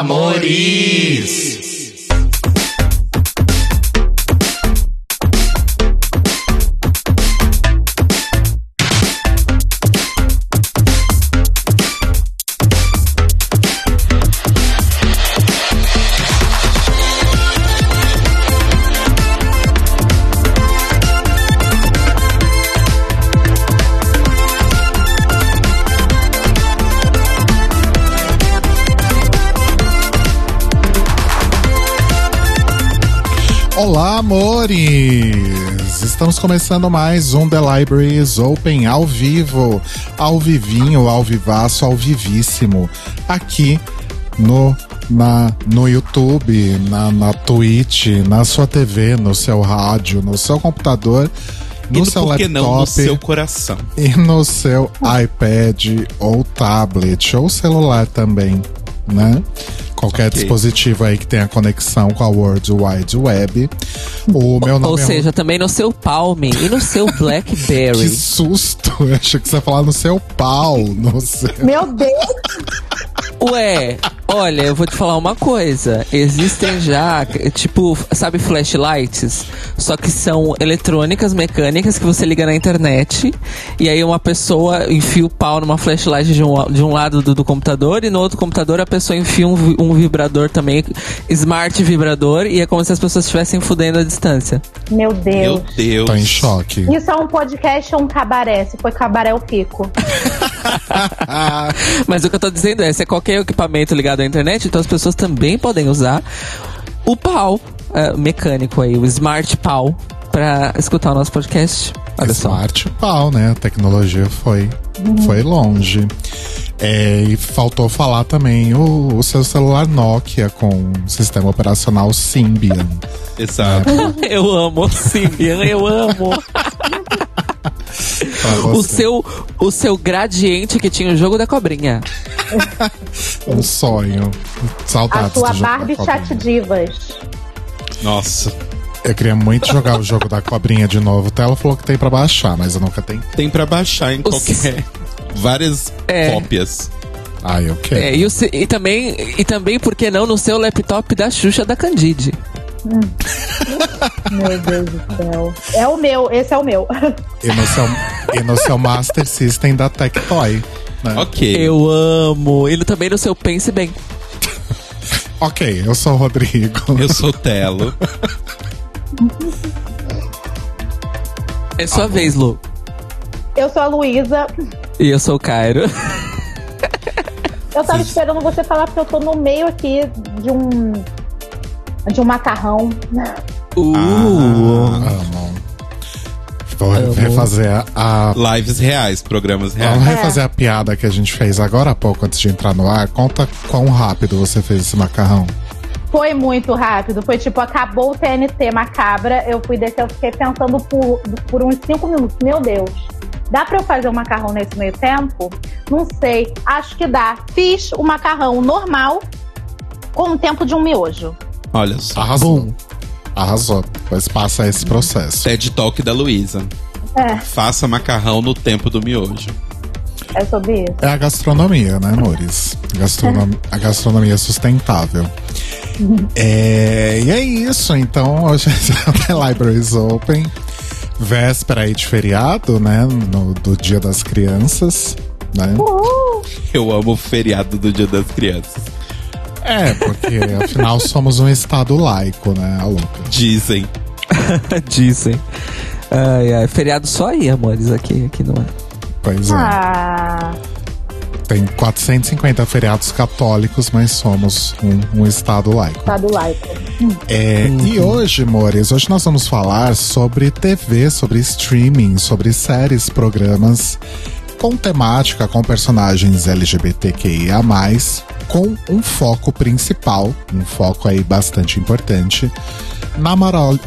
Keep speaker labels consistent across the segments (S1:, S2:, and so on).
S1: amores!
S2: Amores! Estamos começando mais um The Libraries Open ao vivo, ao vivinho, ao vivaço, ao vivíssimo, aqui no, na, no YouTube, na, na Twitch, na sua TV, no seu rádio, no seu computador, no seu laptop
S3: não no seu coração?
S2: e no seu iPad ou tablet ou celular também, né? Qualquer
S3: Ok.
S2: dispositivo aí que tenha conexão com a World Wide Web. O meu nome
S4: Ou
S2: é
S4: seja, também no seu Palm e no seu
S2: Que
S4: Blackberry.
S2: susto! Eu achei que você ia falar no seu pau. No seu...
S5: Meu Deus!
S4: Ué, olha, eu vou te falar uma coisa. Existem já, tipo, sabe, flashlights? Só que são eletrônicas, mecânicas que você liga na internet. E aí uma pessoa enfia o pau numa flashlight de um, de um lado do, do computador e no outro computador a pessoa enfia um, um vibrador também, smart vibrador, e é como se as pessoas estivessem fudendo a distância.
S5: Meu
S3: Meu
S5: Deus.
S3: Deus.
S2: Tô em choque.
S5: Isso é um podcast ou um cabaré? Se foi cabaré, eu fico.
S4: Mas o que eu tô dizendo é, se é qualquer equipamento ligado à internet, então as pessoas também podem usar o pau eh, mecânico aí, o smart pau, pra escutar o nosso podcast. Olha só.
S2: Smart pau, né? A tecnologia foi, foi longe. É, e faltou falar também o, o seu celular Nokia com sistema operacional Symbian.
S3: Exato.
S4: Eu amo, Symbian, eu amo. O seu, o seu gradiente que tinha o jogo da cobrinha.
S2: Um sonho.
S5: A
S2: Saudades
S5: sua
S2: do jogo
S5: Barbie Chat. Divas.
S3: Nossa.
S2: Eu queria muito jogar o jogo da cobrinha de novo. Até ela falou que tem pra baixar, mas eu nunca tenho.
S3: Tem pra baixar em
S4: O
S3: qualquer. Várias
S4: É.
S3: cópias.
S2: Ah, eu quero.
S4: É, e, o e também, e também, por que não, no seu laptop da Xuxa da Candide.
S5: Meu Deus do céu. É o meu, esse é o meu.
S2: E, no seu, Master System da Tectoy. Né?
S3: Ok.
S4: Eu amo. E no- também no seu Pense Bem.
S2: Ok, eu sou o Rodrigo.
S3: Eu sou Telo.
S4: É sua vez, Lu.
S5: Eu sou a Luísa.
S4: E eu sou o Cairo.
S5: Eu tava esperando você falar porque eu tô no meio aqui de um. De um macarrão.
S4: Uh.
S2: Amo. Vou
S4: Amo.
S2: refazer a, a-
S3: Lives reais, programas
S2: Vamos
S3: reais.
S2: refazer a piada que a gente fez agora há pouco antes de entrar no ar. Conta quão rápido você fez esse macarrão.
S5: Foi muito rápido. Foi tipo, acabou o TNT macabra. Eu fui descer, eu fiquei pensando por, por uns 5 minutos. Meu Deus. Dá pra eu fazer o macarrão nesse meio tempo? Não sei. Acho que dá. Fiz o macarrão normal com o tempo de um miojo.
S3: Olha só.
S2: Arrasou. Arrasou. Pois passa esse processo.
S3: TED Talk da Luísa.
S5: É.
S3: Faça macarrão no tempo do miojo.
S5: É sobre isso.
S2: É a gastronomia, né, amores? Gastronom a gastronomia sustentável. É, e é isso, então hoje é The Libraries Open. Véspera aí de feriado, né? No, do Dia das Crianças. Né?
S3: Eu amo o feriado do Dia das Crianças.
S2: É, porque afinal somos um estado laico, né, a louca?
S3: Dizem.
S4: Dizem. Ai, ai. Feriado só aí, amores, aqui, aqui não é.
S2: Pois é.
S5: Ah,
S2: Tem 450 feriados católicos, mas somos um, um estado laico.
S5: tá do laico.
S2: É, E hoje, amores, hoje nós vamos falar sobre TV, sobre streaming, sobre séries, programas com temática, com personagens LGBTQIA+, com um foco principal, um foco aí bastante importante, na, mara-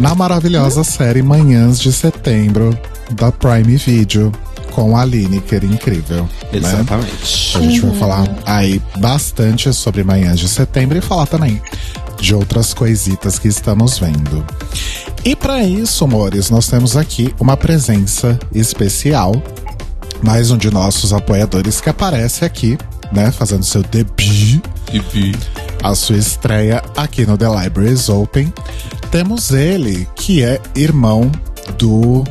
S2: na maravilhosa série Manhãs de Setembro, da Prime Video, com a Lineker incrível. né?
S3: Exatamente.
S2: A gente vai falar aí bastante sobre manhãs de setembro e falar também de outras coisitas que estamos vendo. E para isso, amores, nós temos aqui uma presença especial. Mais um de nossos apoiadores que aparece aqui né, fazendo seu debut, a sua estreia aqui no The Libraries Open. Temos ele, que é irmão do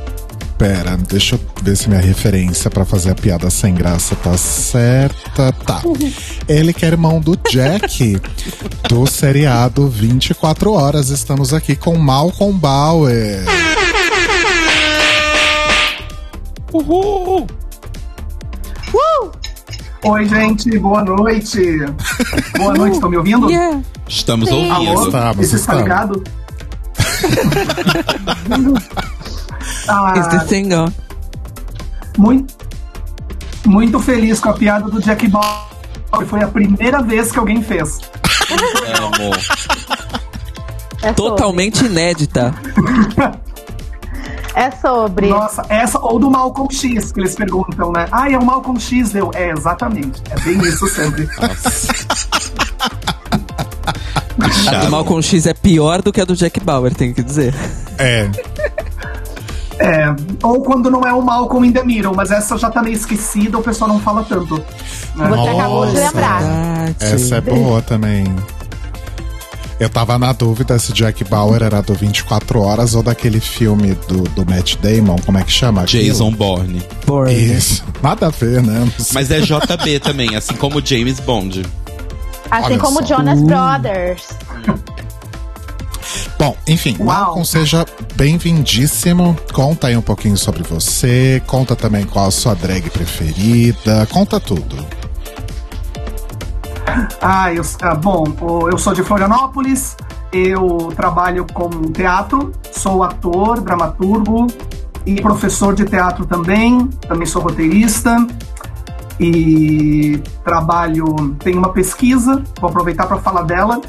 S2: Pera, deixa eu ver se minha referência pra fazer a piada sem graça tá certa. Tá. Ele que é irmão do Jack, do seriado 24 Horas. Estamos aqui com Malcolm Bauer.
S3: Uhul!
S1: Oi, gente, boa noite. Boa noite, estão me ouvindo?
S4: Yeah.
S3: Estamos
S5: Sim.
S1: Alô?
S3: ouvindo.
S2: Estamos,
S1: Esse está
S2: estamos.
S4: Is
S1: ah,
S4: the thing on?
S1: muito, muito feliz com a piada do Jack Bauer. Foi a primeira vez que alguém fez.
S5: É sobre.
S4: Totalmente inédita.
S5: É sobre.
S1: Nossa, essa ou do Malcolm X, que eles perguntam, né? Ah, é o Malcolm X, deu. É, exatamente. É bem isso sempre.
S4: A do. Malcolm X é pior do que a do Jack Bauer, tem que dizer.
S2: É,
S1: É, ou quando não é o Malcolm in the Middle, mas essa já tá meio esquecida, o pessoal não fala tanto. né?
S5: Você acabou de lembrar.
S4: Verdade.
S2: essa é boa também. Eu tava na dúvida se Jack Bauer era do 24 Horas ou daquele filme do, do Matt Damon, como é que chama? aquilo?
S3: Jason Bourne.
S4: Boring.
S2: Isso, nada a ver, né?
S3: Mas é JB também, assim como James Bond.
S5: Assim
S2: Olha
S5: como
S2: só.
S5: Jonas Brothers.
S2: Bom, enfim,
S1: Uau.
S2: Malcolm, seja bem-vindíssimo. Conta aí um pouquinho sobre você, conta também qual a sua drag preferida, conta tudo.
S1: Ah, eu, ah, bom, eu sou de Florianópolis, eu trabalho com teatro, sou ator, dramaturgo e professor de teatro também, também sou roteirista e trabalho, tenho uma pesquisa, vou aproveitar para falar dela,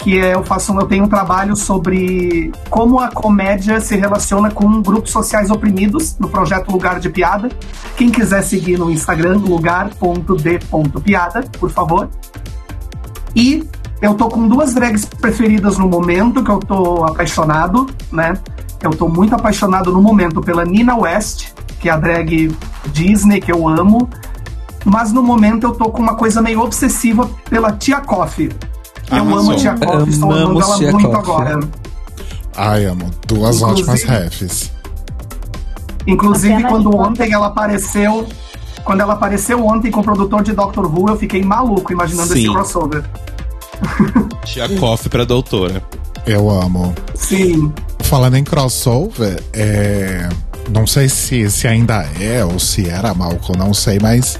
S1: que é eu faço, eu tenho um trabalho sobre como a comédia se relaciona com grupos sociais oprimidos no projeto Lugar de Piada. Quem quiser seguir no Instagram, lugar.d.piada, por favor. E eu tô com duas drags preferidas no momento, que eu tô apaixonado, né? Eu tô muito apaixonado no momento pela Nina West, que é a drag Disney que eu amo. Mas no momento eu tô com uma coisa meio obsessiva pela Tia Coffee. Eu
S3: Arrasou.
S1: amo a Tia Coffee, estou amando ela
S4: Tia
S1: muito
S4: Coffee.
S1: agora.
S2: Ai, amo. Duas
S1: Inclusive-
S2: ótimas refs.
S1: Inclusive, quando ontem ela apareceu. Quando ela apareceu ontem com o produtor de Doctor Who, eu fiquei maluco imaginando esse
S3: Sim.
S1: crossover.
S3: Tia Coffee pra doutora.
S2: Eu amo.
S1: Sim.
S2: Falando em crossover, é... não sei se, se ainda é ou se era Malcolm, não sei, mas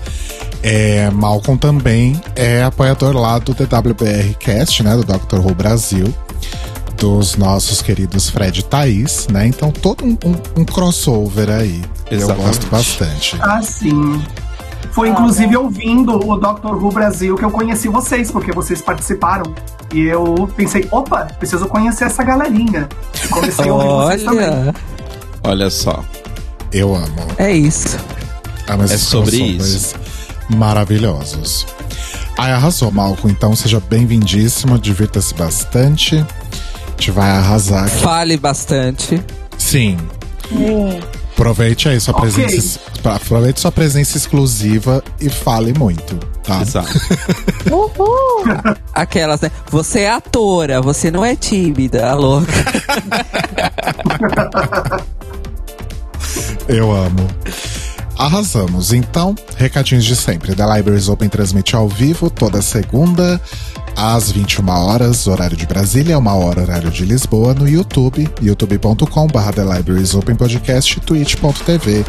S2: é, Malcolm também é apoiador lá do DWBR Cast, né, do Dr. Who Brasil, dos nossos queridos Fred e Thaís, né? Então todo um, um- um crossover aí. Eu
S3: Exatamente.
S2: gosto bastante.
S1: Ah, sim. Foi inclusive ouvindo o Doctor Who Brasil que eu conheci vocês, porque vocês participaram. E eu pensei, opa, preciso conhecer essa galerinha. E comecei a ouvir vocês também.
S4: Olha,
S3: Olha só.
S2: Eu amo.
S4: é isso.
S2: Esses
S3: É sobre
S2: crossovers Maravilhosos. Ai, arrasou, Malcolm. Então seja bem-vindíssimo, divirta-se bastante. A gente vai arrasar aqui.
S4: Fale bastante.
S2: Sim.
S5: Sim.
S2: Aproveite aí sua
S1: Ok.
S2: presença. Aproveite sua presença exclusiva e fale muito, tá?
S3: Exato.
S5: Uhul!
S4: Aquelas, né? Você é atora, você não é tímida, a louca.
S2: Eu amo. Arrasamos. Então, recadinhos de sempre. The Libraries Open transmite ao vivo toda segunda às 21 horas, horário de Brasília, uma hora horário de Lisboa, no YouTube, youtube.com barra The Libraries Open Podcast, twitch.tv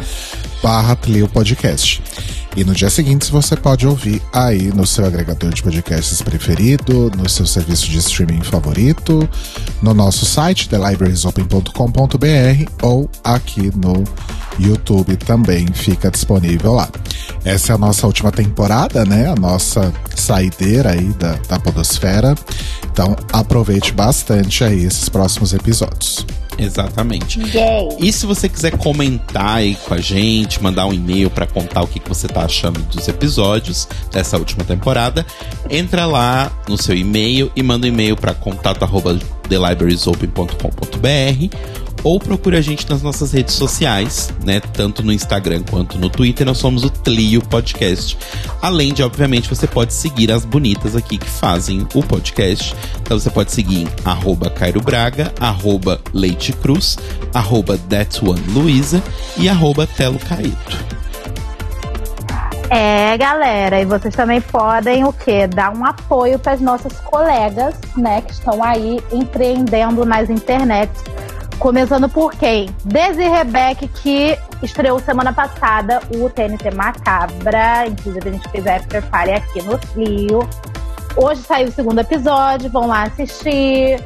S2: barra Podcast. E no dia seguinte você pode ouvir aí no seu agregador de podcasts preferido, no seu serviço de streaming favorito, no nosso site, thelibrariesopen.com.br ou aqui no YouTube também fica disponível lá. Essa é a nossa última temporada, né? A nossa saideira aí da, da Podosfera. Então aproveite bastante aí esses próximos episódios.
S3: Exatamente. E se você quiser comentar aí com a gente, mandar um e-mail pra contar o que, que você tá achando dos episódios dessa última temporada, entra lá no seu e-mail e manda um e-mail pra contato@thelibrariesopen.com.br ou procure a gente nas nossas redes sociais, né? Tanto no Instagram quanto no Twitter, nós somos o Tlio Podcast. Além de, obviamente, você pode seguir as bonitas aqui que fazem o podcast. Então você pode seguir em arroba Cairo Braga, arroba Leite Cruz, arroba That's One Luiza e arroba Telo.
S5: É, galera, e vocês também podem o quê? Dar um apoio para as nossas colegas, né, que estão aí empreendendo nas internet. Começando por quem? Desi Rebeck, que estreou semana passada o TNT Macabra. Inclusive, a gente fez after party aqui no Rio. Hoje saiu o segundo episódio, vão lá assistir.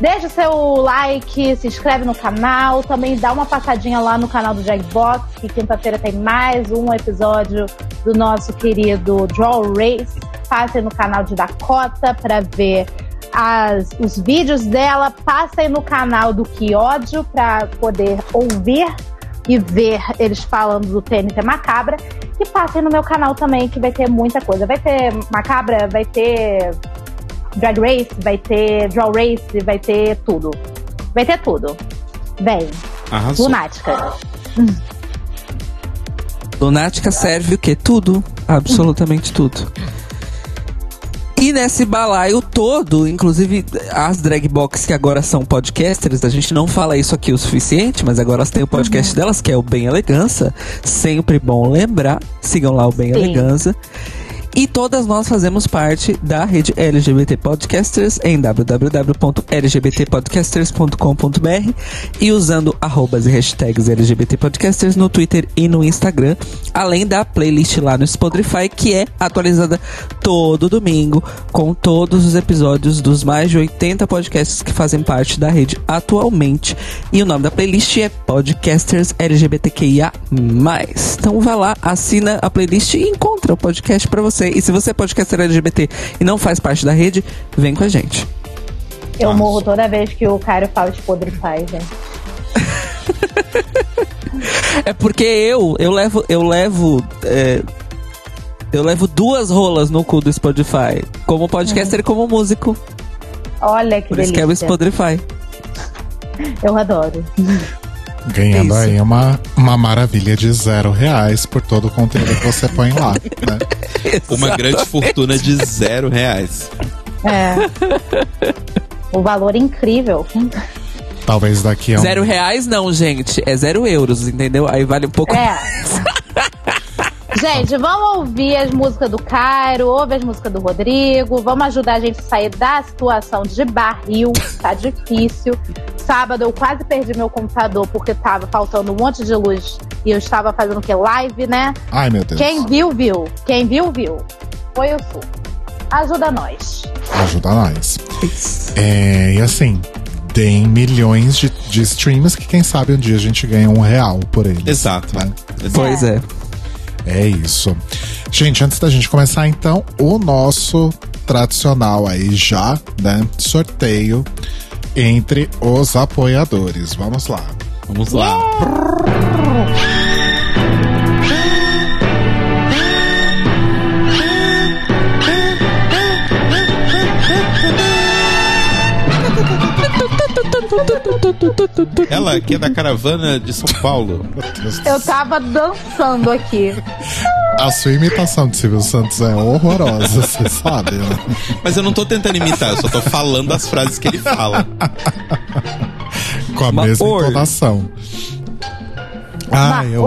S5: Deixa o seu like, se inscreve no canal, também dá uma passadinha lá no canal do Jackbox, que quinta-feira tem mais um episódio do nosso querido Draw Race. Passem no canal de Dakota para ver as, os vídeos dela. Passem no canal do Que Ódio para poder ouvir e ver eles falando do TNT Macabra. E passem no meu canal também, que vai ter muita coisa. Vai ter Macabra, vai ter Drag Race, vai ter Draw Race, vai ter tudo. Vai ter tudo. Vem.
S3: Arrasou.
S5: Lunática.
S4: Lunática serve o quê? Tudo. Absolutamente tudo. E nesse balaio todo, inclusive as drag box que agora são podcasters, a gente não fala isso aqui o suficiente, mas agora elas têm o podcast delas, que é o Bem Elegança. Sempre bom lembrar. Sigam lá o Bem
S5: Sim.
S4: Elegança. E todas nós fazemos parte da rede LGBT Podcasters em www.lgbtpodcasters.com.br e usando arrobas e hashtags LGBT Podcasters no Twitter e no Instagram, além da playlist lá no Spotify, que é atualizada todo domingo com todos os episódios dos mais de 80 podcasts que fazem parte da rede atualmente. E o nome da playlist é Podcasters LGBTQIA+. Então vá lá, assina a playlist e encontra o podcast pra você. E se você é podcaster LGBT e não faz parte da rede, vem com a gente.
S5: Eu
S3: Nossa.
S5: morro toda vez que o Caio fala de podre pai, gente.
S4: É porque eu, eu levo, eu levo, é, eu levo duas rolas no cu do Spotify, como podcaster e como músico.
S5: Olha que
S4: Por isso que é o
S5: delícia.
S4: Spotify.
S5: Eu adoro.
S2: Ganhando
S4: Isso.
S2: aí uma, uma maravilha de zero reais por todo o conteúdo que você põe lá. Né?
S3: Uma grande fortuna de zero reais.
S5: É. o valor incrível.
S2: Talvez daqui a um.
S4: Zero reais não, gente. É zero euros, entendeu? Aí vale um pouco.
S5: É. Gente, vamos ouvir as músicas do Cairo, ouve as músicas do Rodrigo, vamos ajudar a gente a sair da situação de barril, tá difícil. Sábado eu quase perdi meu computador porque tava faltando um monte de luz e eu estava fazendo o que? Live, né?
S2: Ai, meu Deus.
S5: Quem viu, viu. Quem viu, viu. Foi o Sul. Ajuda nós.
S2: Ajuda nós. É, e assim, tem milhões de, de streams que quem sabe um dia a gente ganha um real por eles.
S3: Exato.
S2: né?
S3: Exato.
S4: Pois é.
S2: É isso. Gente, antes da gente começar, então, o nosso tradicional aí já, né? Sorteio entre os apoiadores. Vamos lá.
S3: Vamos lá. Ela que é da caravana de São Paulo.
S5: Eu tava dançando aqui.
S2: A sua imitação de Silvio Santos é horrorosa, você sabe, né?
S3: Mas eu não tô tentando imitar, eu só tô falando as frases que ele fala.
S2: Com a
S4: Ma-
S2: mesma
S4: oi.
S2: entonação. Ah, eu.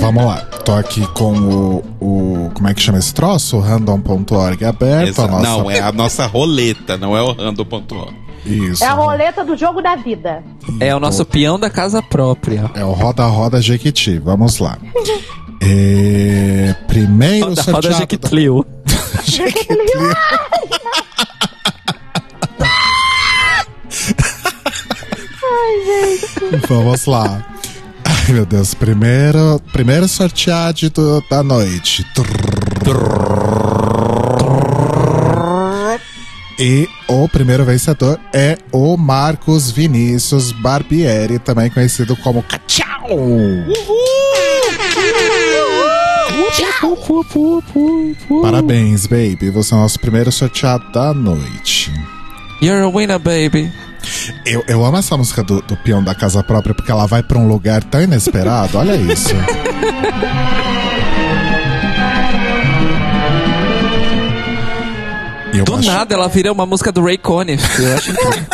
S2: Vamos lá. Tô aqui com o, o. Como é que chama esse troço? Random.org aberto.
S3: Essa-
S2: a nossa...
S3: Não, é a nossa roleta, não é o random.com.
S2: Isso.
S5: É a roleta do jogo da vida.
S4: É o nosso peão da casa própria.
S2: É o Roda Roda Jequiti. Vamos lá. É, Primeiro
S4: Roda,
S2: sorteado.
S4: roda Jequitlio.
S2: Vamos lá. Ai, meu Deus. Primeiro, primeiro sorteado do- da noite. E o primeiro vencedor é o Marcos Vinícius Barbieri, também conhecido como Cachau. Parabéns, baby. Você é o nosso primeiro sorteado da noite.
S4: You're a winner, baby.
S2: Eu, eu amo essa música do, do peão da casa própria porque ela vai pra um lugar tão inesperado. Olha isso. Eu
S4: Do
S2: acho-
S4: nada ela vira uma música do Ray Conniff. Eu acho incrível.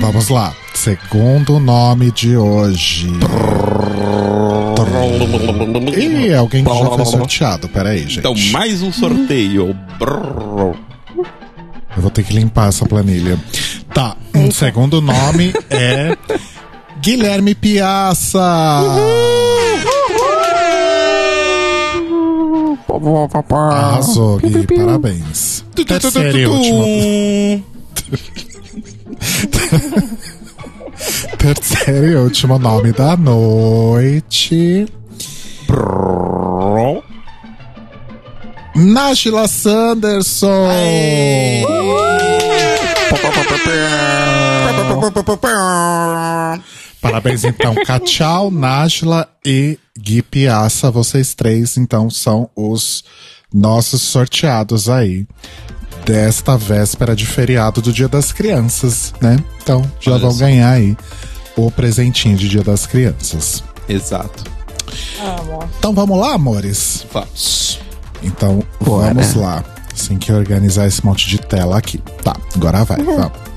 S2: Vamos lá. Segundo nome de hoje. Ih, alguém que já foi sorteado. Peraí, gente.
S3: Então, mais um sorteio. Brrr.
S2: Eu vou ter que limpar essa planilha. Tá, o segundo nome é Guilherme Piaça. Arrasou, Gui, parabéns. Terceiro e último, terceiro e último nome da noite. Nájila Sanderson. Parabéns então, Cachau, Nájila e Gui Piaça. Vocês três, então, são os nossos sorteados aí desta véspera de feriado do Dia das Crianças, né? Então, já
S3: Olha
S2: vão
S3: só.
S2: ganhar aí o presentinho de Dia das Crianças.
S3: Exato.
S2: Então vamos lá, amores?
S3: Vamos.
S2: Então
S4: Bora.
S2: vamos lá. Assim que organizar esse monte de tela aqui. Tá, agora vai. Vamos.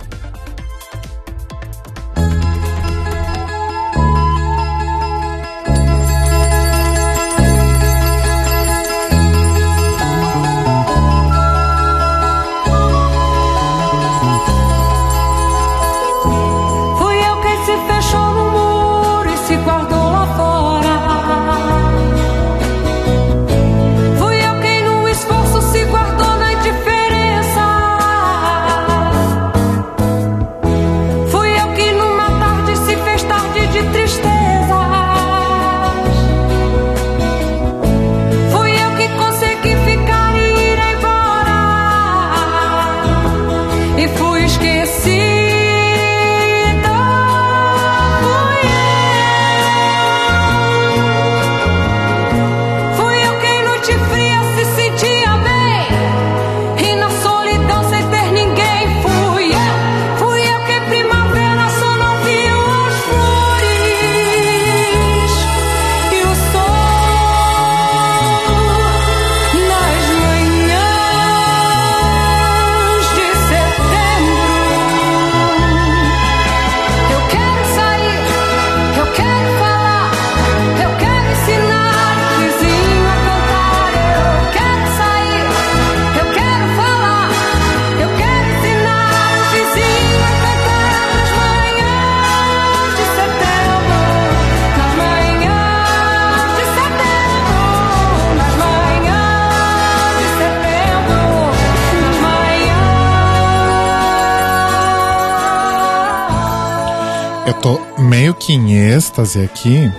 S2: Meio que em êxtase aqui,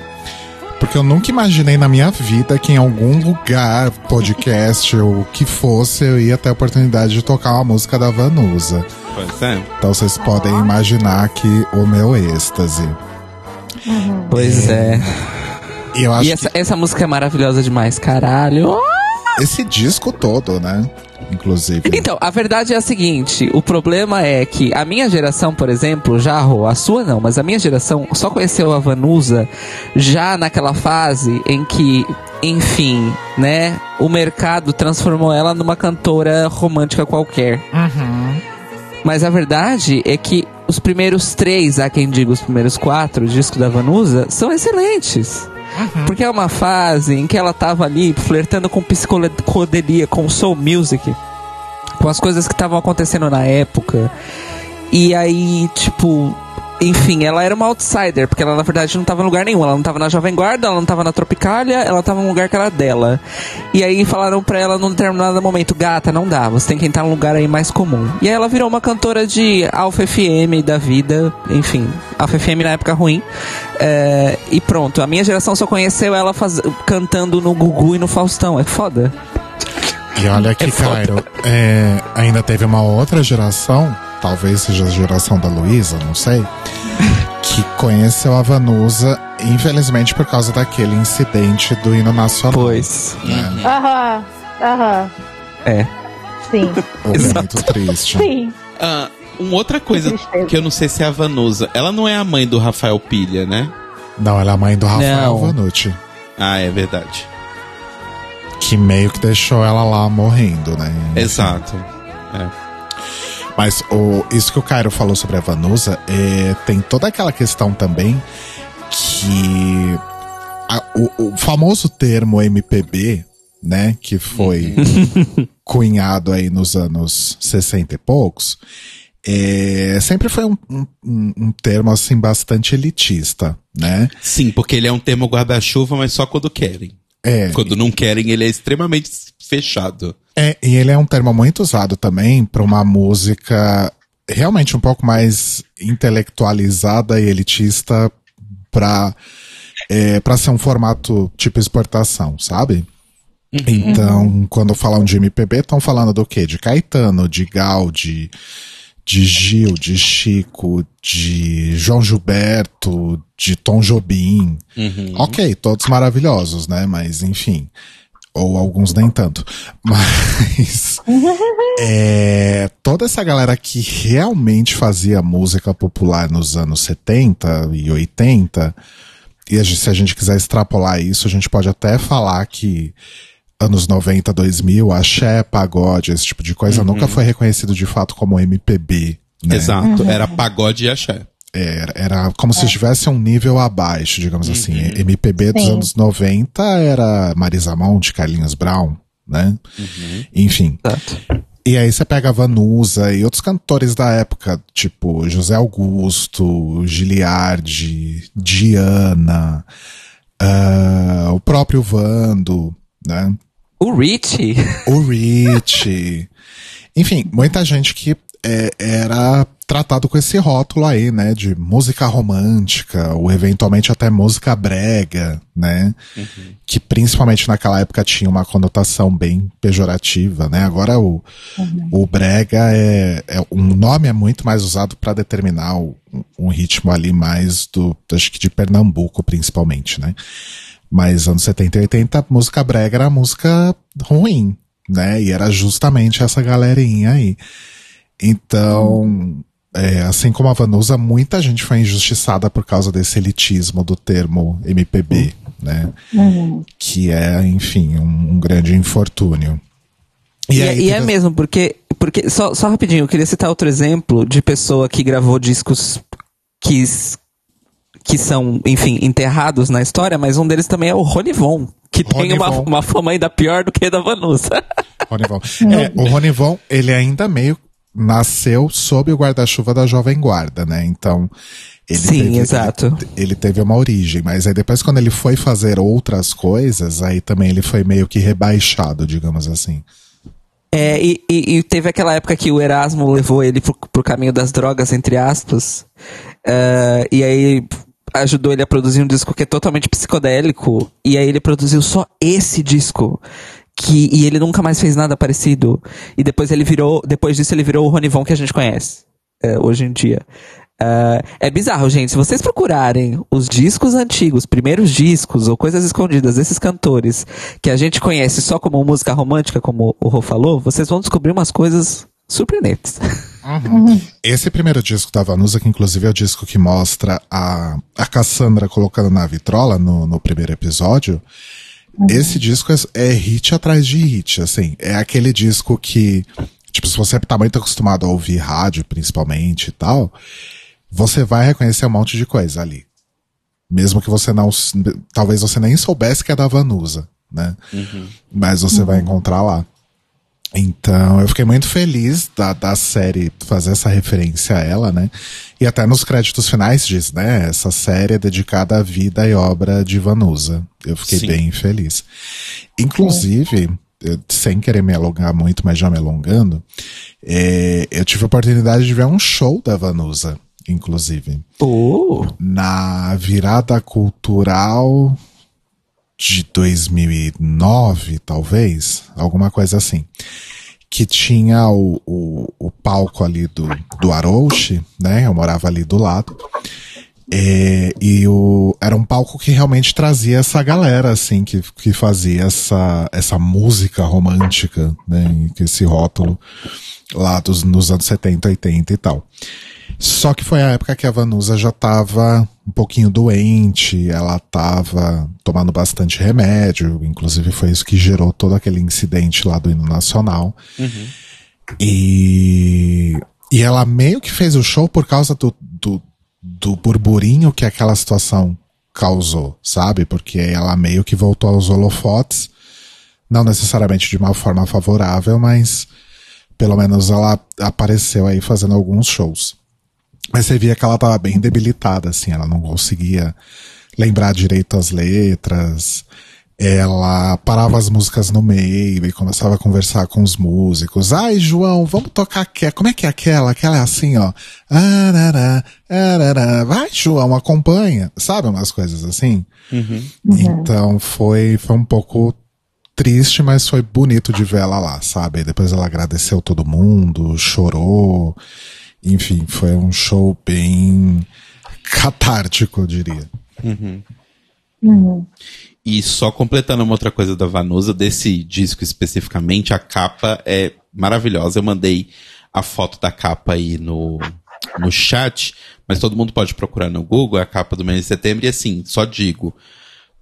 S2: porque eu nunca imaginei na minha vida que em algum lugar, podcast ou o que fosse, eu ia ter a oportunidade de tocar uma música da Vanusa.
S3: Pois é.
S2: Então vocês podem imaginar aqui o meu êxtase.
S4: Pois é.
S2: E eu acho
S4: E essa, essa música é maravilhosa demais, caralho.
S2: que esse disco todo, né? Inclusive.
S4: Então, a verdade é a seguinte: o problema é que a minha geração, por exemplo, já a sua não, mas a minha geração só conheceu a Vanusa já naquela fase em que, enfim, né, o mercado transformou ela numa cantora romântica qualquer. Mas a verdade é que os primeiros três, há quem diga os primeiros quatro discos da Vanusa, são excelentes. Porque é uma fase em que ela tava ali flertando com psicodelia, com soul music, com as coisas que estavam acontecendo na época. E aí, tipo, enfim, ela era uma outsider, porque ela na verdade não tava em lugar nenhum. Ela não tava na Jovem Guarda, ela não tava na Tropicália, ela tava num lugar que era dela. E aí falaram pra ela num determinado momento, gata, não dá, você tem que entrar num lugar aí mais comum. E aí ela virou uma cantora de Alpha FM da vida, enfim, Alpha FM na época ruim. É, e pronto, a minha geração só conheceu ela faz- cantando no Gugu e no Faustão, é foda.
S2: E olha aqui,
S4: É.
S2: Cairo, é, ainda teve uma outra geração, talvez seja a geração da Luísa, não sei, que conheceu a Vanusa, infelizmente por causa daquele incidente do hino nacional.
S4: Pois.
S2: né?
S5: Aham, aham.
S4: É.
S5: Sim,
S2: Momento triste.
S5: sim.
S3: Ah, uma outra coisa
S5: tristeza.
S3: que eu não sei se é a Vanusa. Ela não é a mãe do Rafael Pilha, né?
S2: Não, ela é a mãe do Rafael
S4: Não.
S2: Vanucci.
S3: Ah, é verdade.
S2: Que meio que deixou ela lá morrendo, né?
S3: Exato.
S2: Mas o, isso que o Cairo falou sobre a Vanusa, é, tem toda aquela questão também que a- o, o famoso termo MPB, né, que foi cunhado aí nos anos 60 e poucos, é, sempre foi um, um- um, um termo assim bastante elitista, né?
S3: Sim, porque ele é um termo guarda-chuva, mas só quando querem.
S2: É,
S3: Quando não querem, ele é extremamente fechado.
S2: É, e ele é um termo muito usado também para uma música realmente um pouco mais intelectualizada e elitista para é, para ser um formato tipo exportação, sabe? Então, quando falam de MPB, estão falando do quê? De Caetano, de Gal, de, de Gil, de Chico, de João Gilberto, de Tom Jobim. Ok, todos maravilhosos, né? Mas, enfim. Ou alguns nem tanto. Mas. é, toda essa galera que realmente fazia música popular nos anos 70 e 80. E a gente- se a gente quiser extrapolar isso, a gente pode até falar que anos 90, 2000, axé, pagode, esse tipo de coisa nunca foi reconhecido de fato como MPB. Né?
S3: Exato. Era pagode e axé.
S2: Era, era como se estivesse um nível abaixo, digamos assim. MPB dos
S5: Sim.
S2: anos 90 era Marisa Monte, Carlinhos Brown, né? Enfim.
S4: Exato.
S2: E aí você pega a Vanusa e outros cantores da época, tipo José Augusto, Giliardi, Diana, ah, o próprio Vando, né?
S4: O Rich.
S2: o Rich. Enfim, muita gente que é, era tratado com esse rótulo aí, né? De música romântica, ou eventualmente até música brega, né? Que principalmente naquela época tinha uma conotação bem pejorativa, né? Agora o, o brega é, é. Um nome é muito mais usado para determinar o- um ritmo ali mais do. Acho que de Pernambuco, principalmente, né? Mas anos 70 e 80, música brega era música ruim, né? E era justamente essa galerinha aí. Então, é, assim como a Vanusa, muita gente foi injustiçada por causa desse elitismo do termo MPB, né? Que é, enfim, um, um grande infortúnio.
S4: E, é-
S2: aí
S4: e é mesmo, porque. porque só, só rapidinho, eu queria citar outro exemplo de pessoa que gravou discos que, que são, enfim, enterrados na história, mas um deles também é o Ronivon, que tem uma, uma fama ainda pior do que a da Vanusa.
S2: Ronivon. É, o Ronivon, ele ainda meio nasceu sob o guarda-chuva da Jovem Guarda, né? Então, ele
S4: Sim,
S2: teve,
S4: exato.
S2: Ele, ele teve uma origem, mas aí depois quando ele foi fazer outras coisas, aí também ele foi meio que rebaixado, digamos assim.
S4: É, e, e- teve aquela época que o Erasmo levou ele pro, pro caminho das drogas, entre aspas. eh, e aí ajudou ele a produzir um disco que é totalmente psicodélico. E aí ele produziu só esse disco. Que, e ele nunca mais fez nada parecido. E depois ele virou. Depois disso ele virou o Ronivon que a gente conhece. eh, hoje em dia. Eh, é bizarro, gente. Se vocês procurarem os discos antigos, primeiros discos ou coisas escondidas desses cantores que a gente conhece só como música romântica, como o Rô falou, vocês vão descobrir umas coisas surpreendentes.
S2: Esse primeiro disco da Vanusa, que inclusive é o disco que mostra a, a Cassandra colocando na vitrola no, no primeiro episódio, esse disco é, é hit atrás de hit, assim. É aquele disco que, tipo, se você tá muito acostumado a ouvir rádio, principalmente e tal, você vai reconhecer um monte de coisa ali. Mesmo que você não. Talvez você nem soubesse que é da Vanusa, né? Mas você vai encontrar lá. Então, eu fiquei muito feliz da, da série fazer essa referência a ela, né? E até nos créditos finais diz, né? Essa série é dedicada à vida e obra de Vanusa. Eu fiquei
S3: Sim.
S2: bem feliz. Inclusive, eu- sem querer me alongar muito, mas já me alongando, é, eu tive a oportunidade de ver um show da Vanusa, inclusive
S4: Oh!
S2: na virada cultural de 2009, talvez, alguma coisa assim. Que tinha o, o, o palco ali do, do Arouche, né? Eu morava ali do lado. É, e o, era um palco que realmente trazia essa galera, assim, que, que fazia essa, essa música romântica, né? Esse rótulo lá dos, nos anos 70, 80 e tal. Só que foi a época que a Vanusa já tava um pouquinho doente, ela tava tomando bastante remédio, inclusive foi isso que gerou todo aquele incidente lá do hino nacional. E, e ela meio que fez o show por causa do, do, do burburinho que aquela situação causou, sabe? Porque ela meio que voltou aos holofotes, não necessariamente de uma forma favorável, mas pelo menos ela apareceu aí fazendo alguns shows. Mas você via que ela tava bem debilitada, assim, ela não conseguia lembrar direito as letras. Ela parava as músicas no meio e começava a conversar com os músicos. Ai, João, vamos tocar aquela. Como é que é aquela? Aquela é assim, ó. Arará, arará. Vai, João, acompanha. Sabe umas coisas assim? Então foi, foi um pouco triste, mas foi bonito de ver ela lá, sabe? Depois ela agradeceu todo mundo, chorou. Enfim, foi um show bem catártico, eu diria.
S3: E só completando uma outra coisa da Vanusa, desse disco especificamente, a capa é maravilhosa. Eu mandei a foto da capa aí no, no chat, mas todo mundo pode procurar no Google, é a capa do mês de setembro, e assim, só digo.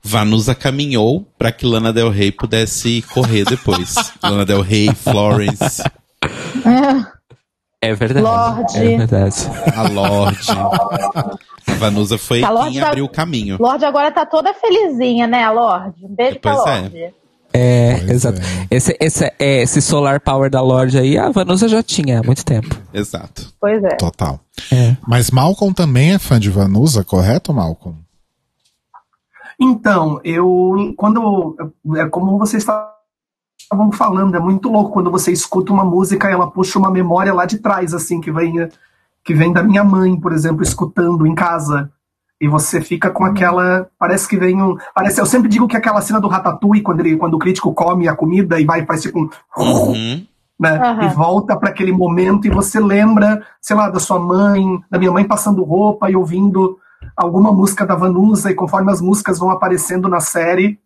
S3: Vanusa caminhou para que Lana Del Rey pudesse correr depois. Lana Del Rey, Florence,
S4: É verdade.
S5: Lorde.
S4: É verdade.
S3: a Lorde. A Vanusa foi
S5: A Lorde
S3: quem
S5: tá-
S3: abriu o caminho.
S5: Lorde agora tá toda felizinha, né, a Lorde? Um beijo pra
S3: Pois é.
S5: Lorde.
S4: É,
S2: Pois
S4: exato.
S2: é.
S4: Esse, esse, é, esse solar power da Lorde aí, a Vanusa já tinha há muito tempo.
S3: Exato.
S5: Pois é.
S2: Total.
S4: É.
S2: Mas Malcolm também é fã de Vanusa, correto, Malcolm?
S1: Então, eu quando é como vocês estavam falando, é muito louco quando você escuta uma música e ela puxa uma memória lá de trás, assim, que vem que vem da minha mãe, por exemplo, escutando em casa. E você fica com aquela. Parece que vem um. Parece, eu sempre digo que aquela cena do Ratatouille, quando, ele, quando o crítico come a comida e vai, faz tipo um.
S3: Uhum.
S1: né?
S5: Aham.
S1: E volta para aquele momento e você lembra, sei lá, da sua mãe, da minha mãe passando roupa e ouvindo alguma música da Vanusa, e conforme as músicas vão aparecendo na série,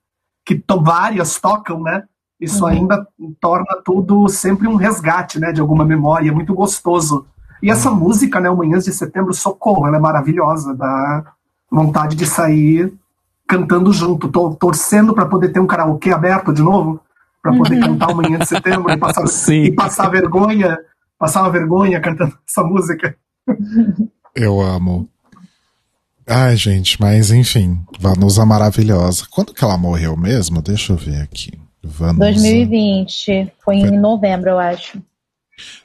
S1: que to- várias tocam, né? Isso ainda torna tudo sempre um resgate, né, de alguma memória, muito gostoso. E essa música, né, o Manhãs de Setembro, socorro, ela é maravilhosa, dá vontade de sair cantando junto, tô torcendo para poder ter um karaokê aberto de novo, para poder cantar o Manhã de Setembro e passar, e passar vergonha, passar uma vergonha cantando essa música.
S2: Eu amo. Ai, gente, mas enfim, Vanusa maravilhosa. Quando que ela morreu mesmo? Deixa eu ver aqui. Vanusa.
S5: 2020. Foi em novembro, eu acho.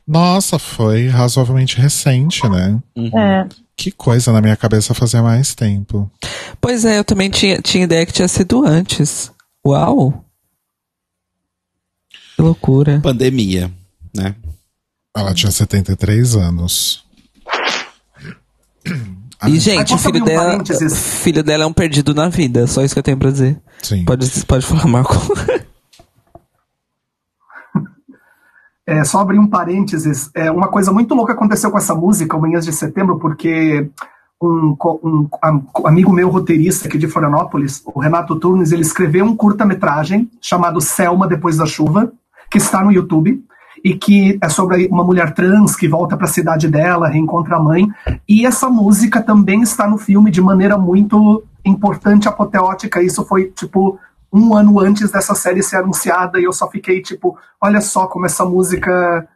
S2: Nossa, foi razoavelmente recente, né?
S5: É.
S2: Que coisa na minha cabeça fazia mais tempo.
S4: Pois é, eu também tinha, tinha ideia que tinha sido antes. Uau! Que loucura.
S3: Pandemia, né?
S2: Ela tinha 73 anos.
S4: E, gente, o filho
S1: um
S4: dela, filho dela é um perdido na vida. Só isso que eu tenho pra dizer.
S2: Sim.
S4: Pode, pode falar, Marco.
S1: É, só abrir um parênteses, é, uma coisa muito louca aconteceu com essa música, Manhãs de Setembro, porque um, um am- amigo meu roteirista aqui de Florianópolis, o Renato Turnes, ele escreveu um curta-metragem chamado Selma Depois da Chuva, que está no YouTube, e que é sobre uma mulher trans que volta para a cidade dela, reencontra a mãe, e essa música também está no filme de maneira muito importante, apoteótica, isso foi, tipo, um ano antes dessa série ser anunciada, e eu só fiquei, tipo, olha só como essa música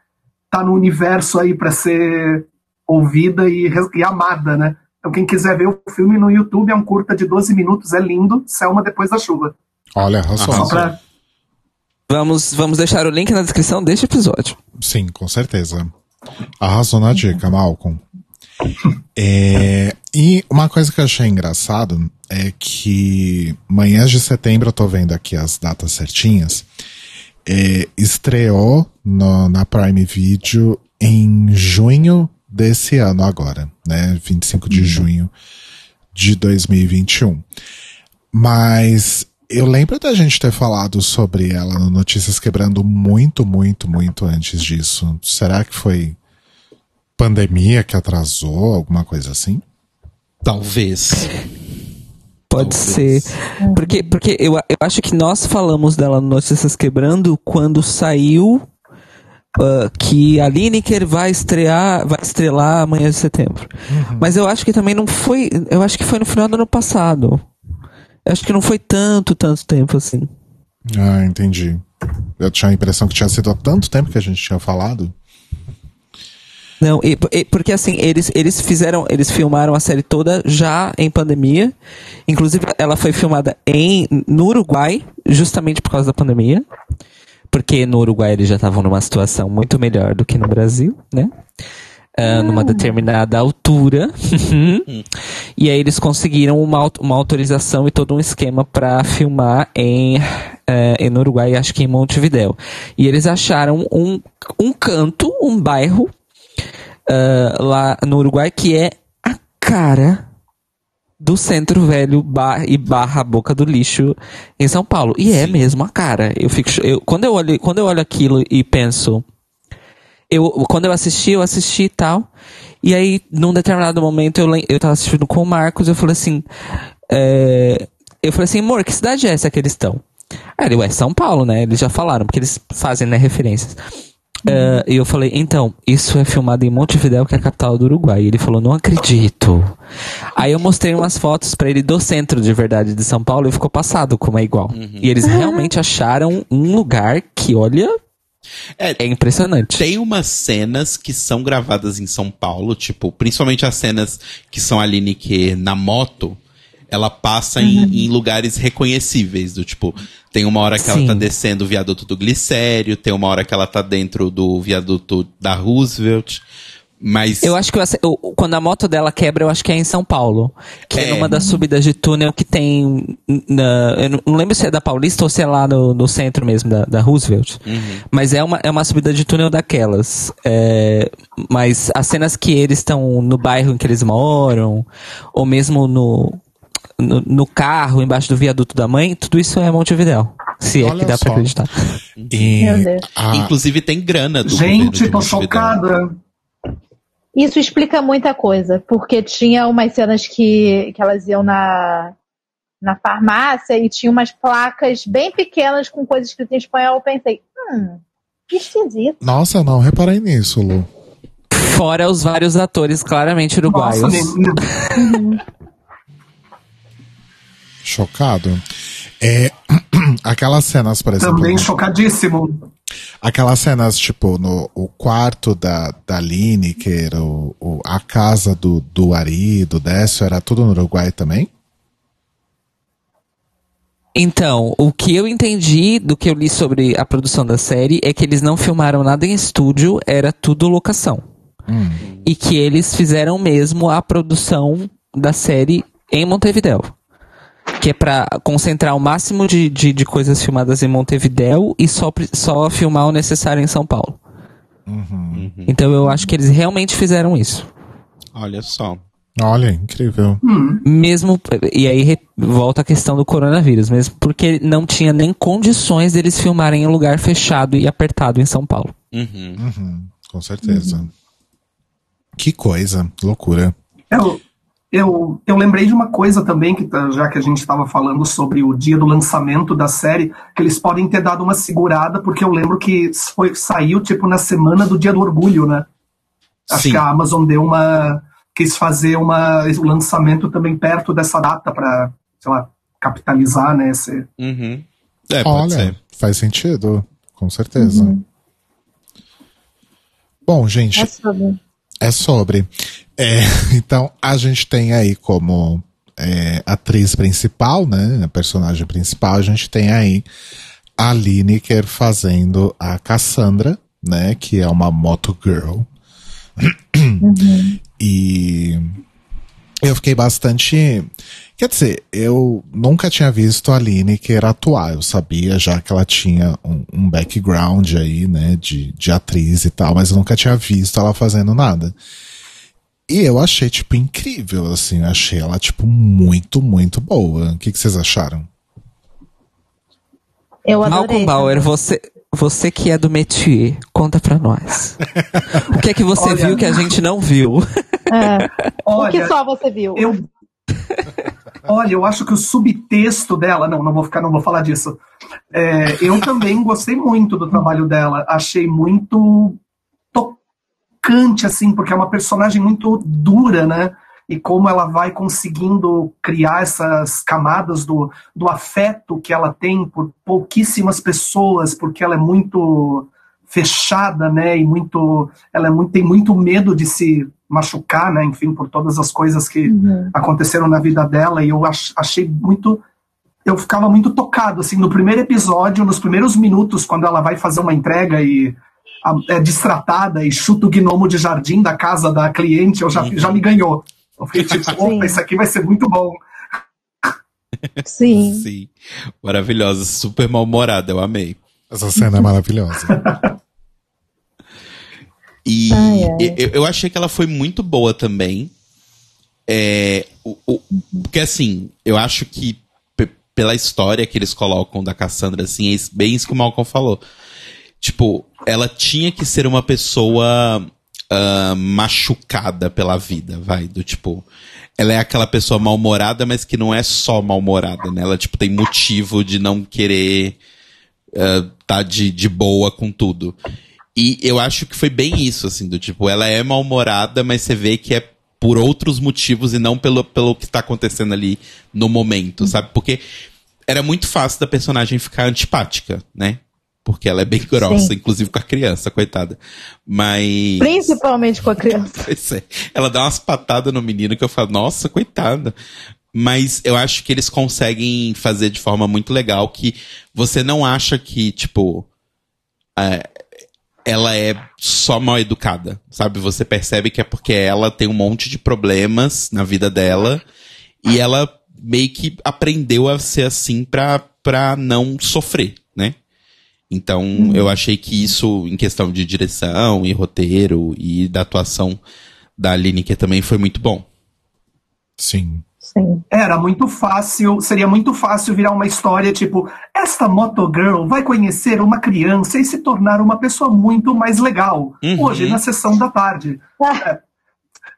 S1: tá no universo aí para ser ouvida e, e amada, né? Então quem quiser ver o filme no YouTube é um curta de 12 minutos, é lindo, Selma Depois da Chuva.
S2: Olha, arrasou.
S1: Só
S3: Arrasou.
S1: pra...
S4: Vamos, vamos deixar o link na descrição deste episódio.
S2: Sim, com certeza. Arrasou na dica, Malcolm. É, e uma coisa que eu achei engraçado é que manhãs de setembro, eu tô vendo aqui as datas certinhas, é, estreou no- na Prime Video em junho desse ano agora, né? 25 de junho de 2021. Mas eu lembro da gente ter falado sobre ela no Notícias Quebrando muito, muito, muito antes disso. Será que foi pandemia que atrasou, alguma coisa assim?
S3: Talvez.
S4: Pode
S3: Talvez.
S4: ser. Porque, porque eu, eu acho que nós falamos dela no Notícias Quebrando quando saiu ah, que a Lineker vai estrear, vai estrelar amanhã de setembro. Mas eu acho que também não foi. Eu acho que foi no final do ano passado. Eu acho que não foi tanto, tanto tempo assim.
S2: Ah, entendi. Eu tinha a impressão que tinha sido há tanto tempo que a gente tinha falado.
S4: Não, e- e- porque assim, eles, eles fizeram, eles filmaram a série toda já em pandemia. Inclusive, ela foi filmada em, no Uruguai, justamente por causa da pandemia. Porque no Uruguai eles já estavam numa situação muito melhor do que no Brasil, né? Ah, numa determinada altura. e aí eles conseguiram uma, uma autorização e todo um esquema para filmar em, eh, em no Uruguai, acho que em Montevidéu. E eles acharam um, um canto, um bairro ah, lá no Uruguai que é a cara do Centro Velho bar, e barra Boca do Lixo em São Paulo. E é mesmo a cara. Eu fico, eu, quando, eu olho, quando eu olho aquilo e penso. Eu, quando eu assisti, eu assisti e tal. E aí, num determinado momento, eu, eu tava assistindo com o Marcos, eu falei assim. é, eu falei assim, amor, que cidade é essa que eles estão? Aí ele, ué, São Paulo, né? Eles já falaram, porque eles fazem, né, referências. E eu falei, então, isso é filmado em Montevidéu, que é a capital do Uruguai. E ele falou, não acredito. Aí eu mostrei umas fotos pra ele do centro de verdade de São Paulo e ficou passado como é igual. E eles realmente acharam um lugar que, olha,
S3: É,
S4: é impressionante.
S3: Tem umas cenas que são gravadas em São Paulo, tipo, principalmente as cenas que são a Lineker na moto, ela passa em, em lugares reconhecíveis, do tipo, tem uma hora que ela
S4: Sim.
S3: tá descendo o viaduto do Glicério, tem uma hora que ela tá dentro do viaduto da Roosevelt, mas
S4: Eu acho que eu eu- quando a moto dela quebra, eu acho que é em São Paulo. Que é,
S3: É.
S4: numa das subidas de túnel que tem. Na, eu não- lembro se é da Paulista ou se é lá no, no centro mesmo, da, da Roosevelt. Mas é uma, é uma subida de túnel daquelas. É, mas as cenas que eles estão no bairro em que eles moram, ou mesmo no, no, no carro, embaixo do viaduto da mãe, tudo isso é Montevidéu. Se é
S2: Olha
S4: que dá
S2: só.
S4: pra acreditar.
S2: E
S5: Meu Deus.
S2: a-
S3: inclusive tem grana do
S1: Gente, tô chocada.
S5: Isso explica muita coisa, porque tinha umas cenas que, que elas iam na, na farmácia e tinha umas placas bem pequenas com coisas escritas em espanhol. Eu pensei, hum, que esquisito.
S2: Nossa, não reparei nisso, Lu.
S4: Fora os vários atores claramente uruguaios.
S1: Nossa.
S2: Chocado. É, aquelas cenas, por exemplo.
S1: Também chocadíssimo.
S2: Aquelas cenas, tipo, no o quarto da, da Lineker, o, o- a casa do, do Ari, do Décio, era tudo no Uruguai também?
S4: Então, o que eu entendi do que eu li sobre a produção da série é que eles não filmaram nada em estúdio, era tudo locação. E que eles fizeram mesmo a produção da série em Montevidéu. Que é pra concentrar o máximo de, de, de coisas filmadas em Montevidéu e só, só filmar o necessário em São Paulo. Então eu acho que eles realmente fizeram isso.
S3: Olha só.
S2: Olha, incrível.
S4: Mesmo. E aí re- volta a questão do coronavírus, mesmo porque não tinha nem condições deles filmarem em lugar fechado e apertado em São Paulo.
S3: Uhum.
S2: Uhum, com certeza. Que coisa, loucura.
S1: Eu, eu, eu lembrei de uma coisa também, que tá- já que a gente estava falando sobre o dia do lançamento da série, que eles podem ter dado uma segurada, porque eu lembro que foi, saiu tipo na semana do Dia do Orgulho, né? Acho
S3: Sim.
S1: que a Amazon deu uma. quis fazer uma, o lançamento também perto dessa data para, sei lá, capitalizar, né? Esse,
S3: Uhum. É, pode
S2: Olha,
S3: ser.
S2: faz sentido, com certeza. Bom, gente,
S5: É sobre.
S2: É sobre. É, então, a gente tem aí como é, atriz principal, né? A personagem principal, a gente tem aí a Lineker fazendo a Cassandra, né? Que é uma moto girl. E eu fiquei bastante. Quer dizer, eu nunca tinha visto a Lineker atuar. Eu sabia já que ela tinha um, um background aí, né, de, de atriz e tal, mas eu nunca tinha visto ela fazendo nada. E eu achei, tipo, incrível, assim. Achei ela, tipo, muito, muito boa. O que, que vocês acharam?
S5: Eu adorei.
S4: Malcolm Bauer, você, você que é do métier, conta pra nós. o que é que você
S1: Olha-
S4: viu que a gente não viu?
S5: É. O que
S1: Olha,
S5: só você viu?
S1: eu. Olha, eu acho que o subtexto dela. Não, não vou ficar, não vou falar disso. É, eu também gostei muito do trabalho dela. Achei muito tocante, assim, porque é uma personagem muito dura, né? E como ela vai conseguindo criar essas camadas do, do afeto que ela tem por pouquíssimas pessoas, porque ela é muito fechada, né? E muito, ela é muito, tem muito medo de se machucar, né? Enfim, por todas as coisas que
S5: Uhum.
S1: aconteceram na vida dela. E eu ach- achei muito, eu ficava muito tocado, assim, no primeiro episódio, nos primeiros minutos, quando ela vai fazer uma entrega e é distratada e chuta o gnomo de jardim da casa da cliente, eu já, já me ganhou. Eu fiquei tipo, opa, isso aqui vai ser muito bom.
S5: Sim.
S3: Sim. Maravilhosa, super mal-humorada, eu amei.
S2: Essa cena é maravilhosa.
S3: E
S5: Ai, ai.
S3: Eu, eu achei que ela foi muito boa também. É, o- o- porque assim, eu acho que pe- pela história que eles colocam da Cassandra, assim, é bem isso que o Malcolm falou. Tipo, ela tinha que ser uma pessoa ah, machucada pela vida, vai, do tipo. Ela é aquela pessoa mal-humorada, mas que não é só mal-humorada, né? Ela, tipo, tem motivo de não querer ah, tá de, de boa com tudo. E eu acho que foi bem isso, assim, do tipo, ela é mal-humorada, mas você vê que é por outros motivos e não pelo, pelo que tá acontecendo ali no momento, sabe? Porque era muito fácil da personagem ficar antipática, né? Porque ela é bem grossa,
S5: Sim.
S3: inclusive com a criança, coitada. Mas.
S5: Principalmente com a criança.
S3: Pois é. Ela dá umas patadas no menino que eu falo, nossa, coitada. Mas eu acho que eles conseguem fazer de forma muito legal que você não acha que, tipo, é, ela é só mal educada, sabe? Você percebe que é porque ela tem um monte de problemas na vida dela e ela meio que aprendeu a ser assim pra, pra não sofrer, né? Então, eu achei que isso, em questão de direção e roteiro e da atuação da Lineker também foi muito bom.
S2: Sim.
S5: Sim.
S1: Era muito fácil, seria muito fácil virar uma história tipo: esta motogirl vai conhecer uma criança e se tornar uma pessoa muito mais legal.
S3: Uhum.
S1: Hoje, na sessão da tarde.
S5: Ah,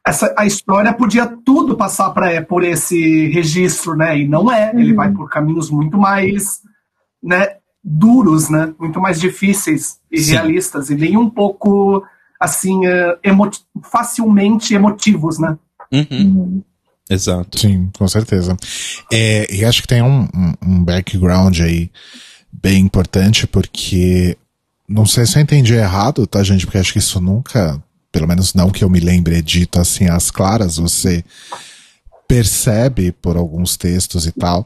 S1: Essa, a história podia tudo passar pra, é, por esse registro, né? E não é. Ele
S5: Uhum.
S1: vai por caminhos muito mais né, duros, né? Muito mais difíceis e
S3: Sim.
S1: realistas. E nem um pouco, assim, eh, emo facilmente emotivos, né?
S3: Uhum,
S5: uhum.
S3: Exato.
S2: Sim, com certeza. É, e acho que tem um, um, um background aí bem importante, porque não sei se eu entendi errado, tá, gente? Porque acho que isso nunca, pelo menos não que eu me lembre, é dito assim às claras, você percebe por alguns textos e tal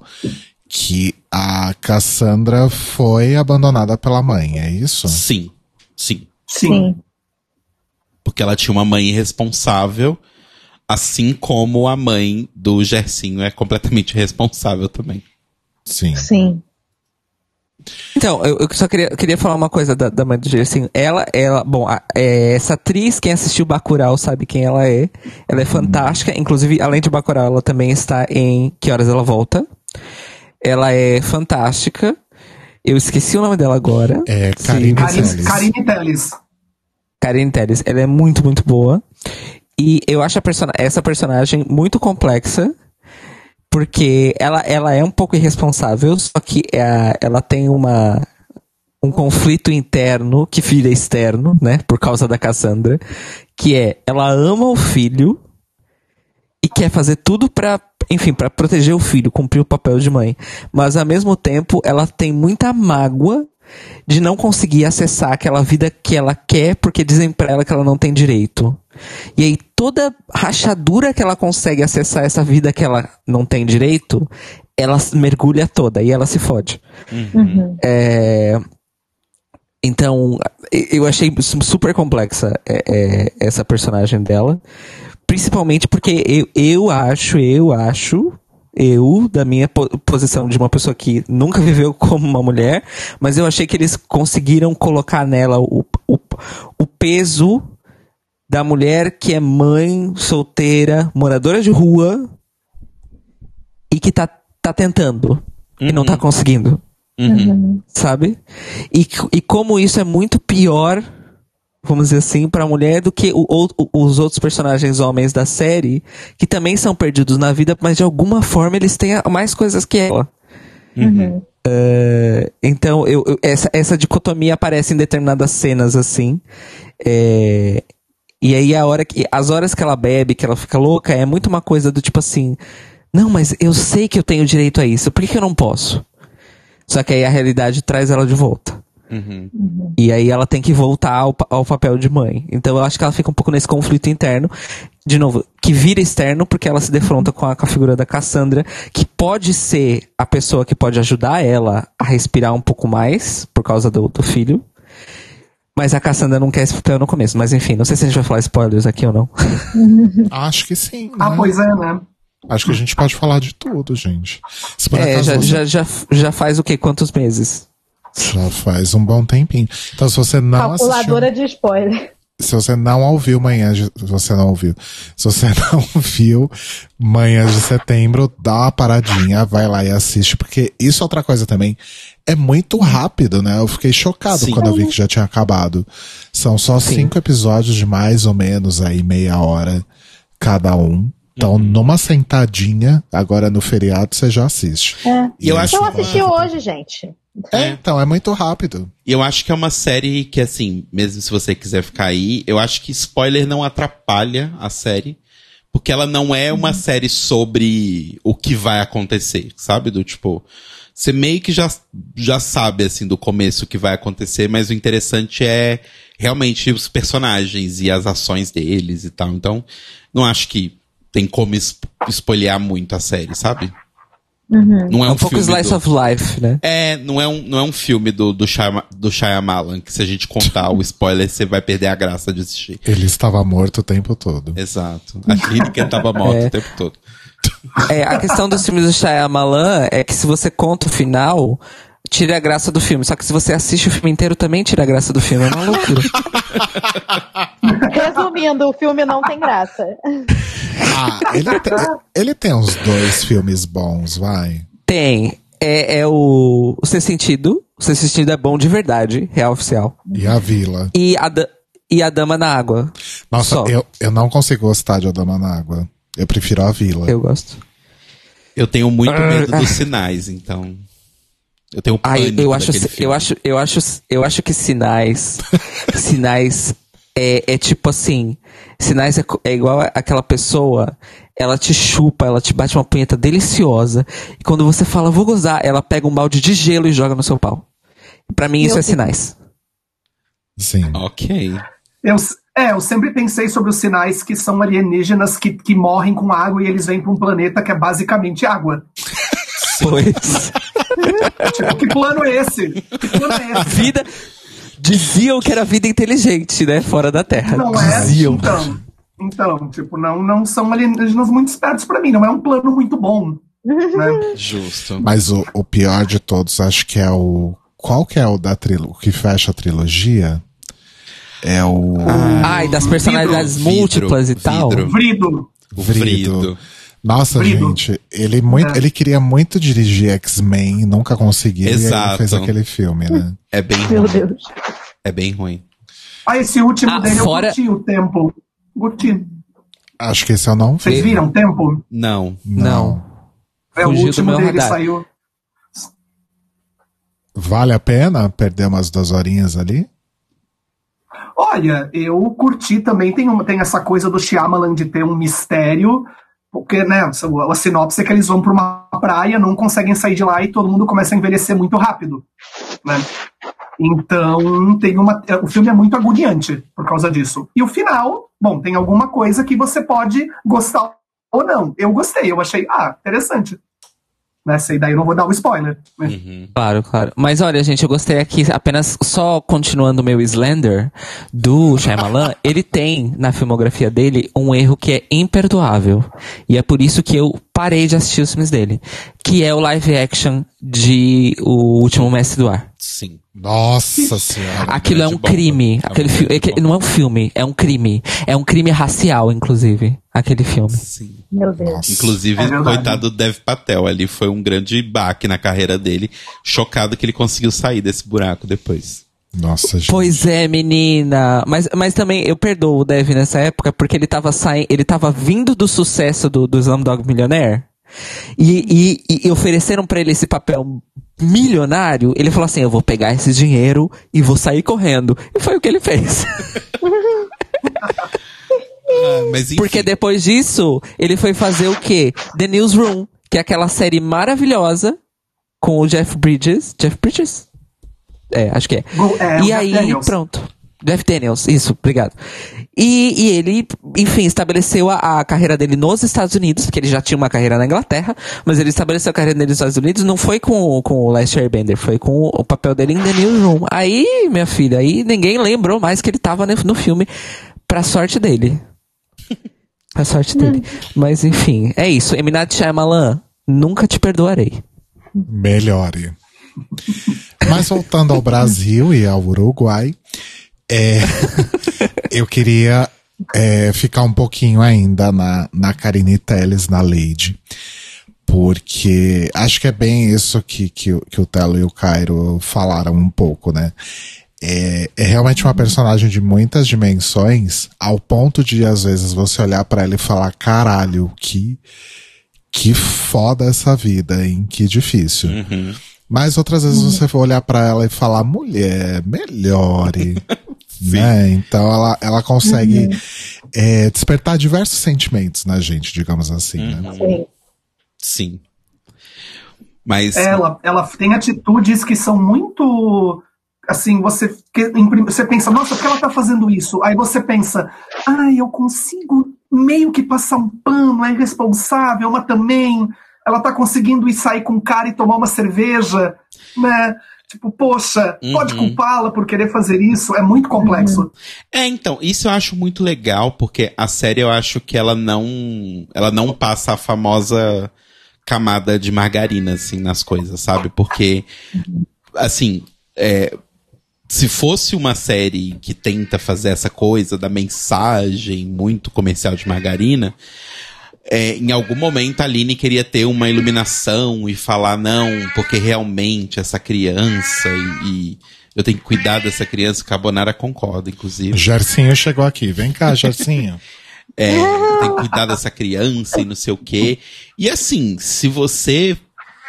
S2: que a Cassandra foi abandonada pela mãe, é isso?
S3: Sim, sim.
S1: Sim.
S5: Sim.
S3: Porque ela tinha uma mãe irresponsável, assim como a mãe do Gersinho é completamente irresponsável também.
S2: Sim.
S5: Sim.
S4: Então, eu, eu só queria, eu queria falar uma coisa da, da mãe do Gersinho. Ela, ela, bom, a- é, essa atriz, quem assistiu Bacurau sabe quem ela é. Ela é fantástica. Inclusive, além de Bacurau, ela também está em Que Horas Ela Volta. Ela é fantástica. Eu esqueci o nome dela agora.
S2: É.
S1: Karine
S2: Telles.
S1: Karine Telles.
S4: Karine Telles. Ela é muito, muito boa. E eu acho a persona essa personagem muito complexa. Porque ela, ela é um pouco irresponsável, só que é, ela tem uma, um conflito interno que vira externo, né? Por causa da Cassandra. Que é, ela ama o filho e quer fazer tudo pra, enfim, pra proteger o filho, cumprir o papel de mãe. Mas ao mesmo tempo, ela tem muita mágoa de não conseguir acessar aquela vida que ela quer porque dizem pra ela que ela não tem direito. E aí toda rachadura que ela consegue acessar essa vida que ela não tem direito, ela mergulha toda e ela se fode.
S5: Uhum.
S4: É, Então, eu achei su- super complexa é, é, essa personagem dela. Principalmente porque eu, eu acho, eu acho, eu, da minha po- posição de uma pessoa que nunca viveu como uma mulher, mas eu achei que eles conseguiram colocar nela o, o, o peso da mulher que é mãe, solteira, moradora de rua e que tá, tá tentando e não tá conseguindo
S3: Uhum.
S5: Uhum.
S4: sabe? E, e como isso é muito pior vamos dizer assim, pra mulher do que o- o- os outros personagens homens da série, que também são perdidos na vida, mas de alguma forma eles têm a- mais coisas que ela. É, então, eu, eu- essa, essa dicotomia aparece em determinadas cenas, assim. É, e aí, a hora que, as horas que ela bebe, que ela fica louca, é muito uma coisa do tipo assim: Não, mas eu sei que eu tenho direito a isso, por que, que eu não posso? Só que aí a realidade traz ela de volta.
S3: Uhum.
S4: E aí ela tem que voltar ao, ao papel de mãe. Então eu acho que ela fica um pouco nesse conflito interno. De novo, que vira externo porque ela se defronta com a, com a figura da Cassandra, que pode ser a pessoa que pode ajudar ela a respirar um pouco mais, por causa do, do filho. Mas a Cassandra não quer esse papel no começo. Mas enfim, não sei se a gente vai falar spoilers aqui ou não.
S2: Acho que sim. Né?
S1: Ah, pois é, né?
S2: Acho que a gente pode falar de tudo, gente.
S4: É, já,
S2: você-
S4: já, já, já faz o quê? Quantos meses?
S2: Já faz um bom tempinho. Então, se você não assistiu.
S5: Calculadora de spoiler.
S2: Se você não ouviu Manhã de. Se você não ouviu. Se você não viu Manhã de Setembro, dá uma paradinha, vai lá e assiste, porque isso é outra coisa também. É muito rápido, né? Eu fiquei chocado
S3: Sim.
S2: quando eu vi que já tinha acabado. São só
S4: Sim.
S2: cinco episódios de mais ou menos aí meia hora cada um. Então,
S3: Uhum.
S2: numa sentadinha, agora no feriado, você já assiste.
S5: É.
S3: E eu acho
S5: Eu
S3: que-
S5: assisti hoje, gente.
S2: É, então, é muito rápido.
S3: E eu acho que é uma série que, assim, mesmo se você quiser ficar aí, eu acho que spoiler não atrapalha a série. Porque ela não é uma série sobre o que vai acontecer, sabe? Do tipo. Você meio que já, já sabe, assim, do começo o que vai acontecer, mas o interessante é realmente os personagens e as ações deles e tal. Então, não acho que tem como es- spoilear muito a série, sabe? Não é
S4: É
S3: um,
S4: um pouco slice
S3: do-
S4: of life, né?
S3: é, não é um, não é um filme do, do, Shyama- do Shyamalan, que se a gente contar o spoiler, você vai perder a graça de assistir.
S2: Ele estava morto o tempo todo.
S3: Exato. A clínica tava morta
S4: É.
S3: o tempo todo.
S4: É, a questão dos filmes do Shyamalan é que se você conta o final, tira a graça do filme. Só que se você assiste o filme inteiro, também tira a graça do filme. É uma loucura.
S5: Resumindo, o filme não tem graça.
S2: Ah, ele tem, ele tem uns dois filmes bons, vai.
S4: Tem. É, é o, o Sexto Sentido. O Sexto Sentido é bom de verdade, real oficial.
S2: E a Vila.
S4: E a, e a Dama na Água.
S2: Nossa,
S4: Só.
S2: eu, eu não consigo gostar de Odama na Água. Eu prefiro a Vila.
S4: Eu gosto.
S3: Eu tenho muito
S4: Ah.
S3: medo dos sinais, então. Eu tenho
S4: Ai,
S3: pânico
S4: eu acho,
S3: daquele
S4: eu
S3: filme.
S4: acho, eu acho, eu acho que sinais, sinais é, é tipo assim, sinais é, é igual aquela pessoa, ela te chupa, ela te bate uma punheta deliciosa e quando você fala vou gozar, ela pega um balde de gelo e joga no seu pau. Pra mim isso é sinais.
S2: Sim.
S3: Ok.
S1: Eu, é, eu sempre pensei sobre os sinais que são alienígenas que, que morrem com água e eles vêm para um planeta que é basicamente água.
S4: Pois.
S1: Tipo, que plano é esse? Que plano é
S4: A
S1: esse?
S4: vida diziam que era vida inteligente, né, fora da Terra.
S1: Não é?
S4: diziam.
S1: Então, então, tipo, não, não são alienígenas muito espertos pra mim, não é um plano muito bom. Né?
S3: Justo.
S2: Mas o, o pior de todos, acho que é o. Qual que é o da trilogia? O que fecha a trilogia? É o.
S4: Ai, das personalidades
S3: Vidro,
S4: múltiplas e
S3: vidro,
S4: tal.
S3: vidro.
S1: Vrido.
S3: O
S2: Vrido.
S3: Vrido.
S2: Nossa, gente, ele, muito,
S1: É.
S2: ele queria muito dirigir X-Men, nunca conseguiu, e aí ele
S3: Exato.
S2: fez aquele filme, né?
S3: É bem
S5: Meu
S3: ruim.
S5: Deus.
S3: É bem ruim.
S1: Ah, esse último
S4: Ah,
S1: dele
S4: fora-
S1: eu curti o tempo. Curti.
S2: Acho que esse eu não
S1: Vocês
S2: vi.
S1: viram o tempo?
S3: Não.
S4: Não.
S1: É
S4: Fugiu
S1: o último dele,
S4: radar.
S1: saiu.
S2: Vale a pena perder umas duas horinhas ali?
S1: Olha, eu curti também, tem, uma, tem essa coisa do Shyamalan de ter um mistério, porque, né, a, sinopse é que eles vão pra uma praia, não conseguem sair de lá e todo mundo começa a envelhecer muito rápido, né? Então, tem uma, o filme é muito agoniante por causa disso. E o final, bom, tem alguma coisa que você pode gostar ou não. Eu gostei, eu achei, ah, interessante. Nessa daí eu não vou dar o spoiler. né?
S3: Uhum.
S4: Claro, claro. Mas olha, gente, eu gostei aqui, apenas só continuando o meu Slender do Shyamalan, ele tem na filmografia dele um erro que é imperdoável. E é por isso que eu parei de assistir os filmes dele. Que é o live action de O Último Mestre do Ar.
S3: Sim.
S2: Nossa senhora.
S4: Aquilo é um
S3: bomba.
S4: crime.
S3: É
S4: Aquele é não é um filme, é um crime. É um crime racial, inclusive, aquele filme.
S3: Sim.
S5: Meu Deus.
S2: Nossa.
S3: Inclusive,
S1: É
S3: coitado do Dev Patel ali foi um grande baque na carreira dele. Chocado que ele conseguiu sair desse buraco depois.
S2: Nossa, gente.
S4: Pois é, menina. Mas, mas também eu perdoo o Dev nessa época porque ele tava saindo, ele tava vindo do sucesso do, do Slumdog Millionaire. E, e, e ofereceram pra ele esse papel milionário. Ele falou assim: Eu vou pegar esse dinheiro e vou sair correndo. E foi o que ele fez.
S3: Ah,
S4: Porque depois disso, ele foi fazer o quê? The Newsroom, que é aquela série maravilhosa com o Jeff Bridges. Jeff Bridges? É, acho que é.
S1: É,
S4: e aí,
S1: Daniels.
S4: pronto. Jeff Daniels, isso, obrigado. E, e ele, enfim, estabeleceu a, a carreira dele nos Estados Unidos, porque ele já tinha uma carreira na Inglaterra, mas ele estabeleceu a carreira dele nos Estados Unidos, não foi com, com o Last Airbender, foi com o, papel dele em The Newsroom. Aí, minha filha, aí ninguém lembrou mais que ele tava no, no filme, pra sorte dele. Pra sorte dele. Mas enfim, é isso. Eminat Shyamalan, nunca te perdoarei.
S2: Melhore. Mas voltando ao Brasil e ao Uruguai, é, eu queria é, ficar um pouquinho ainda na, na Karine Telles, na Lady. Porque acho que é bem isso que, que, o- que o Telo e o Cairo falaram um pouco, né? É, é realmente uma personagem de muitas dimensões, ao ponto de, às vezes, você olhar pra ela e falar: caralho, que, que foda essa vida, hein? Que difícil. Mas outras vezes você for olhar pra ela e falar, mulher, melhore. né? Então ela, ela consegue é, despertar diversos sentimentos na gente, digamos assim. Né?
S5: Sim.
S3: sim. Mas
S1: Ela, ela tem atitudes que são muito. Assim, você, você pensa, nossa, por que ela tá fazendo isso? Aí você pensa, ai, eu consigo meio que passar um pano, é irresponsável, mas também ela tá conseguindo ir sair com o cara e tomar uma cerveja, né? Tipo, poxa, pode
S3: Uhum.
S1: culpá-la por querer fazer isso? É muito complexo.
S3: É, então, isso eu acho muito legal, porque a série eu acho que ela não. Ela não passa a famosa camada de margarina, assim, nas coisas, sabe? Porque, assim, é, se fosse uma série que tenta fazer essa coisa da mensagem muito comercial de margarina, é, em algum momento a Aline queria ter uma iluminação e falar, não, porque realmente essa criança e, e eu tenho que cuidar dessa criança, Carbonara concorda, inclusive.
S2: Gercinho chegou aqui. Vem cá, Gercinho.
S3: É, tem que cuidar dessa criança e não sei o quê. E assim, se você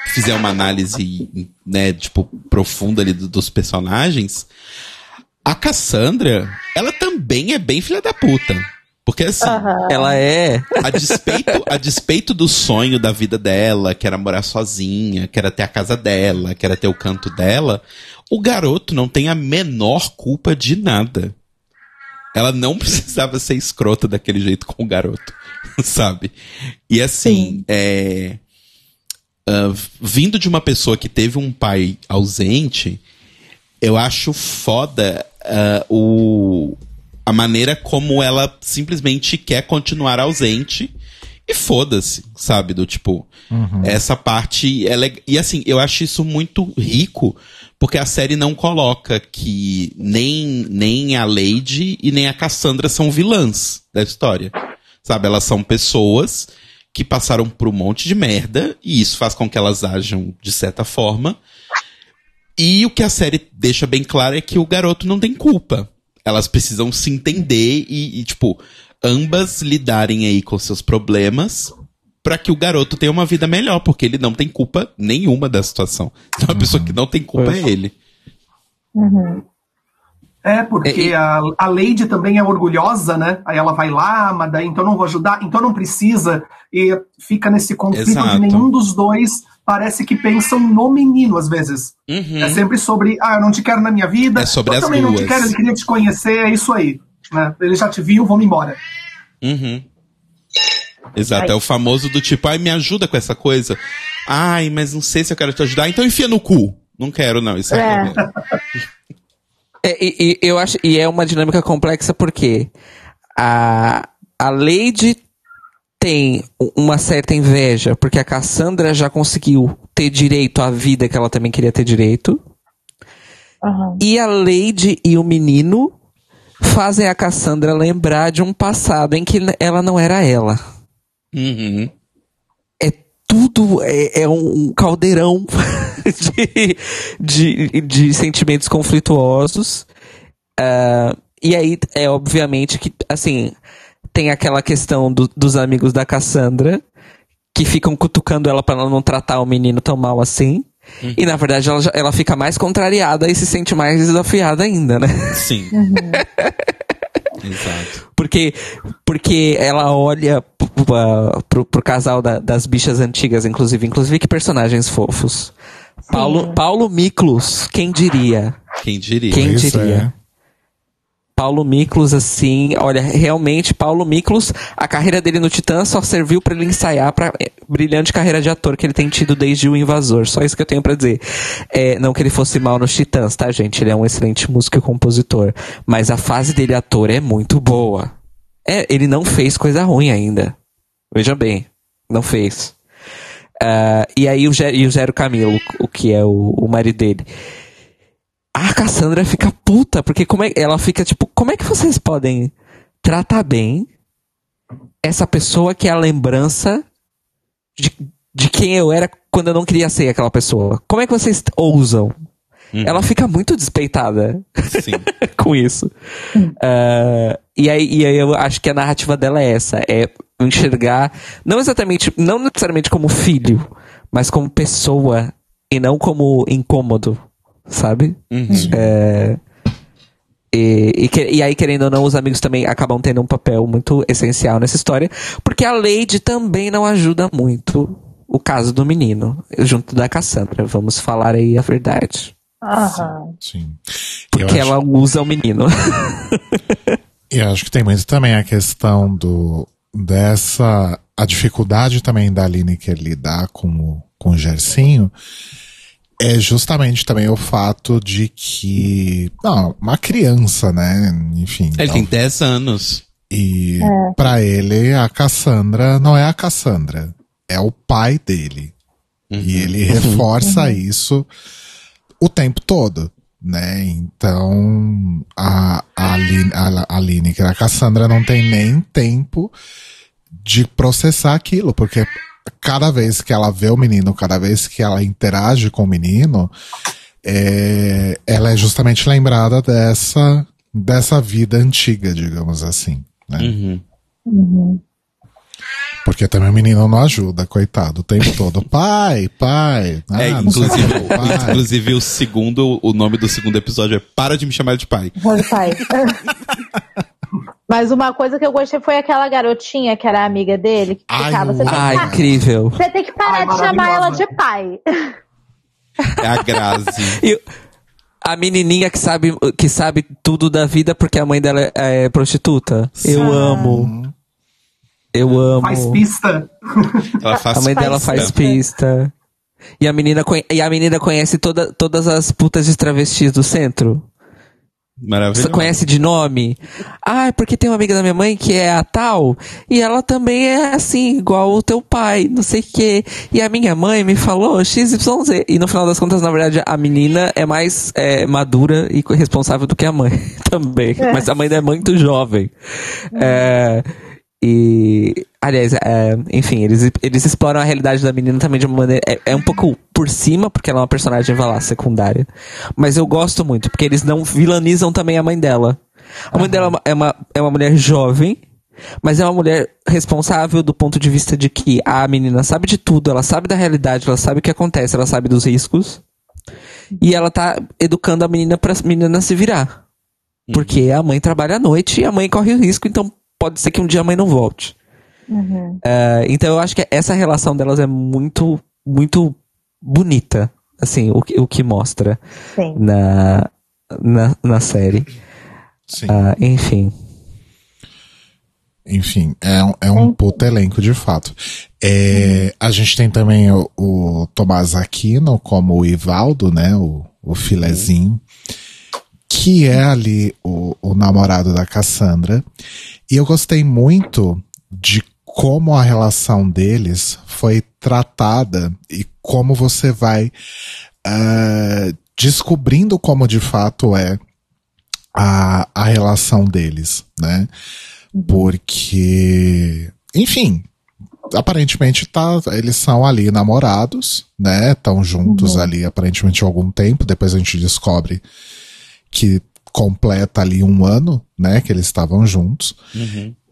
S3: fizer uma análise, né, tipo, profunda ali do- dos personagens, a Cassandra, ela também é bem filha da puta. Porque assim.
S4: Ela é.
S3: a despeito, a despeito do sonho da vida dela, que era morar sozinha, que era ter a casa dela, que era ter o canto dela, o garoto não tem a menor culpa de nada. Ela não precisava ser escrota daquele jeito com o garoto, sabe? E assim, é, ah, vindo de uma pessoa que teve um pai ausente, eu acho foda ah, o, a maneira como ela simplesmente quer continuar ausente e foda-se, sabe? Do tipo, essa parte. Ela é- e assim, eu acho isso muito rico, porque a série não coloca que nem, nem a Lady e nem a Cassandra são vilãs da história. Sabe? Elas são pessoas que passaram por um monte de merda, e isso faz com que elas ajam de certa forma. E o que a série deixa bem claro é que o garoto não tem culpa. Elas precisam se entender e, e, tipo, ambas lidarem aí com seus problemas pra que o garoto tenha uma vida melhor, porque ele não tem culpa nenhuma da situação. Então a pessoa que não tem culpa é ele.
S1: É, porque
S4: e-
S1: a, a Lady também é orgulhosa, né? Aí ela vai lá, mas daí então não vou ajudar, então não precisa. E fica nesse conflito
S3: Exato.
S1: de nenhum dos dois parece que pensam no menino às vezes.
S3: Uhum.
S1: É sempre sobre, ah, eu não te quero na minha vida.
S3: É sobre
S1: eu
S3: as
S1: também não te
S3: duas.
S1: quero, ele queria te conhecer, é isso aí. Né? Ele já te viu, vamos embora.
S3: Uhum. Exato, é o famoso do tipo, ai, me ajuda com essa coisa. Ai, mas não sei se eu quero te ajudar, então enfia no cu. Não quero, não. Isso é.
S5: É.
S4: É, e, e eu acho, e é uma dinâmica complexa porque a, a Lady tem uma certa inveja, porque a Cassandra já conseguiu ter direito à vida que ela também queria ter direito.
S5: Aham.
S4: E a Lady e o menino fazem a Cassandra lembrar de um passado em que ela não era ela.
S3: Uhum.
S4: É tudo, é, é um caldeirão de, de, de sentimentos conflituosos. Ah, e aí, é obviamente que, assim, tem aquela questão do- dos amigos da Cassandra que ficam cutucando ela pra ela não tratar o menino tão mal assim. E na verdade ela, ela fica mais contrariada e se sente mais desafiada ainda, né?
S3: Sim. Exato.
S4: Porque, porque ela olha pro, pro casal da- das bichas antigas, inclusive. Inclusive, que personagens fofos. Paulo, Paulo Miklos, quem diria?
S3: Quem diria?
S4: Quem diria? Paulo Miklos, assim, olha, realmente, Paulo Miklos, a carreira dele no Titã só serviu pra ele ensaiar pra eh, brilhante carreira de ator que ele tem tido desde o Invasor. Só isso que eu tenho pra dizer. É, não que ele fosse mal nos Titãs, tá, gente? Ele é um excelente músico e compositor. Mas a fase dele ator é muito boa. É, ele não fez coisa ruim ainda. Veja bem, não fez. Ah, e aí o, Gé- e o Zero Camilo, o que é o, o marido dele. A Cassandra fica puta, porque como é, ela fica tipo, como é que vocês podem tratar bem essa pessoa que é a lembrança de, de quem eu era quando eu não queria ser aquela pessoa? Como é que vocês ousam? Ela fica muito despeitada com isso. Ah, e, aí, e aí eu acho que a narrativa dela é essa: é enxergar, não exatamente, não necessariamente como filho, mas como pessoa e não como incômodo, sabe?
S3: Uhum.
S4: É, e, e, que- e aí, querendo ou não, os amigos também acabam tendo um papel muito essencial nessa história, porque a Lady também não ajuda muito o caso do menino, junto da Cassandra. Vamos falar aí a verdade.
S5: Aham.
S2: Sim.
S4: Porque
S2: eu, acho,
S4: ela usa o menino.
S2: eu acho que tem muito também a questão do dessa a dificuldade também da Lineker lidar com o, com o Gersinho é justamente também o fato de que não, uma criança, né? Enfim.
S3: Ele
S2: então-
S3: tem 10 anos.
S2: E pra ele, a Cassandra não é a Cassandra, é o pai dele. E ele reforça isso o tempo todo, né? Então, a, a, Lin- a, a Lineker, a Cassandra não tem nem tempo de processar aquilo, porque cada vez que ela vê o menino, cada vez que ela interage com o menino, é, ela é justamente lembrada dessa, dessa vida antiga, digamos assim. Né?
S3: Uhum.
S2: Porque também o menino não ajuda, coitado, o tempo todo. Pai, pai. Ah,
S3: É,
S2: sei o
S3: inclusive,
S2: pai.
S3: inclusive o segundo, o nome do segundo episódio é Para de me chamar de pai.
S5: Pai. Mas uma coisa que eu gostei foi aquela garotinha que era amiga dele, que
S2: Ai,
S5: ficava. Você
S2: eu
S5: tem, que
S4: Ah, incrível.
S5: você tem que parar
S1: Ai,
S5: de chamar ela de pai.
S3: É a Grazi.
S4: E a menininha que sabe, que sabe tudo da vida porque a mãe dela é, é prostituta. Eu amo. Eu amo.
S1: Faz pista.
S3: Ela faz
S4: A mãe dela
S5: Faz
S4: faz pista. E a menina, e a menina conhece toda, todas as putas de travestis do centro. Você
S3: Maravilhoso.
S4: conhece de nome? Ah, é porque tem uma amiga da minha mãe que é a tal, e ela também é assim, igual o teu pai, não sei o quê. E a minha mãe me falou XYZ. E no final das contas, na verdade, a menina é mais é, madura e responsável do que a mãe também. Mas a mãe ainda é muito jovem. É, e, aliás, é, enfim, eles, eles exploram a realidade da menina também de uma maneira. É, é um pouco por cima, porque ela é uma personagem, vai lá, secundária. Mas eu gosto muito, porque eles não vilanizam também a mãe dela. A mãe dela é uma, é uma mulher jovem, mas é uma mulher responsável do ponto de vista de que a menina sabe de tudo, ela sabe da realidade, ela sabe o que acontece, ela sabe dos riscos. E ela tá educando a menina pra menina se virar. Porque a mãe trabalha à noite e a mãe corre o risco, então pode ser que um dia a mãe não volte. É, então eu acho que essa relação delas é muito, muito bonita. Assim, o, que- o que mostra
S5: Sim.
S4: na, na, na série.
S2: Sim.
S4: Ah, enfim.
S2: Enfim, é, um- é um puto elenco de fato. É, a gente tem também o, o Tomás Aquino como o Ivaldo, né? O, o filezinho. Que é ali o, o namorado da Cassandra. E eu gostei muito de como a relação deles foi tratada e como você vai ah, descobrindo como de fato é a, a relação deles, né? Porque, enfim, aparentemente tá, eles são ali namorados, né? Estão juntos ali aparentemente há algum tempo. Depois a gente descobre que completa ali um ano, né? Que eles estavam juntos.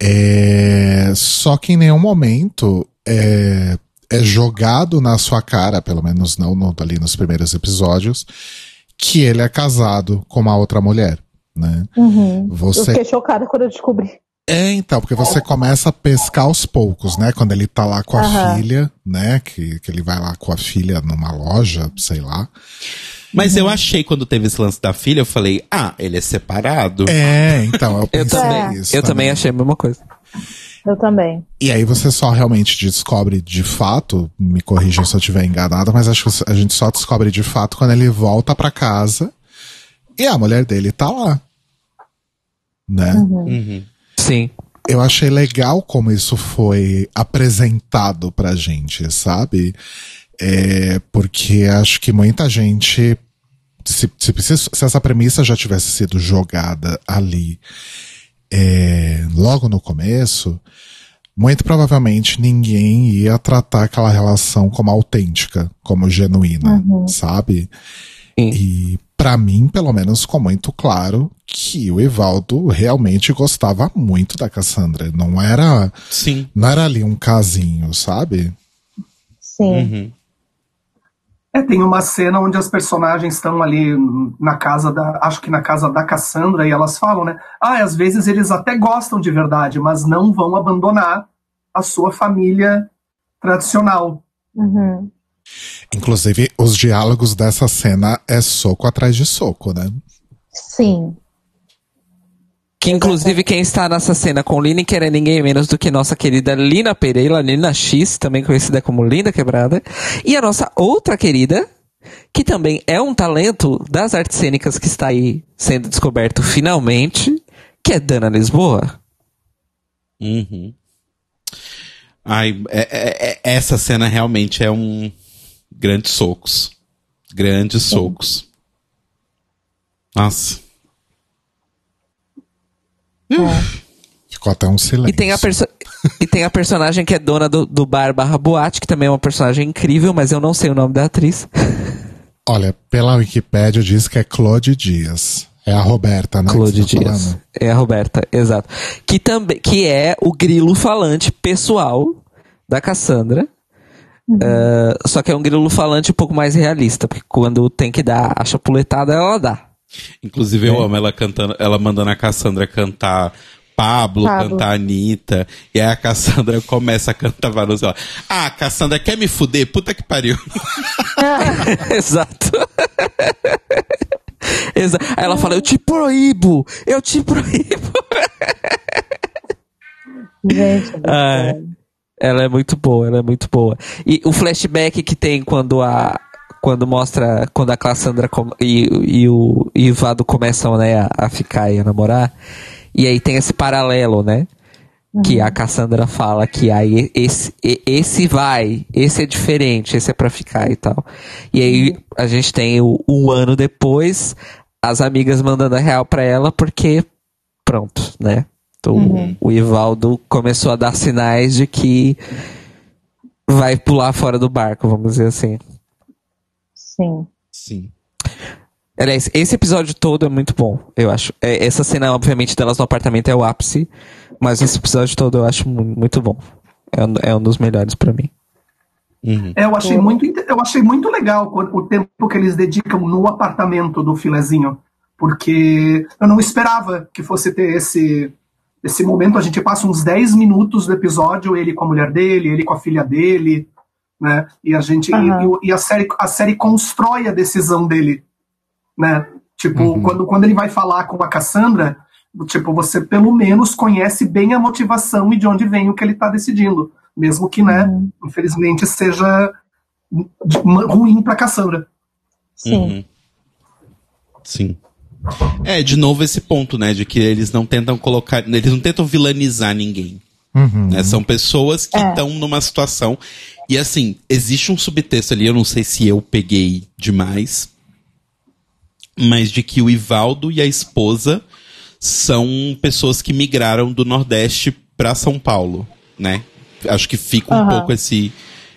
S2: É, só que em nenhum momento é, é jogado na sua cara, pelo menos não no- ali nos primeiros episódios, que ele é casado com uma outra mulher, né?
S5: Uhum. Eu
S2: Você
S5: fiquei chocada quando eu descobri.
S2: é, então, porque você começa a pescar aos poucos, né? Quando ele tá lá com a
S5: Aham.
S2: filha, né? Que, que ele vai lá com a filha numa loja, sei lá.
S3: Mas eu achei quando teve esse lance da filha, eu falei, ah, ele é separado.
S2: É, então, eu
S4: Eu também,
S2: nisso
S4: eu também achei a mesma coisa.
S5: Eu também.
S2: E aí você só realmente descobre de fato, me corrija se eu estiver enganada, mas acho que a gente só descobre de fato quando ele volta pra casa e a mulher dele tá lá. Né?
S3: Uhum.
S4: Sim.
S2: eu achei legal como isso foi apresentado pra gente, sabe? É, porque acho que muita gente. Se, se, se, se essa premissa já tivesse sido jogada ali é, logo no começo, muito provavelmente ninguém ia tratar aquela relação como autêntica, como genuína, sabe?
S4: Sim.
S2: E pra mim, pelo menos, ficou muito claro que o Evaldo realmente gostava muito da Cassandra. Não era,
S3: Sim.
S2: não era ali um casinho, sabe?
S5: Sim.
S3: Uhum.
S1: É, tem uma cena onde as personagens estão ali na casa da. Acho que na casa da Cassandra, e elas falam, né? Ah, às vezes eles até gostam de verdade, mas não vão abandonar a sua família tradicional.
S5: Uhum.
S2: Inclusive, os diálogos dessa cena é soco atrás de soco, né?
S5: Sim.
S4: Que inclusive quem está nessa cena com Lineker é ninguém menos do que nossa querida Lina Pereira, Lina X, também conhecida como Linda Quebrada. E a nossa outra querida, que também é um talento das artes cênicas que está aí sendo descoberto finalmente, que é Dana Lisboa.
S3: Uhum. Ai, é- é- é- essa cena realmente é um grandes socos. Grandes socos. Nossa.
S2: Ficou até um silêncio.
S4: E tem a, perso- e tem a personagem que é dona do, do bar barra boate, que também é uma personagem incrível, mas eu não sei o nome da atriz.
S2: Olha, pela Wikipédia diz que é Claude Dias. É a Roberta, né?
S4: Claude
S2: tá
S4: Dias.
S2: falando?
S4: É a Roberta, exato. Que, também, que é o grilo falante pessoal da Cassandra. Eh, só que é um grilo falante um pouco mais realista, porque quando tem que dar a chapuletada, ela dá.
S3: Inclusive, eu amo ela cantando, ela mandando a Cassandra cantar Pablo,
S5: Pablo.
S3: cantar Anitta. E aí a Cassandra começa a cantar vários. Ela, ah, Cassandra quer me fuder? Puta que pariu.
S4: Exato. Exa Aí ela fala, eu te proíbo, eu te proíbo.
S5: Gente, é.
S4: Ela é muito boa, ela é muito boa. E o flashback que tem quando a. Quando mostra. Quando a Cassandra e, e o e o Vado começam, né, a, a ficar e a namorar. E aí tem esse paralelo, né? Que a Cassandra fala que aí esse, esse vai, esse é diferente, esse é pra ficar e tal. E aí a gente tem o, um ano depois, as amigas mandando a real pra ela, porque pronto, né? Então, O Ivaldo começou a dar sinais de que vai pular fora do barco, vamos dizer assim.
S5: Sim.
S3: Sim.
S4: Aliás, esse episódio todo é muito bom, eu acho. É, essa cena, obviamente, delas no apartamento é o ápice, mas esse episódio todo eu acho mu- muito bom. É um, é um dos melhores pra mim.
S3: Uhum.
S1: É, eu achei muito, eu achei muito legal o tempo que eles dedicam no apartamento do filezinho, porque eu não esperava que fosse ter esse esse momento. A gente passa uns 10 minutos do episódio, ele com a mulher dele, ele com a filha dele, né? E a gente e-
S5: Aham.
S1: e, e a série a série constrói a decisão dele, né? Tipo, quando, quando ele vai falar com a Cassandra, tipo, você pelo menos conhece bem a motivação e de onde vem o que ele está decidindo, mesmo que, né, infelizmente seja ruim para Cassandra.
S5: Sim.
S3: Uhum. Sim. É, de novo esse ponto, né? De que eles não tentam colocar. Eles não tentam vilanizar ninguém.
S2: Uhum.
S3: né? São pessoas que
S5: É.
S3: estão numa situação. E assim, existe um subtexto ali, eu não sei se eu peguei demais. Mas de que o Ivaldo e a esposa são pessoas que migraram do Nordeste para São Paulo, né? Acho que fica um
S5: Aham.
S3: pouco esse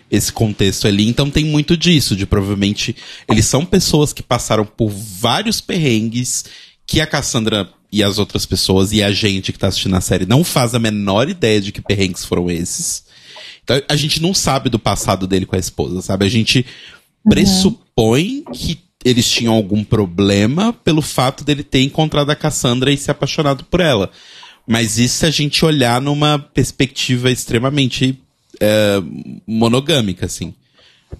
S3: esse contexto ali. Então tem muito disso, de provavelmente eles são pessoas que passaram por vários perrengues que a Cassandra e as outras pessoas e a gente que tá assistindo a série não faz a menor ideia de que perrengues foram esses. Então a gente não sabe do passado dele com a esposa, sabe? A gente pressupõe que eles tinham algum problema pelo fato dele ter encontrado a Cassandra e se apaixonado por ela. Mas isso se a gente olhar numa perspectiva extremamente é, monogâmica, assim.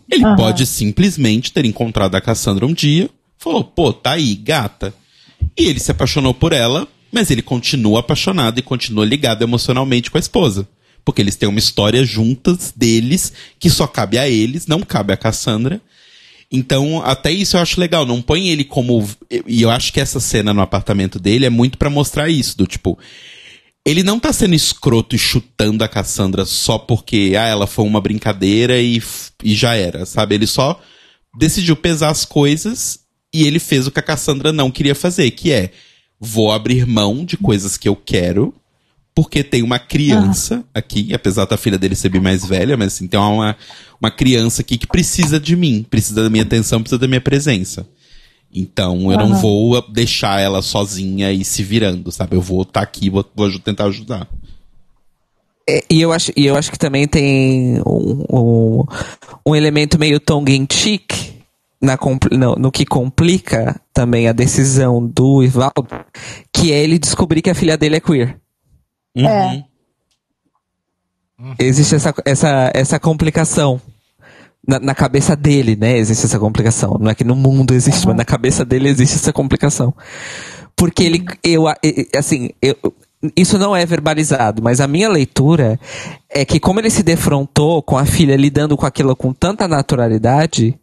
S3: Ele
S5: Aham.
S3: pode simplesmente ter encontrado a Cassandra um dia, falou, pô, tá aí, gata. E ele se apaixonou por ela, mas ele continua apaixonado e continua ligado emocionalmente com a esposa. Porque eles têm uma história juntas deles, que só cabe a eles, não cabe a Cassandra. Então, até isso eu acho legal. Não põe ele como. E eu acho que essa cena no apartamento dele é muito pra mostrar isso. Do tipo. Ele não tá sendo escroto e chutando a Cassandra só porque ah, ela foi uma brincadeira e, e já era, sabe? Ele só decidiu pesar as coisas e ele fez o que a Cassandra não queria fazer, que é vou abrir mão de coisas que eu quero, porque tem uma criança aqui, apesar da filha dele ser bem mais velha, mas assim, tem uma, uma criança aqui que precisa de mim, precisa da minha atenção, precisa da minha presença. Então eu não
S5: Aham.
S3: vou deixar ela sozinha e se virando, sabe? Eu vou estar aqui, vou, vou tentar ajudar.
S4: É, E eu acho, e eu acho que também tem um, um, um elemento meio tongue-in-cheek na compl- no, no que complica também a decisão do Ivaldo, que é ele descobrir que a filha dele é queer.
S3: Uhum.
S4: Existe essa, essa, essa complicação. Na, na cabeça dele, né? Existe essa complicação. Não é que no mundo existe, mas na cabeça dele existe essa complicação. Porque ele, eu, assim, eu, isso não é verbalizado, mas a minha leitura é que como ele se defrontou com a filha lidando com aquilo com tanta naturalidade,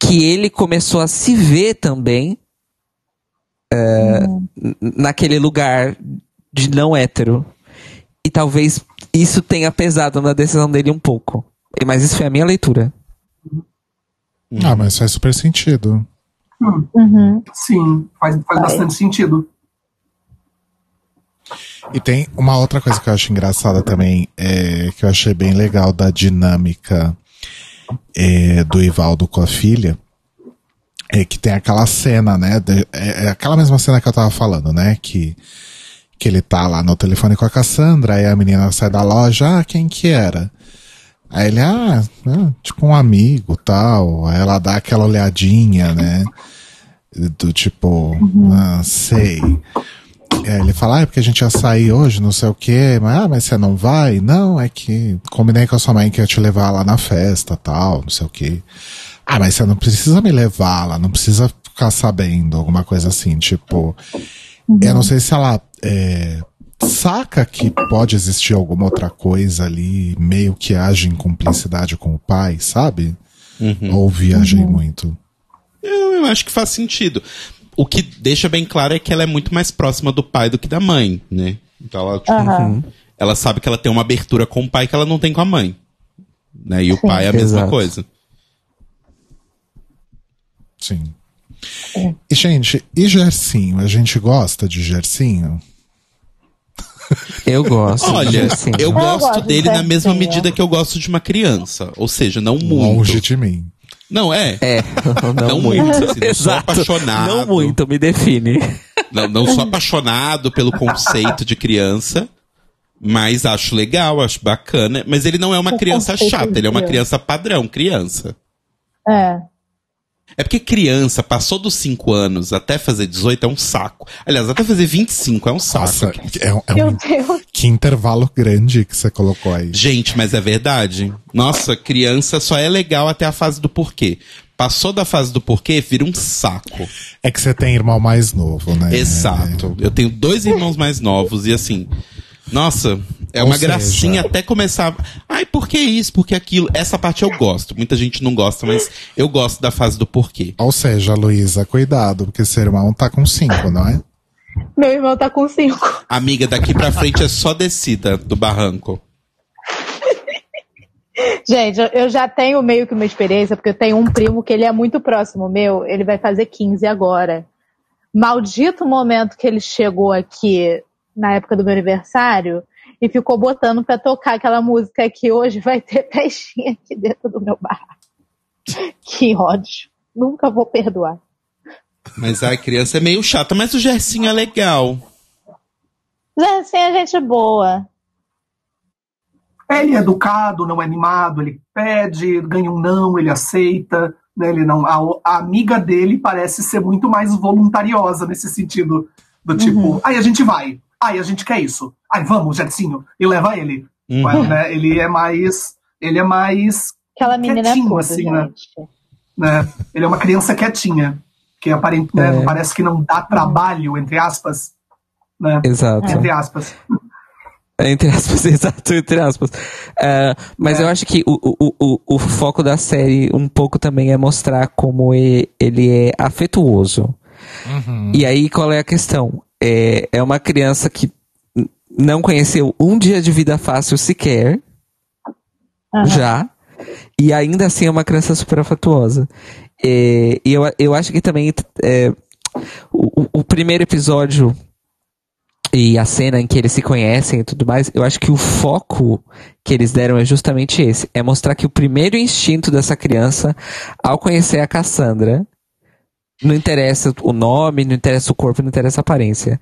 S4: que ele começou a se ver também é, n- naquele lugar de não hétero. E talvez isso tenha pesado na decisão dele um pouco. Mas isso foi a minha leitura.
S2: Ah, mas faz super sentido.
S5: Uhum.
S1: Sim, faz, faz
S5: Vai.
S1: bastante sentido.
S2: E tem uma outra coisa que eu acho engraçada também, é, que eu achei bem legal da dinâmica é, do Ivaldo com a filha, é que tem aquela cena, né? de- é, é aquela mesma cena que eu tava falando, né? Que, que ele tá lá no telefone com a Cassandra, aí a menina sai da loja, ah, quem que era? Aí ele, ah, ah, tipo um amigo tal. Aí ela dá aquela olhadinha, né? Do tipo, ah, sei. É, ele fala, ah, é porque a gente ia sair hoje, não sei o quê, mas, ah, mas você não vai? Não, é que combinei com a sua mãe que ia te levar lá na festa, tal, não sei o quê. Ah, mas você não precisa me levar lá, não precisa ficar sabendo, alguma coisa assim, tipo. Eu não sei se ela é, saca que pode existir alguma outra coisa ali, meio que age em cumplicidade com o pai, sabe? Ou viajei muito.
S3: Eu, eu acho que faz sentido. O que deixa bem claro é que ela é muito mais próxima do pai do que da mãe, né? Então ela, tipo,
S5: Aham.
S3: ela sabe que ela tem uma abertura com o pai que ela não tem com a mãe. Né? E o pai é a mesma
S4: Exato.
S3: coisa.
S2: Sim. E, gente, e Gersinho? A gente gosta de Gersinho?
S4: Eu gosto.
S3: Olha, eu
S5: Eu
S3: gosto
S5: gosto
S3: dele
S5: de
S3: na mesma medida que eu gosto de uma criança. Ou seja, não muito.
S2: Longe de mim.
S3: Não, é.
S4: É, não,
S3: Não
S4: muito.
S3: muito, assim, não sou
S4: Exato.
S3: apaixonado.
S4: Não muito, me define.
S3: Não, não sou apaixonado pelo conceito de criança, mas acho legal, acho bacana. Mas ele não é uma
S5: O
S3: criança chata, ele é uma
S5: criança.
S3: criança padrão, criança.
S5: É.
S3: É porque criança, passou dos 5 anos até fazer 18 é um saco. Aliás, até fazer 25 é um saco.
S2: Nossa, é, um- é
S5: Meu
S2: um
S5: Deus.
S2: que intervalo grande que você colocou aí.
S3: Gente, mas é verdade. Nossa, criança só é legal até a fase do porquê. Passou da fase do porquê, vira um saco.
S2: É que você tem irmão mais novo, né?
S3: Exato. Eu tenho dois irmãos mais novos e assim. Nossa, é
S2: Ou
S3: uma
S2: seja-
S3: gracinha até começar. Ai, por que isso? Por que aquilo? Essa parte eu gosto. Muita gente não gosta, mas eu gosto da fase do porquê.
S2: Ou seja, Luísa, cuidado, porque seu irmão tá com cinco, não é?
S5: Meu irmão tá com cinco.
S3: Amiga, daqui pra frente é só descida do barranco.
S5: Gente, eu- eu já tenho meio que uma experiência, porque eu tenho um primo que ele é muito próximo meu, ele vai fazer 15 agora. Maldito momento que ele chegou aqui na época do meu aniversário, e ficou botando pra tocar aquela música que hoje vai ter festinha aqui dentro do meu bar. Que ódio. Nunca vou perdoar.
S3: Mas a criança é meio chata, mas o Gersinho é legal.
S5: Sim, é gente boa.
S1: Ele é educado, não é animado, ele pede, ganha um não, ele aceita. Né, ele não, a, a amiga dele parece ser muito mais voluntariosa nesse sentido. Do tipo,
S5: Uhum.
S1: ai, a gente vai. Ai, a gente quer isso. Ai, vamos, Jetsinho. E leva ele.
S3: Uhum.
S1: Mas, né, ele é mais. Ele é mais.
S5: Aquela menina é
S1: Quietinho,
S5: tudo,
S1: assim, né? Né, ele é uma criança quietinha. Que aparente, né,
S4: É.
S1: parece que não dá trabalho, entre aspas. Né,
S4: Exato.
S1: entre aspas.
S4: Entre aspas, exato, entre aspas. É, mas
S1: É.
S4: eu acho que o, o, o, o foco da série um pouco também é mostrar como ele é afetuoso. E aí, qual é a questão? É, é uma criança que não conheceu um dia de vida fácil sequer,
S5: Aham.
S4: já, e ainda assim é uma criança super afetuosa. É, e eu, eu acho que também é, o- o primeiro episódio e a cena em que eles se conhecem e tudo mais, eu acho que o foco que eles deram é justamente esse. É mostrar que o primeiro instinto dessa criança, ao conhecer a Cassandra, não interessa o nome, não interessa o corpo, não interessa a aparência.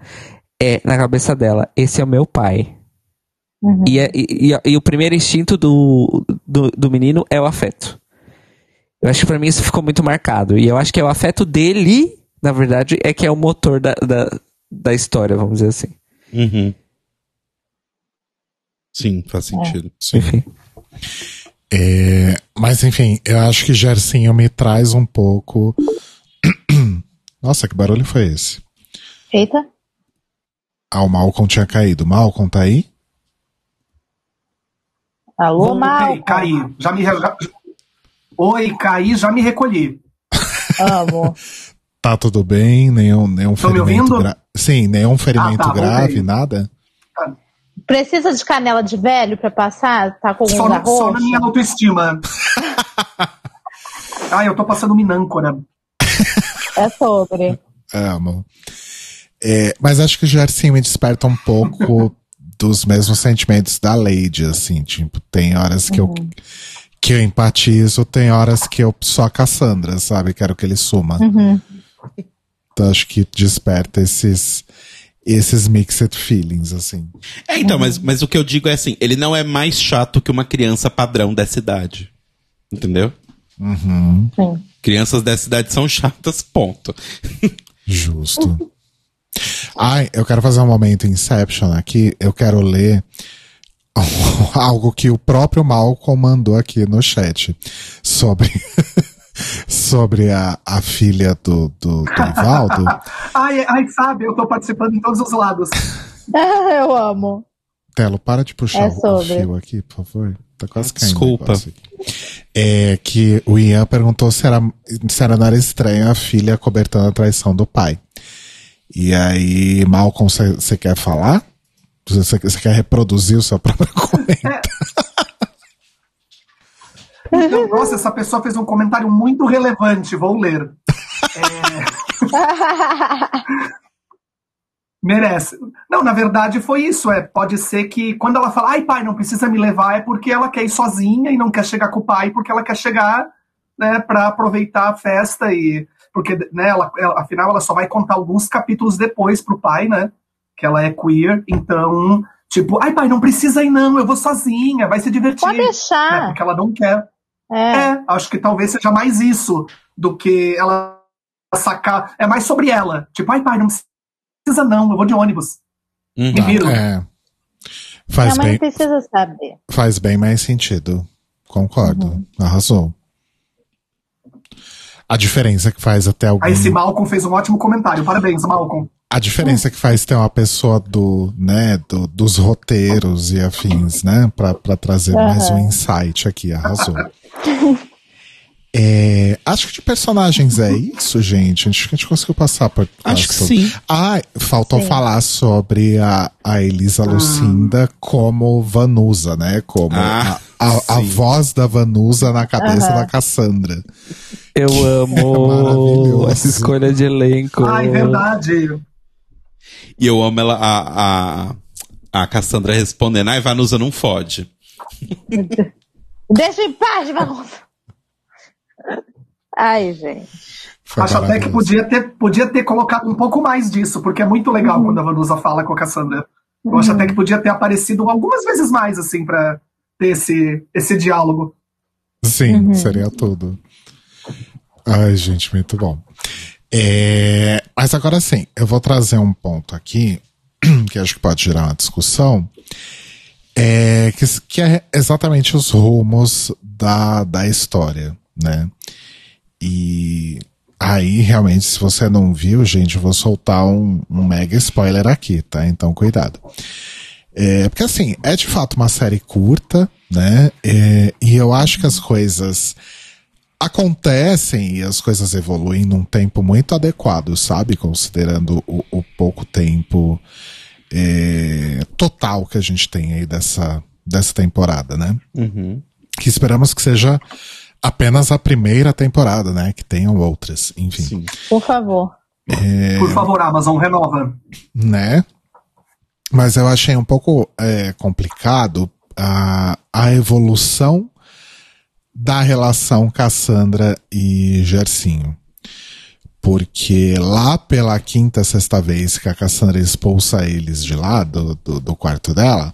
S4: É, na cabeça dela, esse é o meu pai.
S5: Uhum.
S4: E, é- e- e- e o primeiro instinto do, do, do menino é o afeto. Eu acho que pra mim isso ficou muito marcado. E eu acho que é o afeto dele, na verdade, é que é o motor da, da, da história, vamos dizer assim.
S3: Uhum. Sim, faz sentido.
S2: Sim.
S4: Enfim.
S2: É, mas enfim, eu acho que Gersinho me traz um pouco. Nossa, que barulho foi esse?
S5: Eita.
S2: Ah, o Malcolm tinha caído. Malcolm tá aí?
S5: Alô,
S1: Voltei,
S5: Mal.
S1: caí. Já me. Já... Oi, caí, já me recolhi.
S5: Amo.
S2: Tá tudo bem? Nenhum, nenhum ferimento
S1: ouvindo?
S2: grave. Sim, nenhum ferimento
S1: Ah, tá,
S2: grave,
S1: voltei.
S2: nada?
S5: Precisa de canela de velho pra passar? Tá com
S1: Só, na- só na minha autoestima. Ai, eu tô passando minâncora.
S5: É sobre.
S2: Amo. É, mas acho que o Gersinho me desperta um pouco dos mesmos sentimentos da Lady, assim, tipo, tem horas que eu que eu empatizo, tem horas que eu sou a Cassandra, sabe? Quero que ele suma.
S5: Uhum.
S2: Então acho que desperta esses esses mixed feelings, assim.
S3: É, então, mas, mas o que eu digo é assim, ele não é mais chato que uma criança padrão dessa idade. Entendeu?
S2: Uhum,
S5: Sim.
S3: Crianças dessa idade são chatas, ponto.
S2: justo. Ai, eu quero fazer um momento Inception aqui. Eu quero ler algo que o próprio Malcolm mandou aqui no chat sobre sobre a, a filha do, do, do Ivaldo.
S1: Ai, ai, sabe, eu tô participando em todos os lados.
S5: Eu amo.
S2: Telo, para de puxar
S5: É
S2: o- fio aqui, por favor. Tá quase caindo.
S3: Desculpa.
S2: É que o Ian perguntou se era, se era não era estranho a filha cobertando a traição do pai. E aí, Malcolm, você quer falar? Você quer reproduzir o seu próprio comentário?
S1: Então, nossa, essa pessoa fez um comentário muito relevante, vou ler. É, merece. Não, na verdade foi isso. É, pode ser que quando ela fala, ai pai, não precisa me levar, é porque ela quer ir sozinha e não quer chegar com o pai, porque ela quer chegar, né, para aproveitar a festa e porque, né, ela, ela- afinal ela só vai contar alguns capítulos depois pro pai, né, que ela é queer, então, tipo, ai pai, não precisa ir não, eu vou sozinha, vai se divertir.
S5: Pode
S1: né,
S5: deixar.
S1: porque ela não quer.
S5: É.
S1: É, acho que talvez seja mais isso do que ela sacar. É mais sobre ela. Tipo, ai, pai, não precisa não, eu vou de ônibus.
S3: Uhum.
S1: Me viro.
S2: É. Faz
S5: mãe
S2: bem,
S5: precisa saber.
S2: faz bem mais sentido. Concordo.
S5: Uhum.
S2: Arrasou. A diferença que faz até algum...
S1: Aí esse Malcolm fez um ótimo comentário. Parabéns, Malcolm.
S2: A diferença que faz ter uma pessoa do, né, do, dos roteiros e afins, né, pra trazer mais um insight aqui, arrasou. É, acho que de personagens é isso, gente. Acho que a gente conseguiu passar por.
S3: Acho que sim.
S2: Ah, faltou
S5: Sim.
S2: falar sobre a, a Elisa Lucinda como Vanusa, né? Como
S3: Ah,
S2: a, a, a voz da Vanusa na cabeça
S5: Aham.
S2: da Cassandra.
S4: Eu amo
S2: maravilhoso.
S4: essa escolha de elenco.
S1: Ai, verdade.
S3: E eu amo ela, a, a, a Cassandra respondendo, ai, Vanusa não fode.
S5: Deixa em paz, bagunça. Ai, gente.
S2: Foi
S1: Acho até que podia ter, podia ter colocado um pouco mais disso, porque é muito legal quando a Vanusa fala com a Cassandra. Eu acho até que podia ter aparecido algumas vezes mais, assim, pra ter esse, esse diálogo.
S2: Sim, seria tudo. Ai, gente, muito bom. É, mas agora sim, eu vou trazer um ponto aqui que acho que pode gerar uma discussão, é, que, que é exatamente os rumos da, da história, né? E aí, realmente, se você não viu, gente, eu vou soltar um, um mega spoiler aqui, tá? Então, cuidado. É, porque assim, é de fato uma série curta, né? É, e eu acho que as coisas acontecem e as coisas evoluem num tempo muito adequado, sabe? Considerando o, o pouco tempo é, total que a gente tem aí dessa, dessa temporada, né?
S3: Uhum.
S2: Que esperamos que seja apenas a primeira temporada, né? Que tenham outras, enfim.
S3: Sim.
S5: Por favor.
S1: Por favor, Amazon, renova.
S2: né? Mas eu achei um pouco é, complicado a, a evolução da relação Cassandra e Gercinho. Porque lá pela quinta, sexta vez que a Cassandra expulsa eles de lá, do, do, do quarto dela,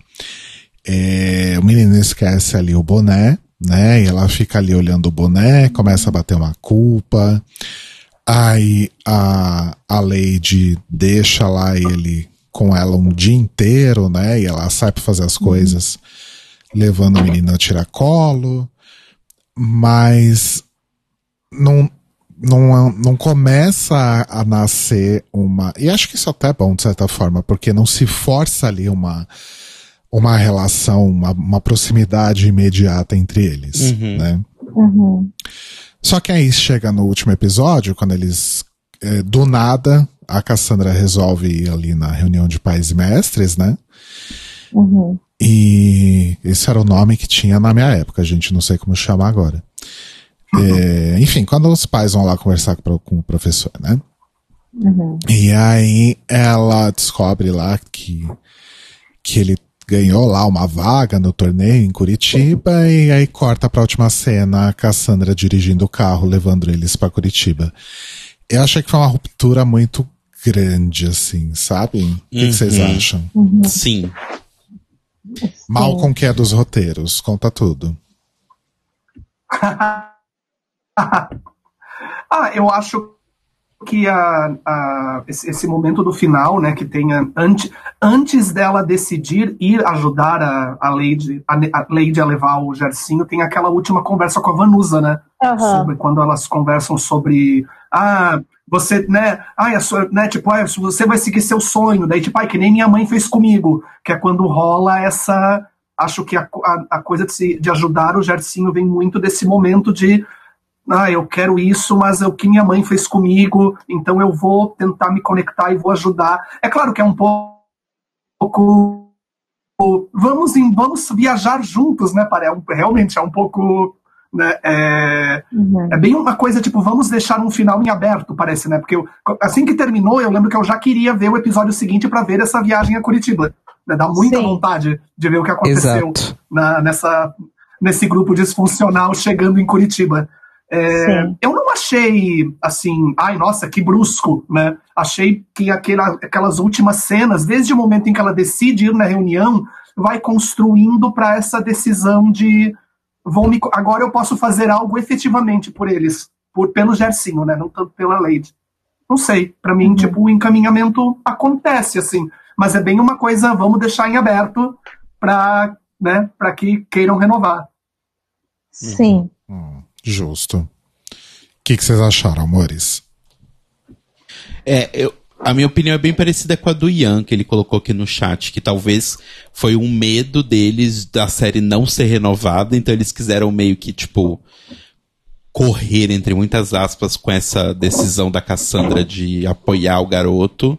S2: é, o menino esquece ali o boné, né? E ela fica ali olhando o boné, começa a bater uma culpa. Aí a, a Lady deixa lá ele com ela um dia inteiro, né? E ela sai pra fazer as coisas, levando o menino a tiracolo. Mas não, não, não começa a, a nascer uma. E acho que isso até é bom, de certa forma, porque não se força ali uma, uma relação, uma, uma proximidade imediata entre eles,
S3: Uhum.
S2: né?
S5: Uhum.
S2: Só que aí chega no último episódio, quando eles, eh, do nada, a Cassandra resolve ir ali na reunião de pais e mestres, né?
S5: Uhum.
S2: E esse era o nome que tinha na minha época, a gente não sei como chamar agora. Eh, enfim, quando os pais vão lá conversar com, com o professor, né?
S5: Uhum.
S2: E aí ela descobre lá que, que ele ganhou lá uma vaga no torneio em Curitiba e aí corta pra última cena a Cassandra dirigindo o carro, levando eles pra Curitiba. Eu achei que foi uma ruptura muito grande, assim, sabe? O que, que vocês
S3: Uhum.
S2: acham?
S3: Sim.
S2: Mal com que é dos roteiros, conta tudo.
S1: ah, eu acho que a, a- esse, esse momento do final, né, que tenha antes, antes dela decidir ir ajudar a, a Lady, a, a Lady a levar o Gercinho, tem aquela última conversa com a Vanusa, né?
S5: Aham.
S1: sobre quando elas conversam sobre ah você né ai a sua, né tipo ah, você vai seguir seu sonho daí tipo ai que nem minha mãe fez comigo que é quando rola essa acho que a, a, a coisa de, se, de ajudar o Gercinho vem muito desse momento de ah eu quero isso mas é o que minha mãe fez comigo então eu vou tentar me conectar e vou ajudar é claro que é um pouco vamos em, vamos viajar juntos né para é realmente é um pouco né, é,
S5: Uhum.
S1: é bem uma coisa tipo, vamos deixar um final em aberto, parece, né? Porque eu- assim que terminou, eu lembro que eu já queria ver o episódio seguinte pra ver essa viagem a Curitiba. Né? Dá muita
S5: Sim.
S1: vontade de ver o que aconteceu na- nessa, nesse grupo disfuncional chegando em Curitiba. É, eu não achei assim, ai nossa, que brusco, né? Achei que aquela, aquelas últimas cenas, desde o momento em que ela decide ir na reunião, vai construindo para essa decisão de vou me, agora eu posso fazer algo efetivamente por eles, por pelo Gercinho, né? Não tanto pela Lady. Não sei, para mim, tipo, o encaminhamento acontece assim, mas é bem uma coisa, vamos deixar em aberto para, né, para que queiram renovar.
S5: Sim.
S2: Justo. O que, que vocês acharam, amores?
S3: É, eu, a minha opinião é bem parecida com a do Ian, que ele colocou aqui no chat, que talvez foi um medo deles da série não ser renovada, então eles quiseram meio que, tipo, correr, entre muitas aspas, com essa decisão da Cassandra de apoiar o garoto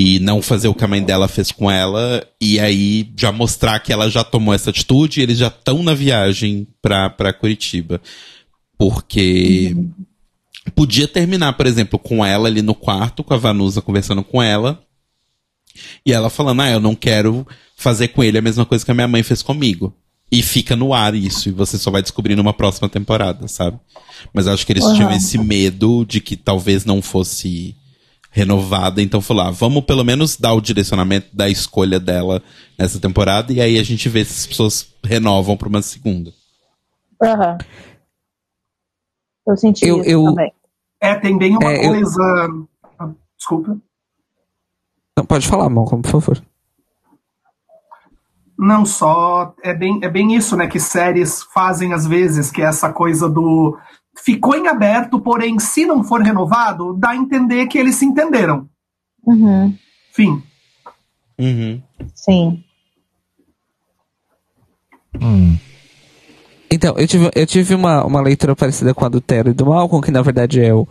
S3: e não fazer o que a mãe dela fez com ela, e aí já mostrar que ela já tomou essa atitude e eles já estão na viagem pra, pra Curitiba. Porque podia terminar, por exemplo, com ela ali no quarto, com a Vanusa conversando com ela. E ela falando, ah, eu não quero fazer com ele a mesma coisa que a minha mãe fez comigo. E fica no ar isso, e você só vai descobrir numa próxima temporada, sabe? Mas acho que eles
S5: Uhum.
S3: tinham esse medo de que talvez não fosse renovada, então falou, ah, vamos pelo menos dar o direcionamento da escolha dela nessa temporada, e aí a gente vê se as pessoas renovam pra uma segunda.
S5: Aham. Eu senti
S4: Eu-
S5: isso
S4: eu-
S5: também.
S1: É, tem bem uma
S4: É, eu-
S1: coisa. Ah, Desculpa.
S4: Não, pode falar, Malcolm, por favor.
S1: Não só. É bem, é bem isso, né? Que séries fazem às vezes, que é essa coisa do. Ficou em aberto, porém, se não for renovado, dá a entender que eles se entenderam.
S5: Uhum.
S1: Fim.
S3: Uhum.
S5: Sim.
S2: Hum.
S4: Então, eu tive, eu tive uma, uma leitura parecida com a do Tero e do Malcolm, que na verdade é o.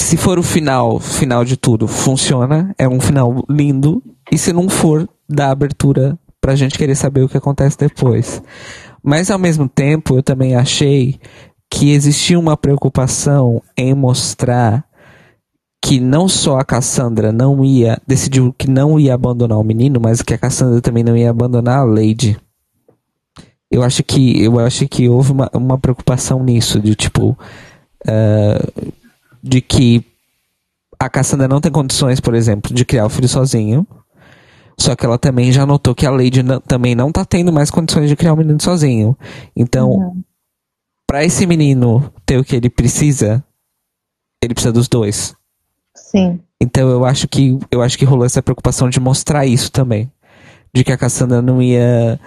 S4: Se for o final, final de tudo, funciona, é um final lindo, e se não for, dá abertura pra gente querer saber o que acontece depois. Mas ao mesmo tempo, eu também achei que existia uma preocupação em mostrar que não só a Cassandra não ia, decidiu que não ia abandonar o menino, mas que a Cassandra também não ia abandonar a Lady. Eu acho que eu acho que houve uma, uma preocupação nisso de tipo eh, de que a Cassandra não tem condições, por exemplo, de criar o filho sozinho. Só que ela também já notou que a Lady também não tá tendo mais condições de criar o menino sozinho. Então, pra esse menino ter o que ele precisa, ele precisa dos dois.
S5: Sim.
S4: Então eu acho que eu acho que rolou essa preocupação de mostrar isso também. De que a Cassandra não ia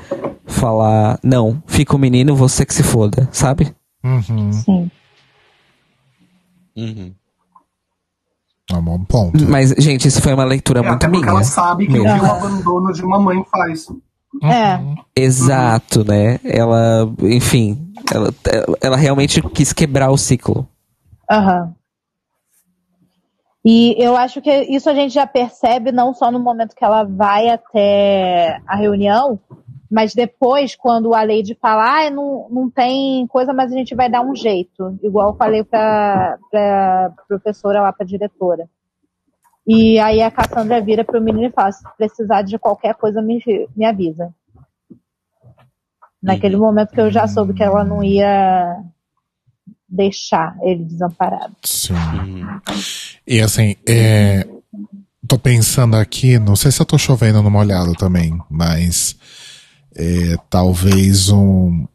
S4: falar, não, fica o menino, você que se foda, sabe?
S2: Uhum.
S5: Sim.
S3: Uhum.
S2: É um bom ponto.
S4: Mas, gente, isso foi uma leitura
S1: É,
S4: muito
S1: até
S4: minha.
S1: ela sabe que
S4: Mesmo.
S1: o que o abandono de uma mãe faz.
S5: É.
S4: Exato, né? Ela, enfim, ela, ela realmente quis quebrar o ciclo.
S5: Aham. E eu acho que isso a gente já percebe não só no momento que ela vai até a reunião, mas depois, quando a Lady fala, ah, não, não tem coisa, mas a gente vai dar um jeito. Igual eu falei pra, pra professora lá, pra diretora. E aí a Cassandra vira pro menino e fala, se precisar de qualquer coisa, me, me avisa. Naquele momento que eu já soube que ela não ia deixar ele desamparado.
S2: Sim.
S3: Uhum.
S2: E assim, é, tô pensando aqui, não sei se eu tô chovendo no molhado também, mas é, talvez um.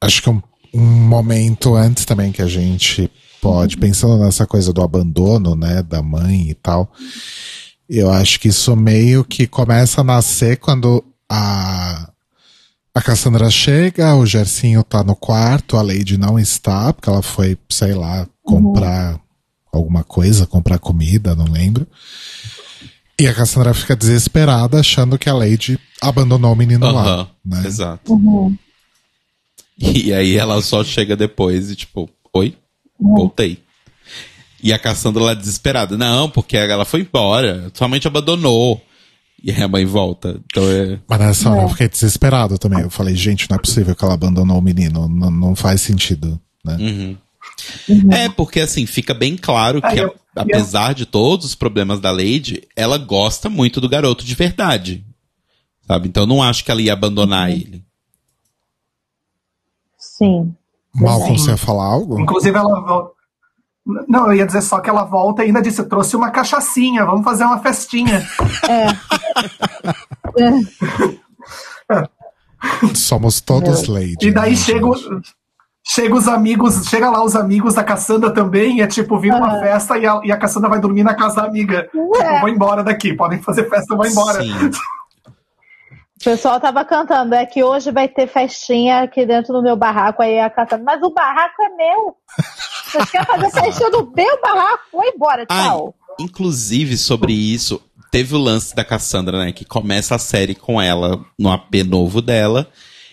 S2: Acho que um, um momento antes também que a gente pode, pensando nessa coisa do abandono, né, da mãe e tal, eu acho que isso meio que começa a nascer quando a. A Cassandra chega, o Gercinho tá no quarto, a Lady não está, porque ela foi, sei lá, comprar alguma coisa, comprar comida, não lembro. E a Cassandra fica desesperada, achando que a Lady abandonou o menino lá.
S3: Aham,
S2: Né?
S3: Exato. E aí ela só chega depois e tipo, oi? Voltei. E a Cassandra lá desesperada. Não, porque ela foi embora. Sua mãe te abandonou. E aí a mãe volta. Então é.
S2: Mas nessa hora eu fiquei desesperado também. Eu falei, gente, não é possível que ela abandonou o menino. Não, não faz sentido. Né?
S3: Uhum. É, porque assim, fica bem claro que, a- apesar de todos os problemas da Lady, ela gosta muito do garoto de verdade. Sabe? Então eu não acho que ela ia abandonar ele.
S5: Sim.
S2: Malcolm,
S1: Sim.
S2: você ia falar algo?
S1: Inclusive, ela. Não, eu ia dizer só que ela volta e ainda disse: trouxe uma cachaçinha, vamos fazer uma festinha.
S2: Somos todos Lady.
S1: E daí
S2: né,
S1: chega, chega os amigos, chega lá os amigos da Cassandra também, e é tipo, vira uma festa e a, e a Cassandra vai dormir na casa da amiga. Tipo, vou embora daqui, podem fazer festa, eu vou embora.
S3: Sim.
S5: O pessoal tava cantando, é que hoje vai ter festinha aqui dentro do meu barraco, aí a cantando, mas o barraco é meu. Vocês querem fazer festinha do meu barraco? Vou embora, tchau.
S3: inclusive, sobre isso, teve o lance da Cassandra, né? Que começa a série com ela no AP novo dela.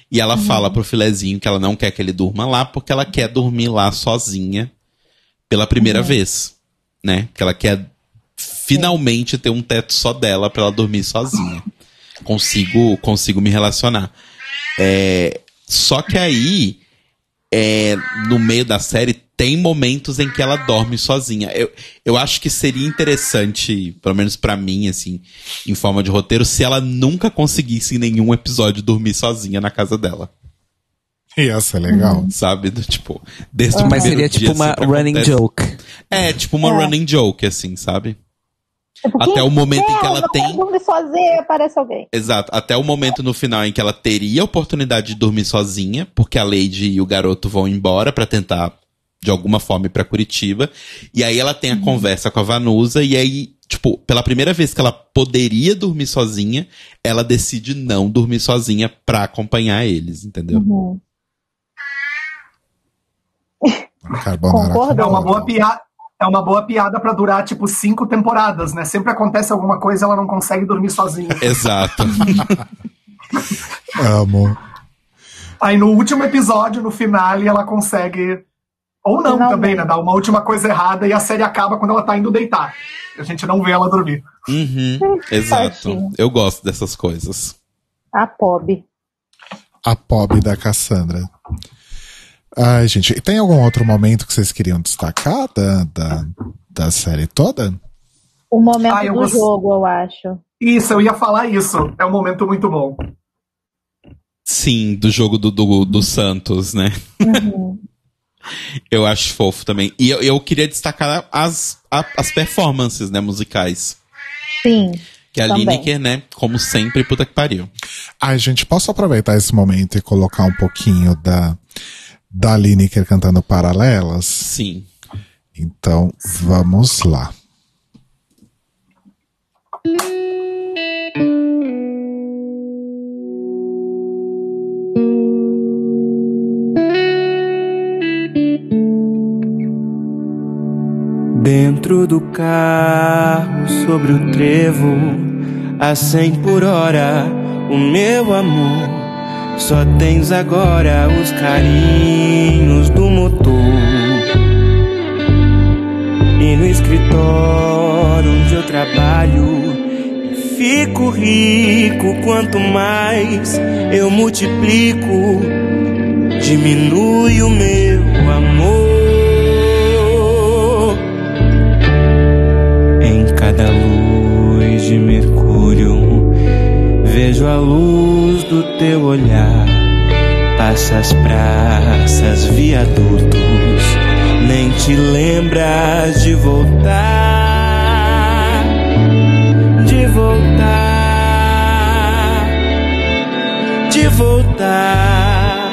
S3: E ela fala pro filezinho que ela não quer que ele durma lá, porque ela quer dormir lá sozinha pela primeira vez. Né? Que ela quer finalmente ter um teto só dela pra ela dormir sozinha. Consigo, consigo me relacionar. É, só que aí, é, no meio da série, tem momentos em que ela dorme sozinha. Eu, eu acho que seria interessante, pelo menos pra mim, assim, em forma de roteiro, se ela nunca conseguisse em nenhum episódio dormir sozinha na casa dela.
S2: Ia ser legal.
S3: Sabe? Do, tipo, desde o
S4: Mas seria
S3: dia
S4: tipo uma
S3: sempre
S4: running
S3: acontece.
S4: joke.
S3: É, tipo uma
S5: É.
S3: running joke, assim, sabe?
S5: Tipo,
S3: Até o momento em que ela
S5: quer
S3: tem-
S5: dormir sozinha e aparece alguém.
S3: Exato. Até o momento no final em que ela teria a oportunidade de dormir sozinha, porque a Lady e o garoto vão embora pra tentar, de alguma forma, ir pra Curitiba. E aí ela tem a conversa com a Vanusa, e aí, tipo, pela primeira vez que ela poderia dormir sozinha, ela decide não dormir sozinha pra acompanhar eles, entendeu?
S5: Uhum.
S2: Carbonara.
S5: Concordo.
S1: É uma boa piada. É uma boa piada pra durar, tipo, cinco temporadas, né? Sempre acontece alguma coisa ela não consegue dormir sozinha.
S3: Exato.
S2: Amo.
S1: Aí no último episódio, no finale, ela consegue. Ou não
S5: Finalmente.
S1: também, né? Dar uma última coisa errada e a série acaba quando ela tá indo deitar. A gente não vê ela dormir.
S3: Uhum, exato. Eu gosto dessas coisas.
S5: A Pob.
S2: A pobre da Cassandra. Ai, gente, tem algum outro momento que vocês queriam destacar da, da, da série toda?
S5: O momento
S1: Ah,
S5: do
S1: gost-
S5: jogo, eu acho.
S1: Isso, eu ia falar isso. É um momento muito bom.
S3: Sim, do jogo do, do, do Santos, né?
S5: Uhum.
S3: Eu acho fofo também. E eu, eu queria destacar as, a- as performances, né, musicais.
S5: Sim.
S3: Que a
S5: Também.
S3: Lineker, né, como sempre, puta que pariu.
S2: Ai, gente, posso aproveitar esse momento e colocar um pouquinho da, da Lineker cantando paralelas?
S3: Sim.
S2: Então, vamos lá.
S6: Dentro do carro, sobre o trevo, a cem por hora, o meu amor. Só tens agora os carinhos do motor. E no escritório onde eu trabalho, fico rico quanto mais eu multiplico, diminui o meu amor. Em cada luz de Mercúrio, vejo a luz do teu olhar. Passa as praças, viadutos, nem te lembras de voltar. De voltar, de voltar.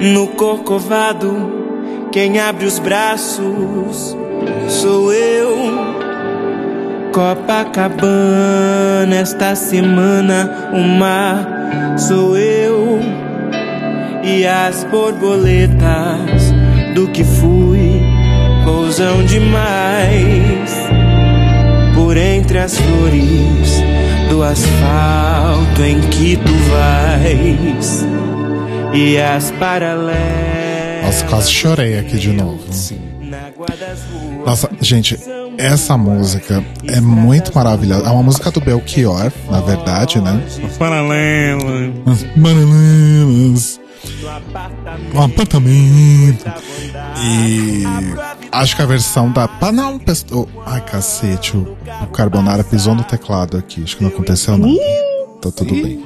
S6: No corcovado, quem abre os braços sou eu. Copacabana, esta semana o mar sou eu. E as borboletas do que fui pousam demais por entre as flores do asfalto em que tu vais. E as paralelas.
S2: Nossa, quase chorei aqui de novo. Nossa, gente, essa música é muito maravilhosa. É uma música do Belchior, na verdade, né?
S6: Paralela.
S2: As Paralelas. Um apartamento. E acho que a versão da. Ah, não, oh, ai, cacete, o, o Carbonara pisou no teclado aqui. Acho que não aconteceu nada. Tá tudo bem.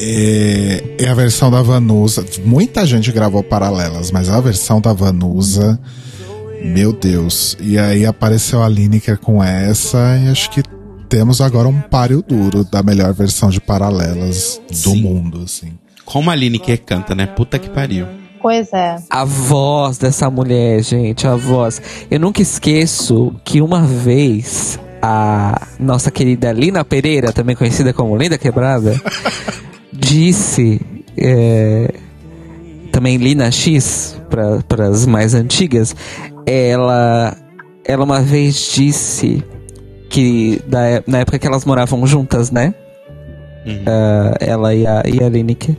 S2: É, é a versão da Vanusa. Muita gente gravou paralelas, mas a versão da Vanusa. Meu Deus. E aí apareceu a Lineker com essa, e acho que temos agora um páreo duro da melhor versão de paralelas do
S3: Sim.
S2: mundo, assim.
S3: Como a Lineker canta, né? Puta que pariu.
S5: Pois é.
S4: A voz dessa mulher, gente, a voz. Eu nunca esqueço que uma vez a nossa querida Lina Pereira, também conhecida como Linda Quebrada, disse. é, também Lina X, para as mais antigas, ela, ela uma vez disse que da, é- na época que elas moravam juntas, né?
S3: Uhum.
S4: Ah, ela e a, e a Lineker.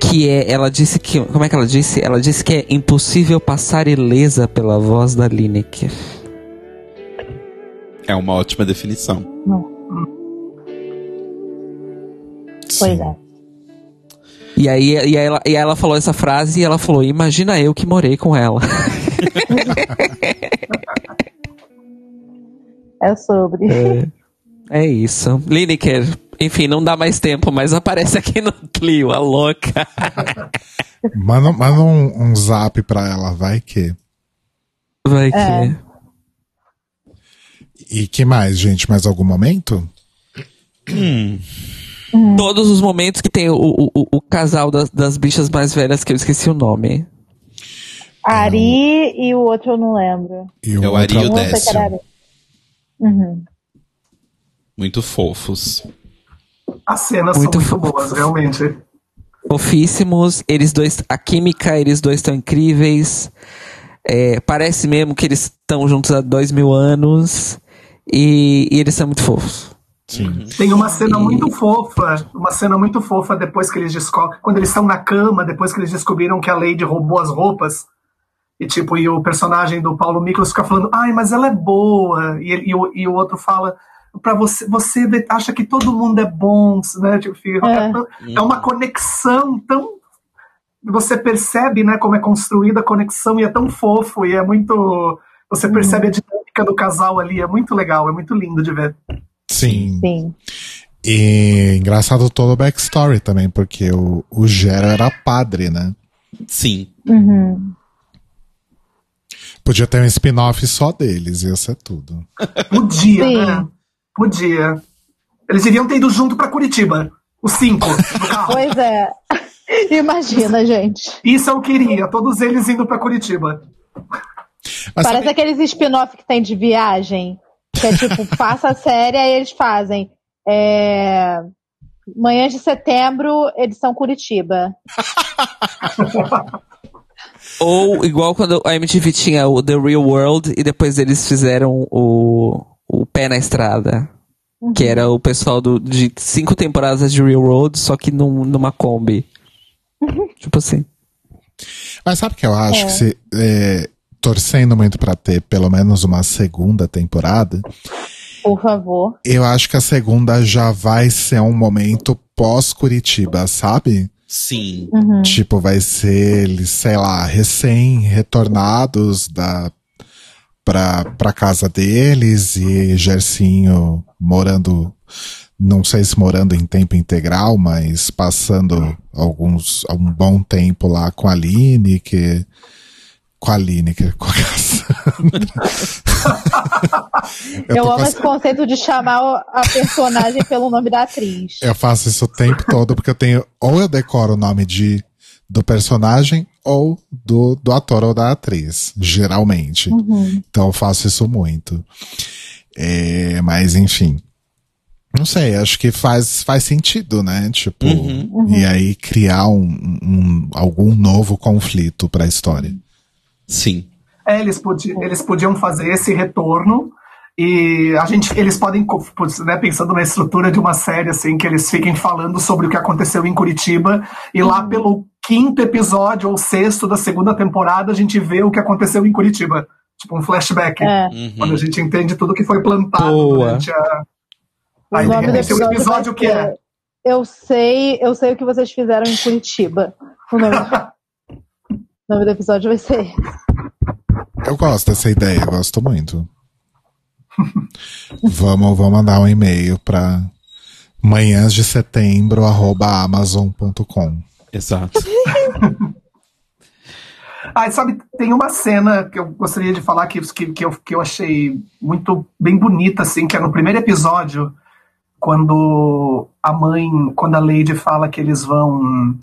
S4: Que é, ela disse que. Como é que ela disse? Ela disse que é impossível passar ilesa pela voz da Lineker.
S3: É uma ótima definição.
S5: Pois
S2: Sim.
S5: é.
S4: E aí, e aí ela, e ela falou essa frase e ela falou: Imagina eu que morei com ela.
S5: É sobre.
S4: É isso. Lineker, enfim, não dá mais tempo, mas aparece aqui no Clio, a louca.
S2: Manda, manda um, um zap pra ela, vai que.
S4: Vai que.
S5: É.
S2: E que mais, gente? Mais algum momento?
S4: Todos os momentos que tem o, o, o- o casal das, das bichas mais velhas, que eu esqueci o nome.
S5: Ari e o outro eu não lembro.
S2: E
S3: É o Ari e o Décio.
S5: Uhum.
S3: Muito fofos.
S1: As cenas
S4: Muito
S1: são muito boas, realmente.
S4: Fofíssimos, eles dois, a química, eles dois estão incríveis. É, parece mesmo que eles estão juntos há dois mil anos. E, e eles são muito fofos.
S2: Sim.
S1: Tem uma cena
S4: E-
S1: muito fofa, uma cena muito fofa depois que eles descobrem, quando eles estão na cama, depois que eles descobriram que a Lady roubou as roupas. E tipo, e o personagem do Paulo Miklos fica falando, ai, mas ela é boa. E, ele- e o, e o outro fala, para você, você acha que todo mundo é bom, né? Tipo,
S5: É.
S1: é, é uma conexão tão. Você percebe, né, como é construída a conexão e é tão fofo e é muito. Você percebe a dinâmica do casal ali, é muito legal, é muito lindo de ver.
S2: Sim.
S5: Sim.
S2: E engraçado todo o backstory também, porque o, o Gero era padre, né?
S3: Sim.
S5: Uhum.
S2: Podia ter um spin-off só deles, ia ser tudo.
S1: Podia,
S5: Sim.
S1: né? Podia. Eles deviam ter ido junto pra Curitiba. Os cinco.
S5: Pois é. Imagina, gente.
S1: Isso eu queria, todos eles indo pra Curitiba.
S2: Mas
S5: Parece
S2: sabe-
S5: aqueles spin-off que tem de viagem. Que é tipo, passa a série e eles fazem. É... Manhã de setembro, edição Curitiba.
S4: Ou igual quando a MTV tinha o The Real World e depois eles fizeram o, o Pé na Estrada. Que era o pessoal do, de cinco temporadas de Real World, só que num, numa Kombi. tipo assim.
S2: Mas sabe o que eu acho
S5: É.
S2: que se é, torcendo muito pra ter pelo menos uma segunda temporada,
S5: Por favor.
S2: eu acho que a segunda já vai ser um momento pós Curitiba, sabe?
S3: Sim.
S5: Uhum.
S2: Tipo, vai ser eles, sei lá, recém-retornados da pra, pra casa deles e Gercinho morando, não sei se morando em tempo integral, mas passando alguns, um bom tempo lá com a Aline, que com a Aline, que com a Cassandra.
S5: Eu,
S2: tô
S5: amo
S2: com-
S5: esse conceito de chamar a personagem pelo nome da atriz.
S2: Eu faço isso o tempo todo porque eu tenho, ou eu decoro o nome de, do personagem ou do, do ator ou da atriz, geralmente. Então eu faço isso muito. É, mas enfim. Não sei, acho que faz, faz sentido, né? Tipo,
S3: Uhum.
S2: e aí criar um, um- algum novo conflito pra história.
S3: Sim.
S1: É, eles, podi eles podiam fazer esse retorno e a gente, eles podem, né, pensando na estrutura de uma série, assim, que eles fiquem falando sobre o que aconteceu em Curitiba e lá pelo quinto episódio ou sexto da segunda temporada a gente vê o que aconteceu em Curitiba. Tipo um flashback.
S5: É.
S3: Uhum.
S1: Quando a gente entende tudo que foi plantado
S4: Boa.
S1: durante a.
S5: O nome do
S1: esse é o
S5: episódio,
S1: episódio que é.
S5: Eu sei, eu sei o que vocês fizeram em Curitiba. O nome, do episódio vai ser. esse.
S2: Eu gosto dessa ideia, gosto muito. vamos, vamos mandar um e-mail pra manhãs de setembro, arroba amazon.com.
S3: Exato.
S1: Ah, sabe, tem uma cena que eu gostaria de falar que, que, que, eu, que eu achei muito bem bonita, assim, que é no primeiro episódio, quando a mãe, quando a Lady fala que eles vão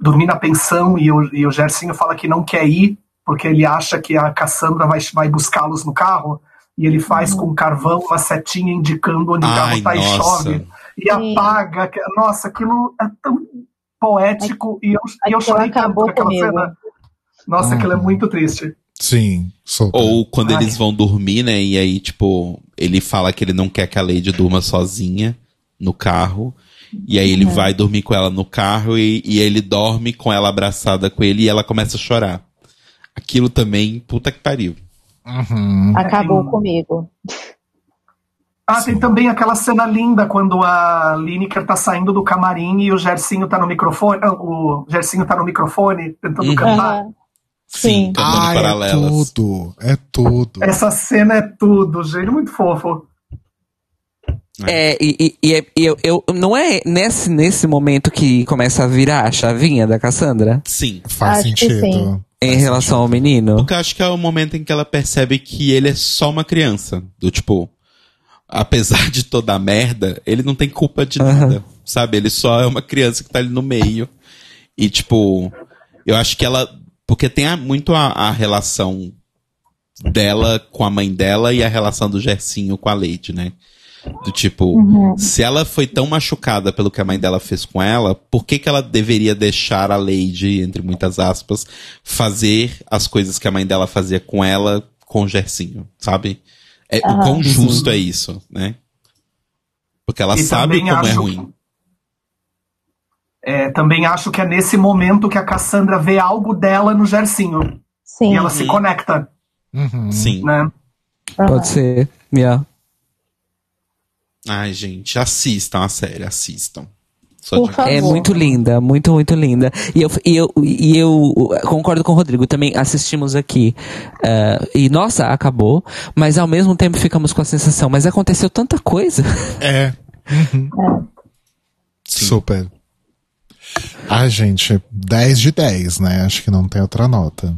S1: dormir na pensão e o, e o Gersinho fala que não quer ir, porque ele acha que a Cassandra vai, vai buscá-los no carro, e ele faz com carvão uma setinha indicando onde o carro
S3: Ai,
S1: tá e chove, e
S5: Sim.
S1: apaga. que- Nossa, aquilo é tão poético, e eu, e eu chorei tanto
S5: acabou
S1: com aquela
S5: comigo.
S1: cena. Nossa, aquilo é muito triste.
S2: Sim, super.
S3: Ou quando
S1: Ai.
S3: eles vão dormir, né? E aí, tipo, ele fala que ele não quer que a Lady durma sozinha no carro. E aí ele vai dormir com ela no carro e, e ele dorme com ela abraçada com ele e ela começa a chorar. Aquilo também, puta que pariu.
S2: Uhum.
S5: Acabou
S1: Sim.
S5: comigo.
S1: Ah, tem também aquela cena linda quando a Lineker tá saindo do camarim e o Gersinho tá no microfone. o Gersinho tá no microfone tentando
S3: Uhum.
S1: cantar.
S3: Sim,
S5: Sim.
S2: Ah, é
S3: paralelas.
S2: tudo. É tudo.
S1: Essa cena é tudo, gente, muito fofo.
S4: É, e, e- e é- e eu, eu- não é nesse, nesse momento que começa a virar a chavinha da Cassandra
S3: Sim.
S2: Faz
S5: Acho
S2: sentido.
S5: sim.
S4: em relação ao menino?
S3: Porque eu acho que é o momento em que ela percebe que ele é só uma criança. Do tipo, apesar de toda a merda, ele não tem culpa de
S4: Aham.
S3: nada. Sabe? Ele só é uma criança que tá ali no meio. E, tipo, eu acho que ela. Porque tem a- muito a, a relação dela com a mãe dela e a relação do Gersinho com a Lady, né? Do tipo, se ela foi tão machucada pelo que a mãe dela fez com ela, por que, que ela deveria deixar a Lady, entre muitas aspas, fazer as coisas que a mãe dela fazia com ela com o Gersinho, sabe? É, O quão justo é isso, né? Porque ela
S1: E
S3: sabe como é
S1: acho-
S3: ruim.
S1: É, também acho que é nesse momento que a Cassandra vê algo dela no Gersinho.
S5: Sim.
S1: E ela se conecta,
S2: Uhum.
S3: Sim.
S1: né?
S4: Pode ser. Yeah.
S3: Ai, gente, assistam a série, assistam. Só
S5: Por
S3: de-
S5: favor.
S4: É muito linda, muito, muito linda. E eu, e eu, e eu concordo com o Rodrigo, também assistimos aqui. eh, e nossa, acabou. Mas ao mesmo tempo ficamos com a sensação, mas aconteceu tanta coisa.
S2: É. Uhum.
S3: Sim.
S2: Super. Ah, gente, 10 de 10, né? Acho que não tem outra nota.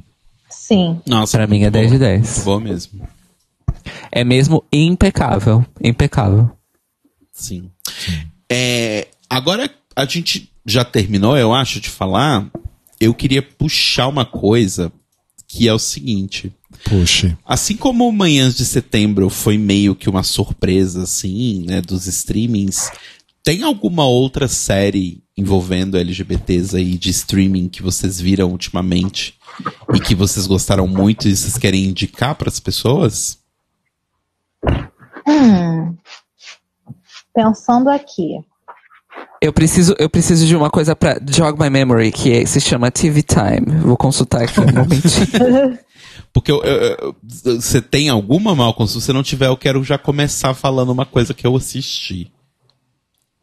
S5: Sim.
S3: Nossa,
S4: Pra mim é
S3: muito
S4: 10 de
S3: boa.
S4: 10.
S3: Muito boa mesmo.
S4: É mesmo impecável. Impecável.
S3: Sim. É, agora a gente já terminou, eu acho, de falar. Eu queria puxar uma coisa que é o seguinte.
S2: Puxe.
S3: Assim como Manhãs de Setembro foi meio que uma surpresa, assim, né, dos streamings, tem alguma outra série envolvendo LGBTs aí de streaming que vocês viram ultimamente e que vocês gostaram muito e vocês querem indicar para as pessoas?
S5: Hum. Pensando aqui.
S4: Eu preciso, eu preciso de uma coisa pra jog my memory, que é- se chama TV Time. Vou consultar aqui um momentinho.
S3: Porque eu- eu- eu- você tem alguma, Malcolm? Se você não tiver, eu quero já começar falando uma coisa que eu assisti.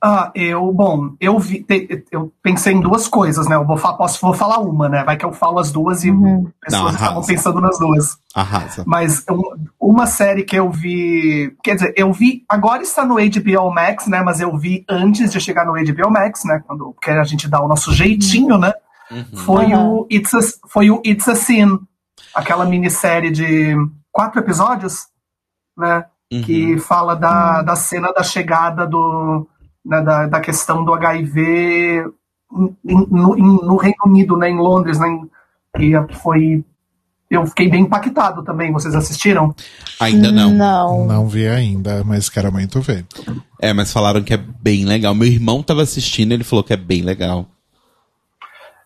S1: Ah, eu, bom, eu vi, te- eu pensei em duas coisas, né? Eu vou, posso, vou falar uma, né? Vai que eu falo as duas e
S5: Uhum.
S1: pessoas
S3: Não, arrasa.
S1: pensando nas duas.
S3: Arrasa.
S1: Mas um- uma série que eu vi. Quer dizer, eu vi. Agora está no HBO Max, né? Mas eu vi antes de chegar no HBO Max, né? Quando, porque a gente dá o nosso jeitinho, né?
S3: Uhum.
S1: Foi,
S5: Aham.
S1: o It's a, foi o It's a Sin. Aquela minissérie de quatro episódios, né?
S3: Uhum.
S1: que fala da, da cena da chegada do, né, da, da questão do HIV em- em- no, em- no Reino Unido, né, em Londres, né, e foi eu fiquei bem impactado também. Vocês assistiram?
S3: Ainda não.
S5: Não.
S2: Não vi ainda, mas quero muito ver.
S3: É, mas falaram que é bem legal. Meu irmão tava assistindo ele falou que é bem legal.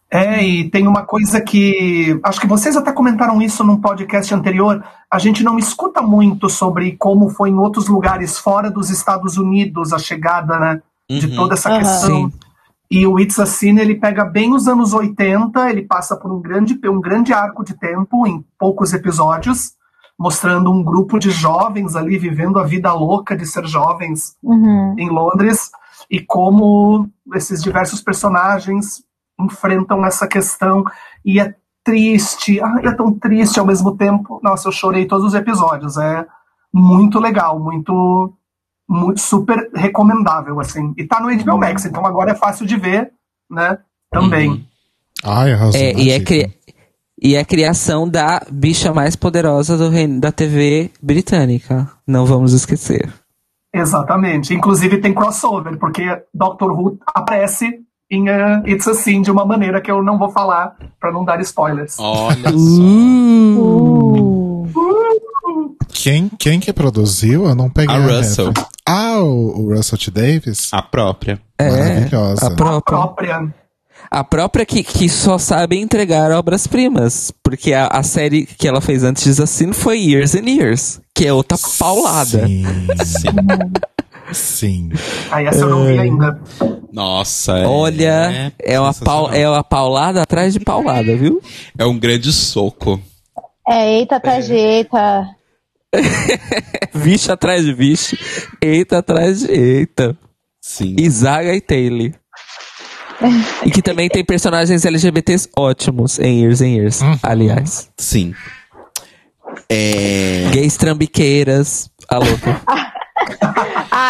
S1: É, e tem uma coisa que. Acho que vocês até comentaram isso num podcast anterior. A gente não escuta muito sobre como foi em outros lugares fora dos Estados Unidos a chegada, né? De
S3: Uhum.
S1: toda essa
S5: Aham.
S1: questão.
S4: Sim.
S1: E o It's a Sin, ele pega bem os anos 80, ele passa por um grande, um grande arco de tempo, em poucos episódios, mostrando um grupo de jovens ali vivendo a vida louca de ser jovens
S5: Uhum.
S1: em Londres e como esses diversos personagens enfrentam essa questão e é triste, ai, é tão triste ao mesmo tempo. Nossa, eu chorei todos os episódios, é muito legal, muito, muito super recomendável assim. E tá no HBO Max, então agora é fácil de ver, né? Também.
S3: Uhum.
S2: Ai, arrasou
S4: É, e, é cri- e é a criação da bicha mais poderosa do reino, da TV britânica. Não vamos esquecer.
S1: Exatamente. Inclusive tem crossover, porque Doctor Who aparece em eh, It's a Sin de uma maneira que eu não vou falar pra não dar spoilers.
S3: Olha só.
S5: Uh.
S2: Quem, quem que produziu? Eu não peguei
S3: A
S2: a
S3: Russell.
S2: Ah, o, o Russell T. Davis?
S3: A própria.
S4: É,
S2: Maravilhosa.
S4: a
S1: A
S4: própria.
S1: própria.
S4: A própria que, que só sabe entregar obras-primas. Porque a, a série que ela fez antes de Assim foi Years and Years. Que é outra paulada.
S2: Sim.
S3: Sim.
S2: Sim.
S1: Aí essa eu não vi ainda.
S3: Nossa, é.
S4: Olha, é, uma pau, é uma paulada atrás de paulada, viu?
S3: É um grande soco.
S5: É, eita, tá eita.
S4: Vixe atrás de vixe. Eita atrás de eita.
S3: Sim.
S4: Isaga e Taylor. e que também tem personagens LGBTs ótimos em Years and Years, aliás.
S3: Sim. É.
S4: Gays trambiqueiras. A louca.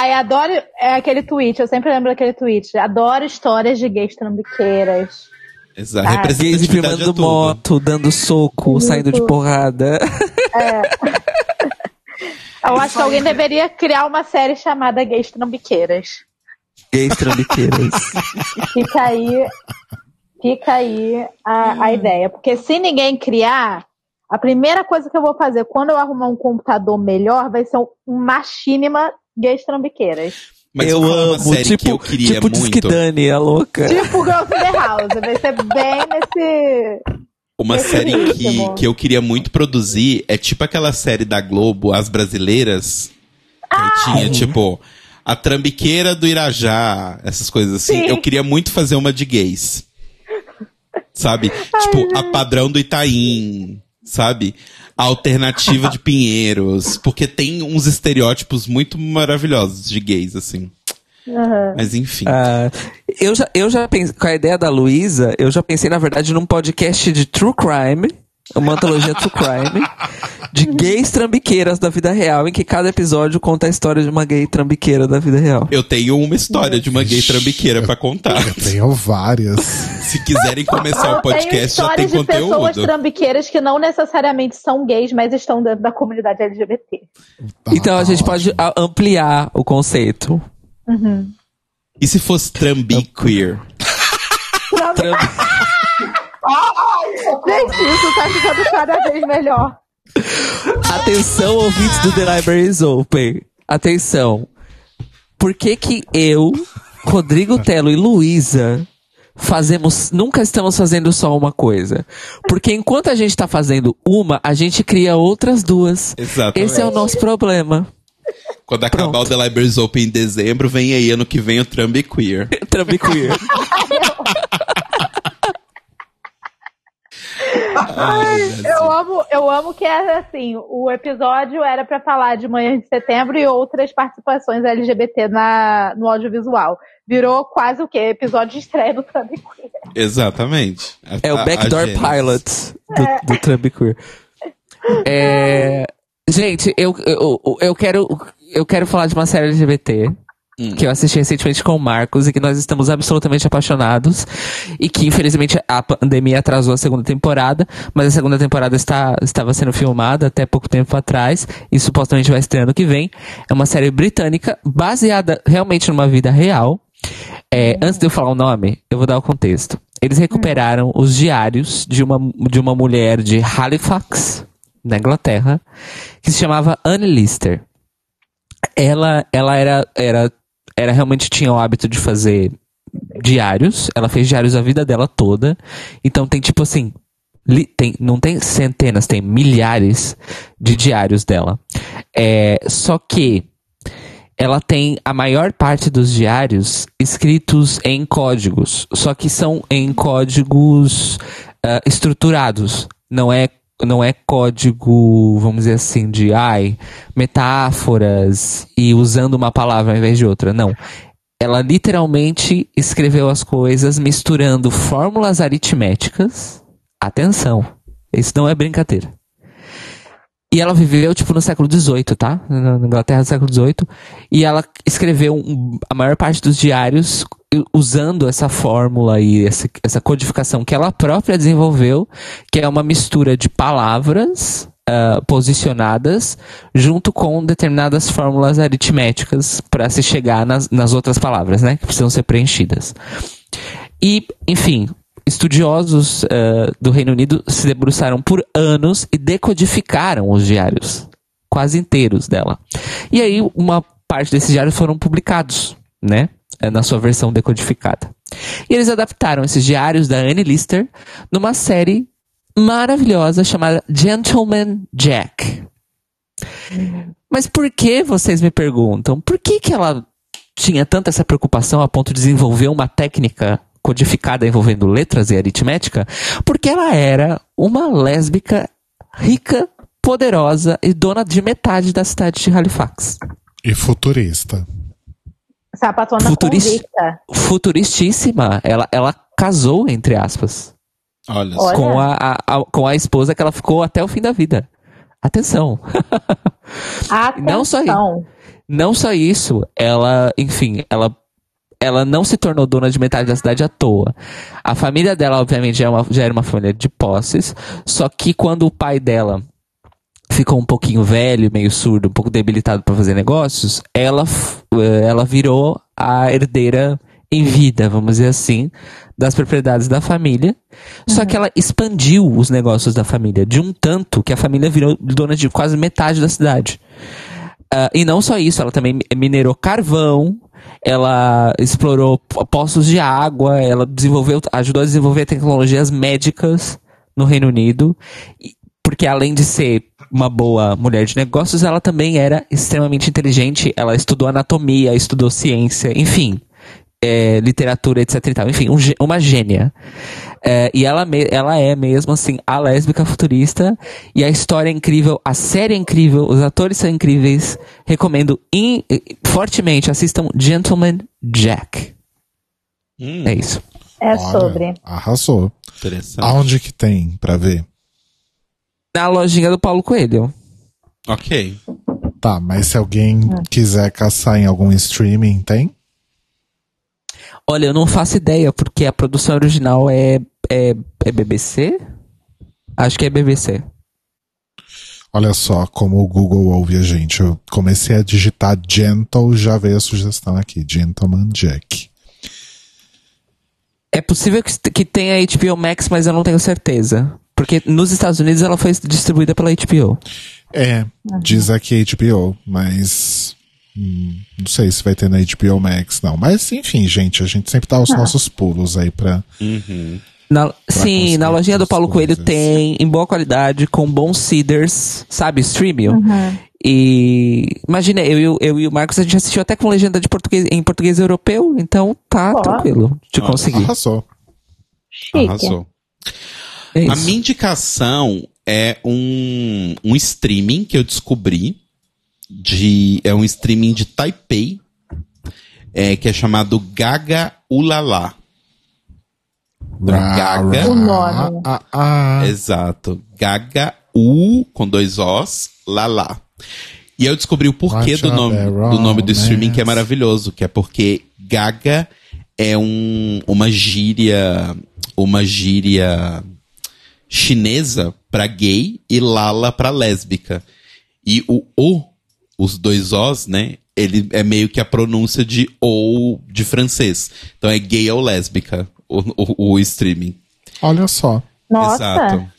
S5: Ai, adoro é aquele tweet, eu sempre lembro daquele tweet. Adoro histórias de gays trambiqueiras.
S3: Exato.
S5: Ah,
S4: Gays
S3: é
S4: filmando moto, dando soco, saindo de porrada.
S5: Eu acho que alguém deveria criar uma série chamada Gays Trambiqueiras.
S4: Gays trambiqueiras.
S5: Fica aí, fica aí a, a ideia. Porque se ninguém criar, a primeira coisa que eu vou fazer quando eu arrumar um computador melhor vai ser um, um Machinima Gays Trambiqueiras.
S3: Mas
S4: eu
S3: é
S4: amo,
S3: série
S4: tipo,
S3: que eu queria
S4: tipo
S3: muito.
S4: Dani, a louca.
S5: Tipo Girls in the House. Vai ser bem nesse.
S3: Uma
S5: Esse
S3: série que,
S5: ritmo.
S3: que eu queria muito produzir é tipo aquela série da Globo, As Brasileiras. Que
S5: Ah!
S3: tinha, tipo, a trambiqueira do Irajá, essas coisas assim.
S5: Sim.
S3: Eu queria muito fazer uma de gays. Sabe? tipo, a padrão do Itaim, sabe? A alternativa de Pinheiros. Porque tem uns estereótipos muito maravilhosos de gays, assim.
S5: Aham.
S3: Mas enfim.
S4: Ah, eu já, eu já pensei, com a ideia da Luísa, eu já pensei, na verdade, num podcast de True Crime, uma antologia True Crime, de gays trambiqueiras da vida real, em que cada episódio conta a história de uma gay trambiqueira da vida real.
S3: Eu tenho uma história de uma gay trambiqueira pra contar.
S2: Eu tenho várias.
S3: Se quiserem começar
S5: Eu
S3: o podcast,
S5: tenho
S3: já
S5: histórias
S3: tem
S5: de pessoas
S3: conteúdo.
S5: trambiqueiras que não necessariamente são gays, mas estão dentro da comunidade LGBT.
S2: Tá,
S4: então a
S2: tá
S4: gente
S2: ótimo.
S4: pode ampliar o conceito.
S3: E se fosse trambiqueer?
S5: Gente, isso tá ficando cada vez melhor.
S4: Atenção, ouvintes do The Library is Open. Atenção. Por que que eu, Rodrigo Telo e Luísa fazemos, nunca estamos fazendo só uma coisa? Porque enquanto a gente tá fazendo uma, a gente cria outras duas.
S3: Exatamente.
S4: Esse é o nosso problema.
S3: Quando acabar
S4: Pronto.
S3: o The Libraries Open em dezembro, vem aí ano que vem o Trambiqueer.
S5: Eu amo, eu amo que é assim, o episódio era pra falar de manhã de setembro e outras participações LGBT na, no audiovisual. Virou quase o quê? Episódio de estreia do Trambiqueer.
S3: Exatamente. A-
S4: É o Backdoor. Pilot do, do Trambiqueer. É, gente, eu, eu, eu, quero, eu quero falar de uma série LGBT
S3: Hum.
S4: que eu assisti recentemente com o Marcos e que nós estamos absolutamente apaixonados e que infelizmente a pandemia atrasou a segunda temporada, mas a segunda temporada está, estava sendo filmada até pouco tempo atrás e supostamente vai estrear ano que vem. É uma série britânica baseada realmente numa vida real. É, antes de eu falar o nome, eu vou dar o contexto. Eles recuperaram os diários de uma, de uma mulher de Halifax, na Inglaterra, que se chamava Anne Lister. Ela, ela era, era, era realmente tinha o hábito de fazer diários. Ela fez diários a vida dela toda. Então tem tipo assim, tem, não tem centenas, tem milhares de diários dela. É, só que ela tem a maior parte dos diários escritos em códigos, só que são em códigos ah, estruturados. Não é, não é código, vamos dizer assim, de ai, metáforas e usando uma palavra ao invés de outra. Não. Ela literalmente escreveu as coisas misturando fórmulas aritméticas. Atenção, isso não é brincadeira. E ela viveu, tipo, no século XVIII, tá? Na Inglaterra do século XVIII. E ela escreveu a maior parte dos diários usando essa fórmula e essa, essa codificação que ela própria desenvolveu, que é uma mistura de palavras ah, posicionadas junto com determinadas fórmulas aritméticas para se chegar nas, nas outras palavras, né? Que precisam ser preenchidas. E, enfim, estudiosos eh, do Reino Unido se debruçaram por anos e decodificaram os diários, quase inteiros dela. E aí, uma parte desses diários foram publicados, né? Eh, Na sua versão decodificada. E eles adaptaram esses diários da Anne Lister numa série maravilhosa chamada Gentleman Jack. Mas por que, vocês me perguntam, por que, que ela tinha tanta essa preocupação a ponto de desenvolver uma técnica codificada envolvendo letras e aritmética? Porque ela era uma lésbica rica, poderosa e dona de metade da cidade de Halifax.
S2: E futurista.
S5: Sapatona
S4: Futurista.
S5: convicta.
S4: Futuristíssima. Ela, ela casou, entre aspas,
S3: Olha só.
S5: Olha.
S4: com a, a- a- com a esposa que ela ficou até o fim da vida. Atenção.
S5: Atenção.
S4: Não só Não só isso, ela, enfim, ela, ela não se tornou dona de metade da cidade à toa. A família dela, obviamente, já, é uma- já era uma família de posses, só que quando o pai dela ficou um pouquinho velho, meio surdo, um pouco debilitado para fazer negócios, ela, eh, ela virou a herdeira em vida, vamos dizer assim, das propriedades da família. Só que ela expandiu os negócios da família de um tanto que a família virou dona de quase metade da cidade. Ah, e não só isso, ela também minerou carvão, ela explorou po- poços de água, ela desenvolveu, ajudou a desenvolver tecnologias médicas no Reino Unido, porque além de ser uma boa mulher de negócios, ela também era extremamente inteligente, ela estudou anatomia, estudou ciência, enfim, é, literatura, etc e tal. Enfim, um uma gênia. É, e ela, me- ela é mesmo, assim, a lésbica futurista. E a história é incrível, a série é incrível, os atores são incríveis. Recomendo in- fortemente, assistam Gentleman Jack.
S3: Hum,
S4: É isso.
S5: É
S2: Olha,
S5: sobre.
S2: Arrasou.
S3: interessante.
S2: Aonde que tem pra ver?
S4: Na lojinha do Paulo Coelho.
S3: Ok.
S2: Tá, mas se alguém quiser caçar em algum streaming, tem?
S4: Olha, eu não faço ideia, porque a produção original é, é, é BBC? Acho que é BBC.
S2: Olha só como o Google ouve a gente. Eu comecei a digitar Gentle, já veio a sugestão aqui. Gentleman Jack.
S4: É possível que, que tenha HBO Max, mas eu não tenho certeza. Porque nos Estados Unidos ela foi distribuída pela HBO.
S2: É, diz aqui HBO, mas. hum, não sei se vai ter na HBO Max, não. Mas enfim, gente, a gente sempre dá os nossos pulos aí pra.
S3: Uhum.
S4: Na- sim, na lojinha do Paulo Coelho
S2: coisas.
S4: tem, em boa qualidade, com bons seeders, sabe, streaming. E imagina, eu, e o- eu e o Marcos, a gente assistiu até com legenda de português, em português europeu, então tá
S5: Ó.
S4: tranquilo de conseguir.
S2: Arrasou.
S5: Chique.
S3: Arrasou.
S4: É
S3: A minha indicação é um, um streaming que eu descobri. De, é um streaming de Taipei. É, que é chamado Gaga Ulala. Gaga.
S5: O nome.
S2: Ah, ah,
S3: Exato. Gaga U com dois Os, Lala. E eu descobri o porquê
S2: Watch
S3: do nome, do nome do streaming, que é maravilhoso, que é porque Gaga é um, uma gíria, uma gíria chinesa pra gay e Lala pra lésbica. E o O, os dois Os, né? Ele é meio que a pronúncia de ou de francês. Então é gay ou lésbica, o, o, o streaming.
S2: olha só.
S5: Nossa.
S3: Exato.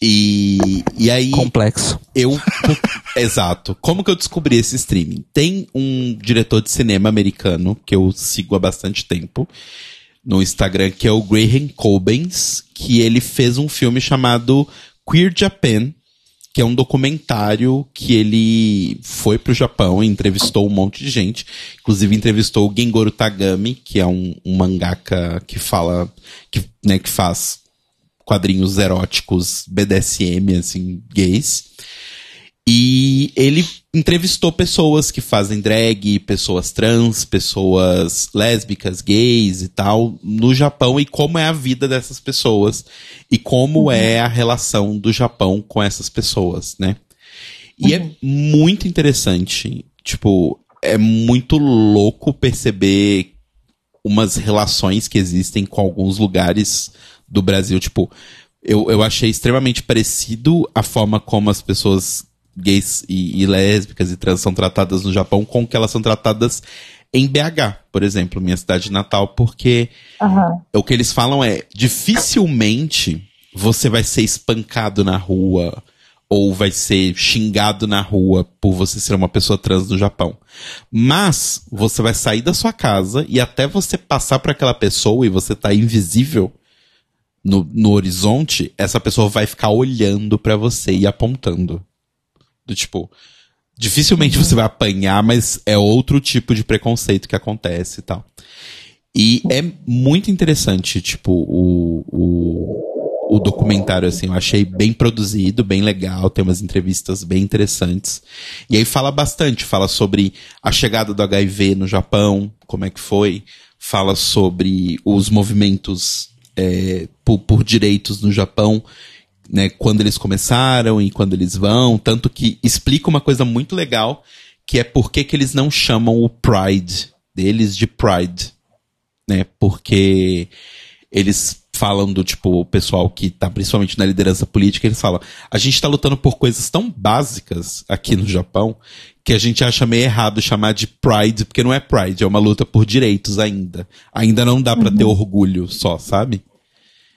S3: E, e aí,
S4: Complexo.
S3: eu. Exato. Como que eu descobri esse streaming? Tem um diretor de cinema americano que eu sigo há bastante tempo no Instagram, que é o Graham Cobbins, que ele fez um filme chamado Queer Japan, que é um documentário que ele foi pro Japão e entrevistou um monte de gente. Inclusive entrevistou o Gengoro Tagami, que é um, um mangaka que fala, que, né, que faz quadrinhos eróticos BDSM, assim, gays. E ele entrevistou pessoas que fazem drag, pessoas trans, pessoas lésbicas, gays e tal, no Japão e como é a vida dessas pessoas e como é a relação do Japão com essas pessoas, né? E é muito interessante, tipo, é muito louco perceber umas relações que existem com alguns lugares do Brasil, tipo, eu, eu achei extremamente parecido a forma como as pessoas gays e, e lésbicas e trans são tratadas no Japão com que elas são tratadas em BH, por exemplo, minha cidade natal, porque
S5: Aham.
S3: o que eles falam é dificilmente você vai ser espancado na rua ou vai ser xingado na rua por você ser uma pessoa trans no Japão. Mas você vai sair da sua casa e até você passar para aquela pessoa e você tá invisível no, no horizonte, essa pessoa vai ficar olhando para você e apontando. Do tipo, dificilmente você vai apanhar, mas é outro tipo de preconceito que acontece e tal. E é muito interessante, tipo, o, o, o documentário, assim, eu achei bem produzido, bem legal, tem umas entrevistas bem interessantes. E aí fala bastante, fala sobre a chegada do HIV no Japão, como é que foi, fala sobre os movimentos é, por, por direitos no Japão, né, quando eles começaram e quando eles vão, tanto que explica uma coisa muito legal, que é por que que eles não chamam o Pride deles de Pride, né, porque eles falam do tipo, o pessoal que tá principalmente na liderança política, eles falam, a gente tá lutando por coisas tão básicas aqui no Japão, que a gente acha meio errado chamar de Pride, porque não é Pride, é uma luta por direitos ainda. Ainda não dá pra ter orgulho só, sabe?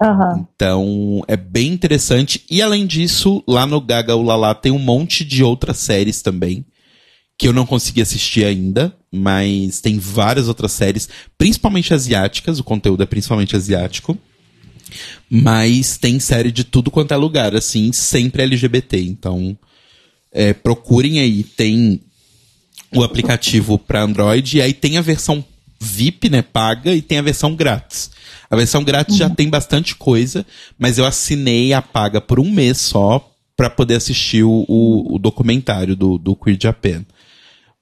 S5: Aham.
S3: Então, é bem interessante. E além disso, lá no Gaga Ulala tem um monte de outras séries também, que eu não consegui assistir ainda, mas tem várias outras séries, principalmente asiáticas, o conteúdo é principalmente asiático. Mas tem série de tudo quanto é lugar, assim, sempre LGBT. Então, é, procurem aí, tem o aplicativo para Android, e aí tem a versão VIP, né, paga, e tem a versão grátis. A versão grátis já tem bastante coisa, mas eu assinei a paga por um mês só para poder assistir o, o, o documentário do, do Queer Japan.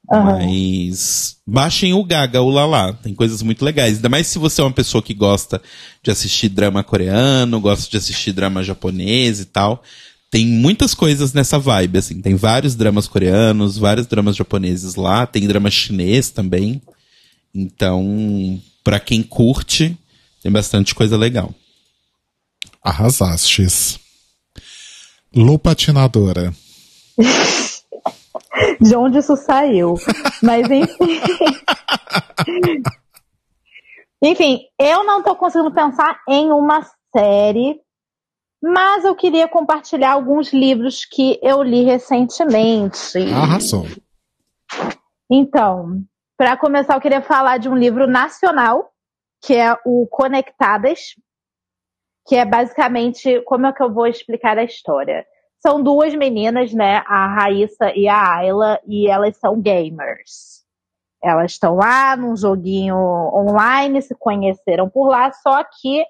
S3: Mas baixem o Gaga, o Lala. Tem coisas muito legais. Ainda mais se você é uma pessoa que gosta de assistir drama coreano, gosta de assistir drama japonês e tal. Tem muitas coisas nessa vibe, assim. Tem vários dramas coreanos, vários dramas japoneses lá. Tem drama chinês também. Então, pra quem curte, tem bastante coisa legal.
S2: Arrasastes. Lupatinadora.
S5: De onde isso saiu. Mas enfim. enfim, eu não tô conseguindo pensar em uma série, mas eu queria compartilhar alguns livros que eu li recentemente.
S2: Arrasou.
S5: Então, para começar, eu queria falar de um livro nacional, que é o Conectadas, que é basicamente como é que eu vou explicar a história. São duas meninas, né, a Raíssa e a Ayla, e elas são gamers. Elas estão lá num joguinho online, se conheceram por lá, só que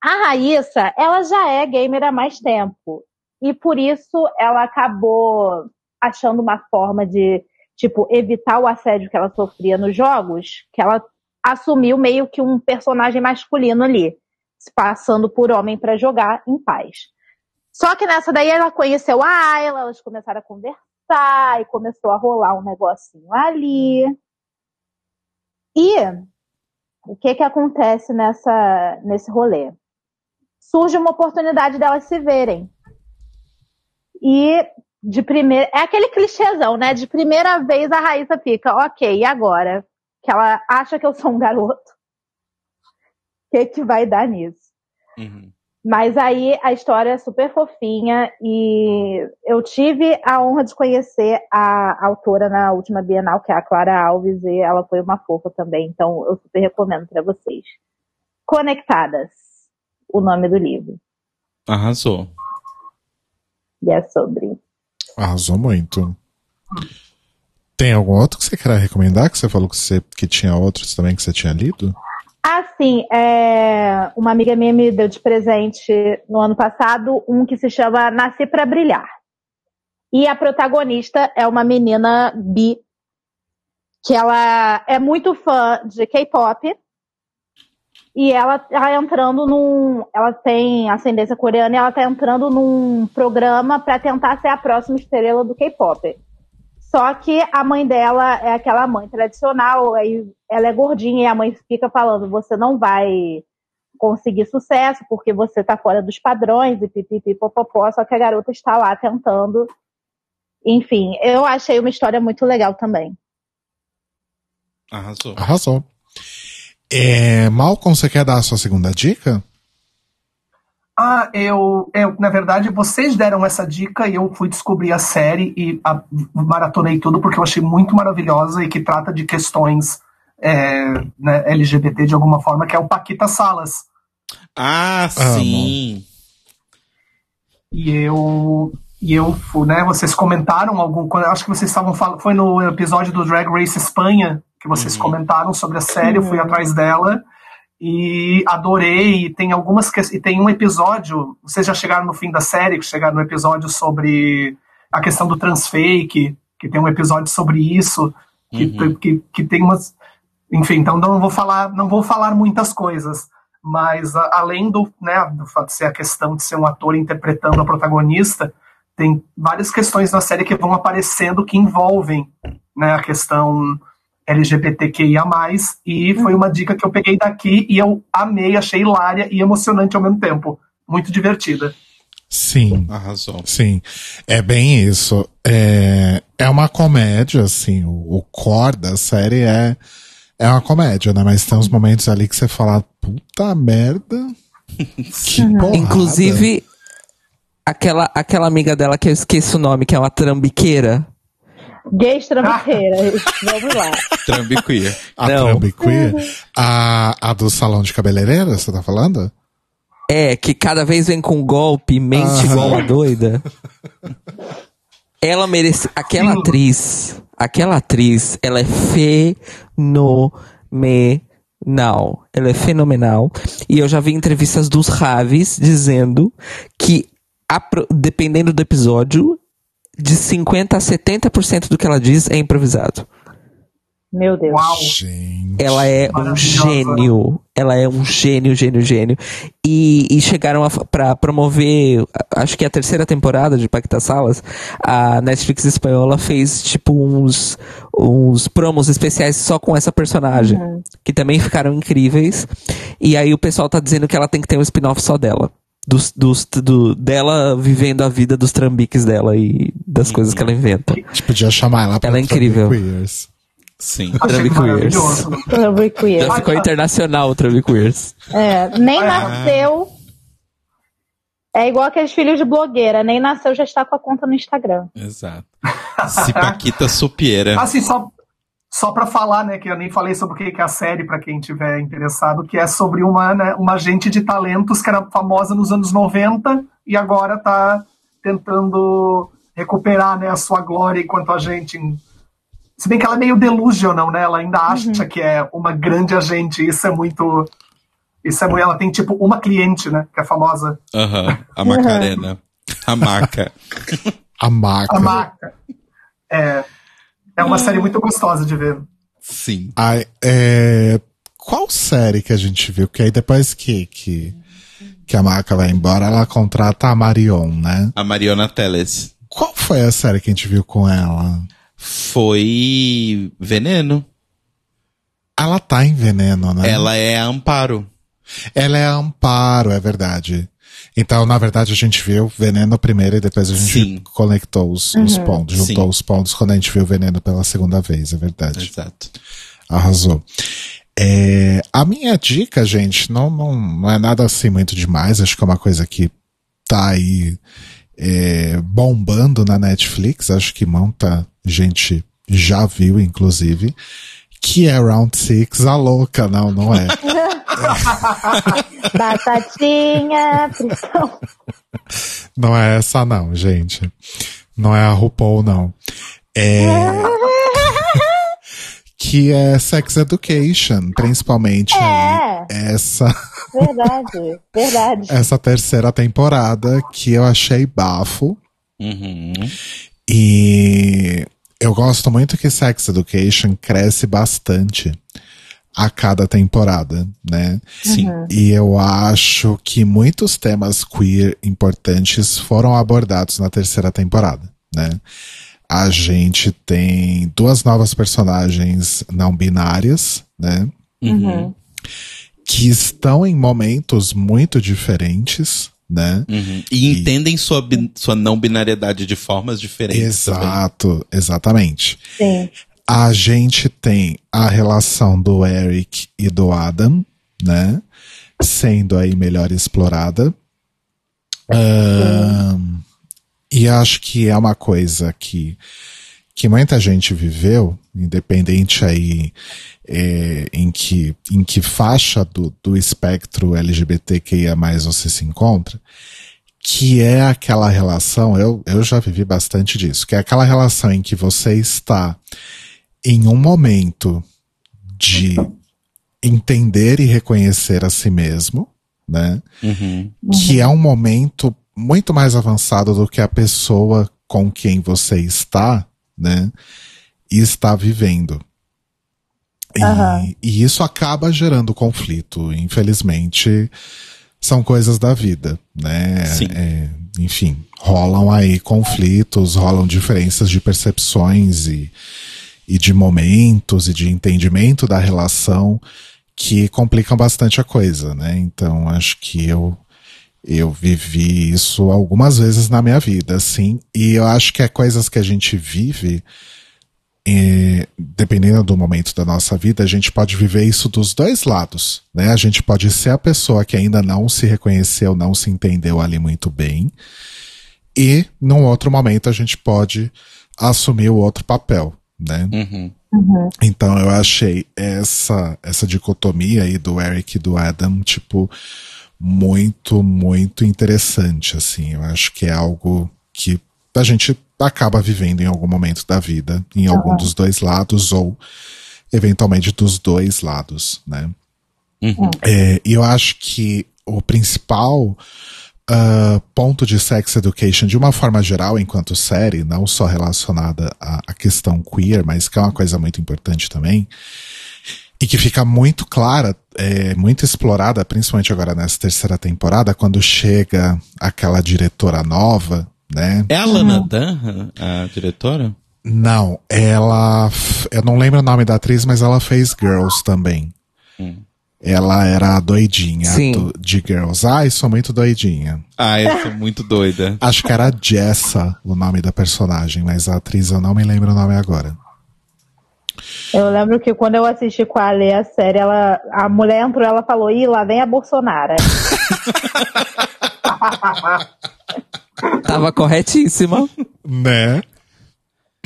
S5: a Raíssa, ela já é gamer há mais tempo. E por isso ela acabou achando uma forma de, tipo, evitar o assédio que ela sofria nos jogos, que ela assumiu meio que um personagem masculino ali, passando por homem para jogar em paz. Só que nessa daí ela conheceu a Ayla, elas começaram a conversar e começou a rolar um negocinho ali. E o que que acontece nessa nesse rolê? Surge uma oportunidade delas se verem. E de primeira, é aquele clichêzão, né? De primeira vez a Raíssa fica, ok, e agora? Que ela acha que eu sou um garoto. O que que vai dar nisso? Mas aí a história é super fofinha e eu tive a honra de conhecer a autora na última Bienal, que é a Clara Alves, e ela foi uma fofa também, então eu super recomendo para vocês. Conectadas, o nome do livro.
S3: Arrasou.
S5: E é sobre.
S2: Arrasou muito. Tem algum outro que você quer recomendar? Que você falou que, você, que tinha outros também que você tinha lido?
S5: Assim, é, uma amiga minha me deu de presente no ano passado um que se chama Nasci pra Brilhar. E a protagonista é uma menina bi, que ela é muito fã de K-pop. E ela tá entrando num. Ela tem ascendência coreana e ela tá entrando num programa para tentar ser a próxima estrela do K-pop. Só que a mãe dela é aquela mãe tradicional, aí ela é gordinha e a mãe fica falando: você não vai conseguir sucesso porque você tá fora dos padrões e pipipi popopó, só que a garota está lá tentando. Enfim, eu achei uma história muito legal também.
S3: Arrasou.
S2: Arrasou. É, Malcolm, você quer dar a sua segunda dica?
S1: Ah, eu, eu, na verdade, vocês deram essa dica e eu fui descobrir a série e a, maratonei tudo porque eu achei muito maravilhosa e que trata de questões é, né, LGBT de alguma forma, que é o Paquita Salas.
S3: Ah, sim.
S1: E eu, e eu, fu- né, vocês comentaram algum, acho que vocês estavam falando, foi no episódio do Drag Race Espanha que vocês comentaram sobre a série, eu fui atrás dela e adorei. E tem algumas que, e tem um episódio. Vocês já chegaram no fim da série, que chegaram no episódio sobre a questão do transfake, que tem um episódio sobre isso, que,
S3: Uhum.
S1: que, que tem umas. Enfim, então não vou falar, não vou falar muitas coisas. Mas a- além do, né, do fato de ser a questão de ser um ator interpretando a protagonista, tem várias questões na série que vão aparecendo que envolvem né, a questão LGBTQIA+, e foi uma dica que eu peguei daqui e eu amei, achei hilária e emocionante ao mesmo tempo. Muito divertida.
S2: Sim.
S3: Arrasou.
S2: Sim, é bem isso. É, é uma comédia, assim, o, o core da série é, é uma comédia, né? Mas tem uns momentos ali que você fala, puta merda. Que porrada.
S4: Inclusive, aquela, aquela amiga dela que eu esqueço o nome, que é uma trambiqueira.
S5: Gays trambiqueiras. Vamos lá.
S3: Trambiqueer.
S2: A
S4: Não.
S2: Trump Queer, a, a do salão de cabeleireira, você tá falando?
S4: É, que cada vez vem com golpe, mente
S2: Aham.
S4: igual uma doida. Ela merece. Aquela atriz. Aquela atriz, ela é fenomenal. Ela é fenomenal. E eu já vi entrevistas dos Ravis dizendo que, a dependendo do episódio, de 50% a 70% do que ela diz é improvisado.
S5: Meu Deus.
S1: Uau!
S2: Gente.
S4: Ela é um gênio. Ela é um gênio, gênio, gênio. E, e chegaram a, fa- pra promover, acho que a terceira temporada de Pacta Salas, a Netflix espanhola fez tipo uns, uns promos especiais só com essa personagem. Que também ficaram incríveis. E aí o pessoal tá dizendo que ela tem que ter um spin-off só dela. Dos, dos, do, dela vivendo a vida dos trambiques dela e das coisas que ela inventa.
S2: A gente podia chamar ela pra
S4: Ela é incrível.
S2: Queers.
S3: Sim.
S1: Achei
S4: Trambiqueers.
S1: maravilhoso.
S5: Trambiqueira.
S4: Já ficou internacional o Trambiqueers.
S5: É, nem
S1: Ah.
S5: nasceu. É igual aqueles filhos de blogueira, nem nasceu já está com a conta no Instagram.
S3: Exato. Cipaquita Supieira.
S1: Assim, só, só para falar, né, que eu nem falei sobre o que que é a série, para quem tiver interessado, que é sobre uma, né, uma agente de talentos que era famosa nos anos 90 e agora tá tentando recuperar, né, a sua glória enquanto agente. Se bem que ela é meio delusional, né, ela ainda acha que é uma grande agente, isso é muito... Isso é muito, ela tem tipo uma cliente, né, que é famosa.
S3: Aham. A Macarena. A maca.
S2: A maca.
S1: A Maca. É, é uma série muito gostosa de ver.
S3: Sim.
S2: Ai, é, qual série que a gente viu? Que aí depois que, que, que a maca vai embora, ela contrata a Marion, né?
S3: A Mariona Teles.
S2: Qual foi a série que a gente viu com ela?
S3: Foi Veneno.
S2: Ela tá em veneno, né?
S3: Ela é Amparo.
S2: Ela é Amparo, é verdade. Então, na verdade, a gente viu Veneno primeiro e depois a gente
S3: Sim.
S2: conectou os, os pontos, juntou
S3: Sim.
S2: os pontos quando a gente viu Veneno pela segunda vez, é verdade.
S3: Exato.
S2: Arrasou. É, a minha dica, gente, não, não, não é nada assim muito demais. Acho que é uma coisa que tá aí é, bombando na Netflix. Acho que muita gente já viu, inclusive. Que é Round Six, a louca, não, não é.
S5: Batatinha, pressão.
S2: Não é essa, não, gente. Não é a RuPaul, não. É. que é Sex Education, principalmente
S5: É,
S2: essa.
S5: verdade, verdade.
S2: essa terceira temporada que eu achei bafo.
S3: Uhum.
S2: E eu gosto muito que Sex Education cresce bastante a cada temporada, né?
S3: Sim.
S2: E eu acho que muitos temas queer importantes foram abordados na terceira temporada, né? A gente tem duas novas personagens não binárias, né?
S3: Uhum.
S2: Que estão em momentos muito diferentes, né?
S3: Uhum. E entendem sua, sua não binariedade de formas diferentes. também.
S2: Exato, exatamente.
S5: Sim.
S2: A gente tem a relação do Eric e do Adam, né? Sendo aí melhor explorada. Ahn, e acho que é uma coisa que, que muita gente viveu, independente aí é, em, que, em que faixa do, do espectro LGBTQIA você se encontra, que é aquela relação, eu, eu já vivi bastante disso, que é aquela relação em que você está em um momento de entender e reconhecer a si mesmo, né?
S3: Uhum.
S2: Que é um momento muito mais avançado do que a pessoa com quem você está, né? E está vivendo. E,
S5: Aham.
S2: e isso acaba gerando conflito. Infelizmente, são coisas da vida, né?
S3: Sim.
S2: É, enfim, rolam aí conflitos, rolam diferenças de percepções e, e de momentos e de entendimento da relação que complicam bastante a coisa, né? Então, acho que eu eu vivi isso algumas vezes na minha vida, assim, e eu acho que é coisas que a gente vive, eh, dependendo do momento da nossa vida, a gente pode viver isso dos dois lados, né? A gente pode ser a pessoa que ainda não se reconheceu, não se entendeu ali muito bem, e num outro momento a gente pode assumir o outro papel, né?
S3: Uhum.
S2: Então eu achei essa essa dicotomia aí do Eric e do Adam, tipo, muito, muito interessante, assim. Eu acho que é algo que a gente acaba vivendo em algum momento da vida, em algum dos dois lados, ou eventualmente dos dois lados, né?
S3: Uhum.
S2: É, e eu acho que o principal ah, ponto de sex education, de uma forma geral, enquanto série, não só relacionada à, à questão queer, mas que é uma coisa muito importante também, e que fica muito clara, é, muito explorada, principalmente agora nessa terceira temporada, quando chega aquela diretora nova, né?
S3: É a Lana Dunham, a diretora?
S2: Não, ela. f- Eu não lembro o nome da atriz, mas ela fez Girls também.
S3: Hum.
S2: Ela era a doidinha
S4: Sim.
S2: do- de Girls. Ai, sou muito doidinha.
S3: Ah, eu sou muito doida.
S2: Acho que era Jessa o nome da personagem, mas a atriz eu não me lembro o nome agora.
S5: Eu lembro que quando eu assisti com a Ale a série, ela, a mulher entrou ela falou: Ih, lá vem a Bolsonaro.
S4: Tava corretíssima.
S2: Né?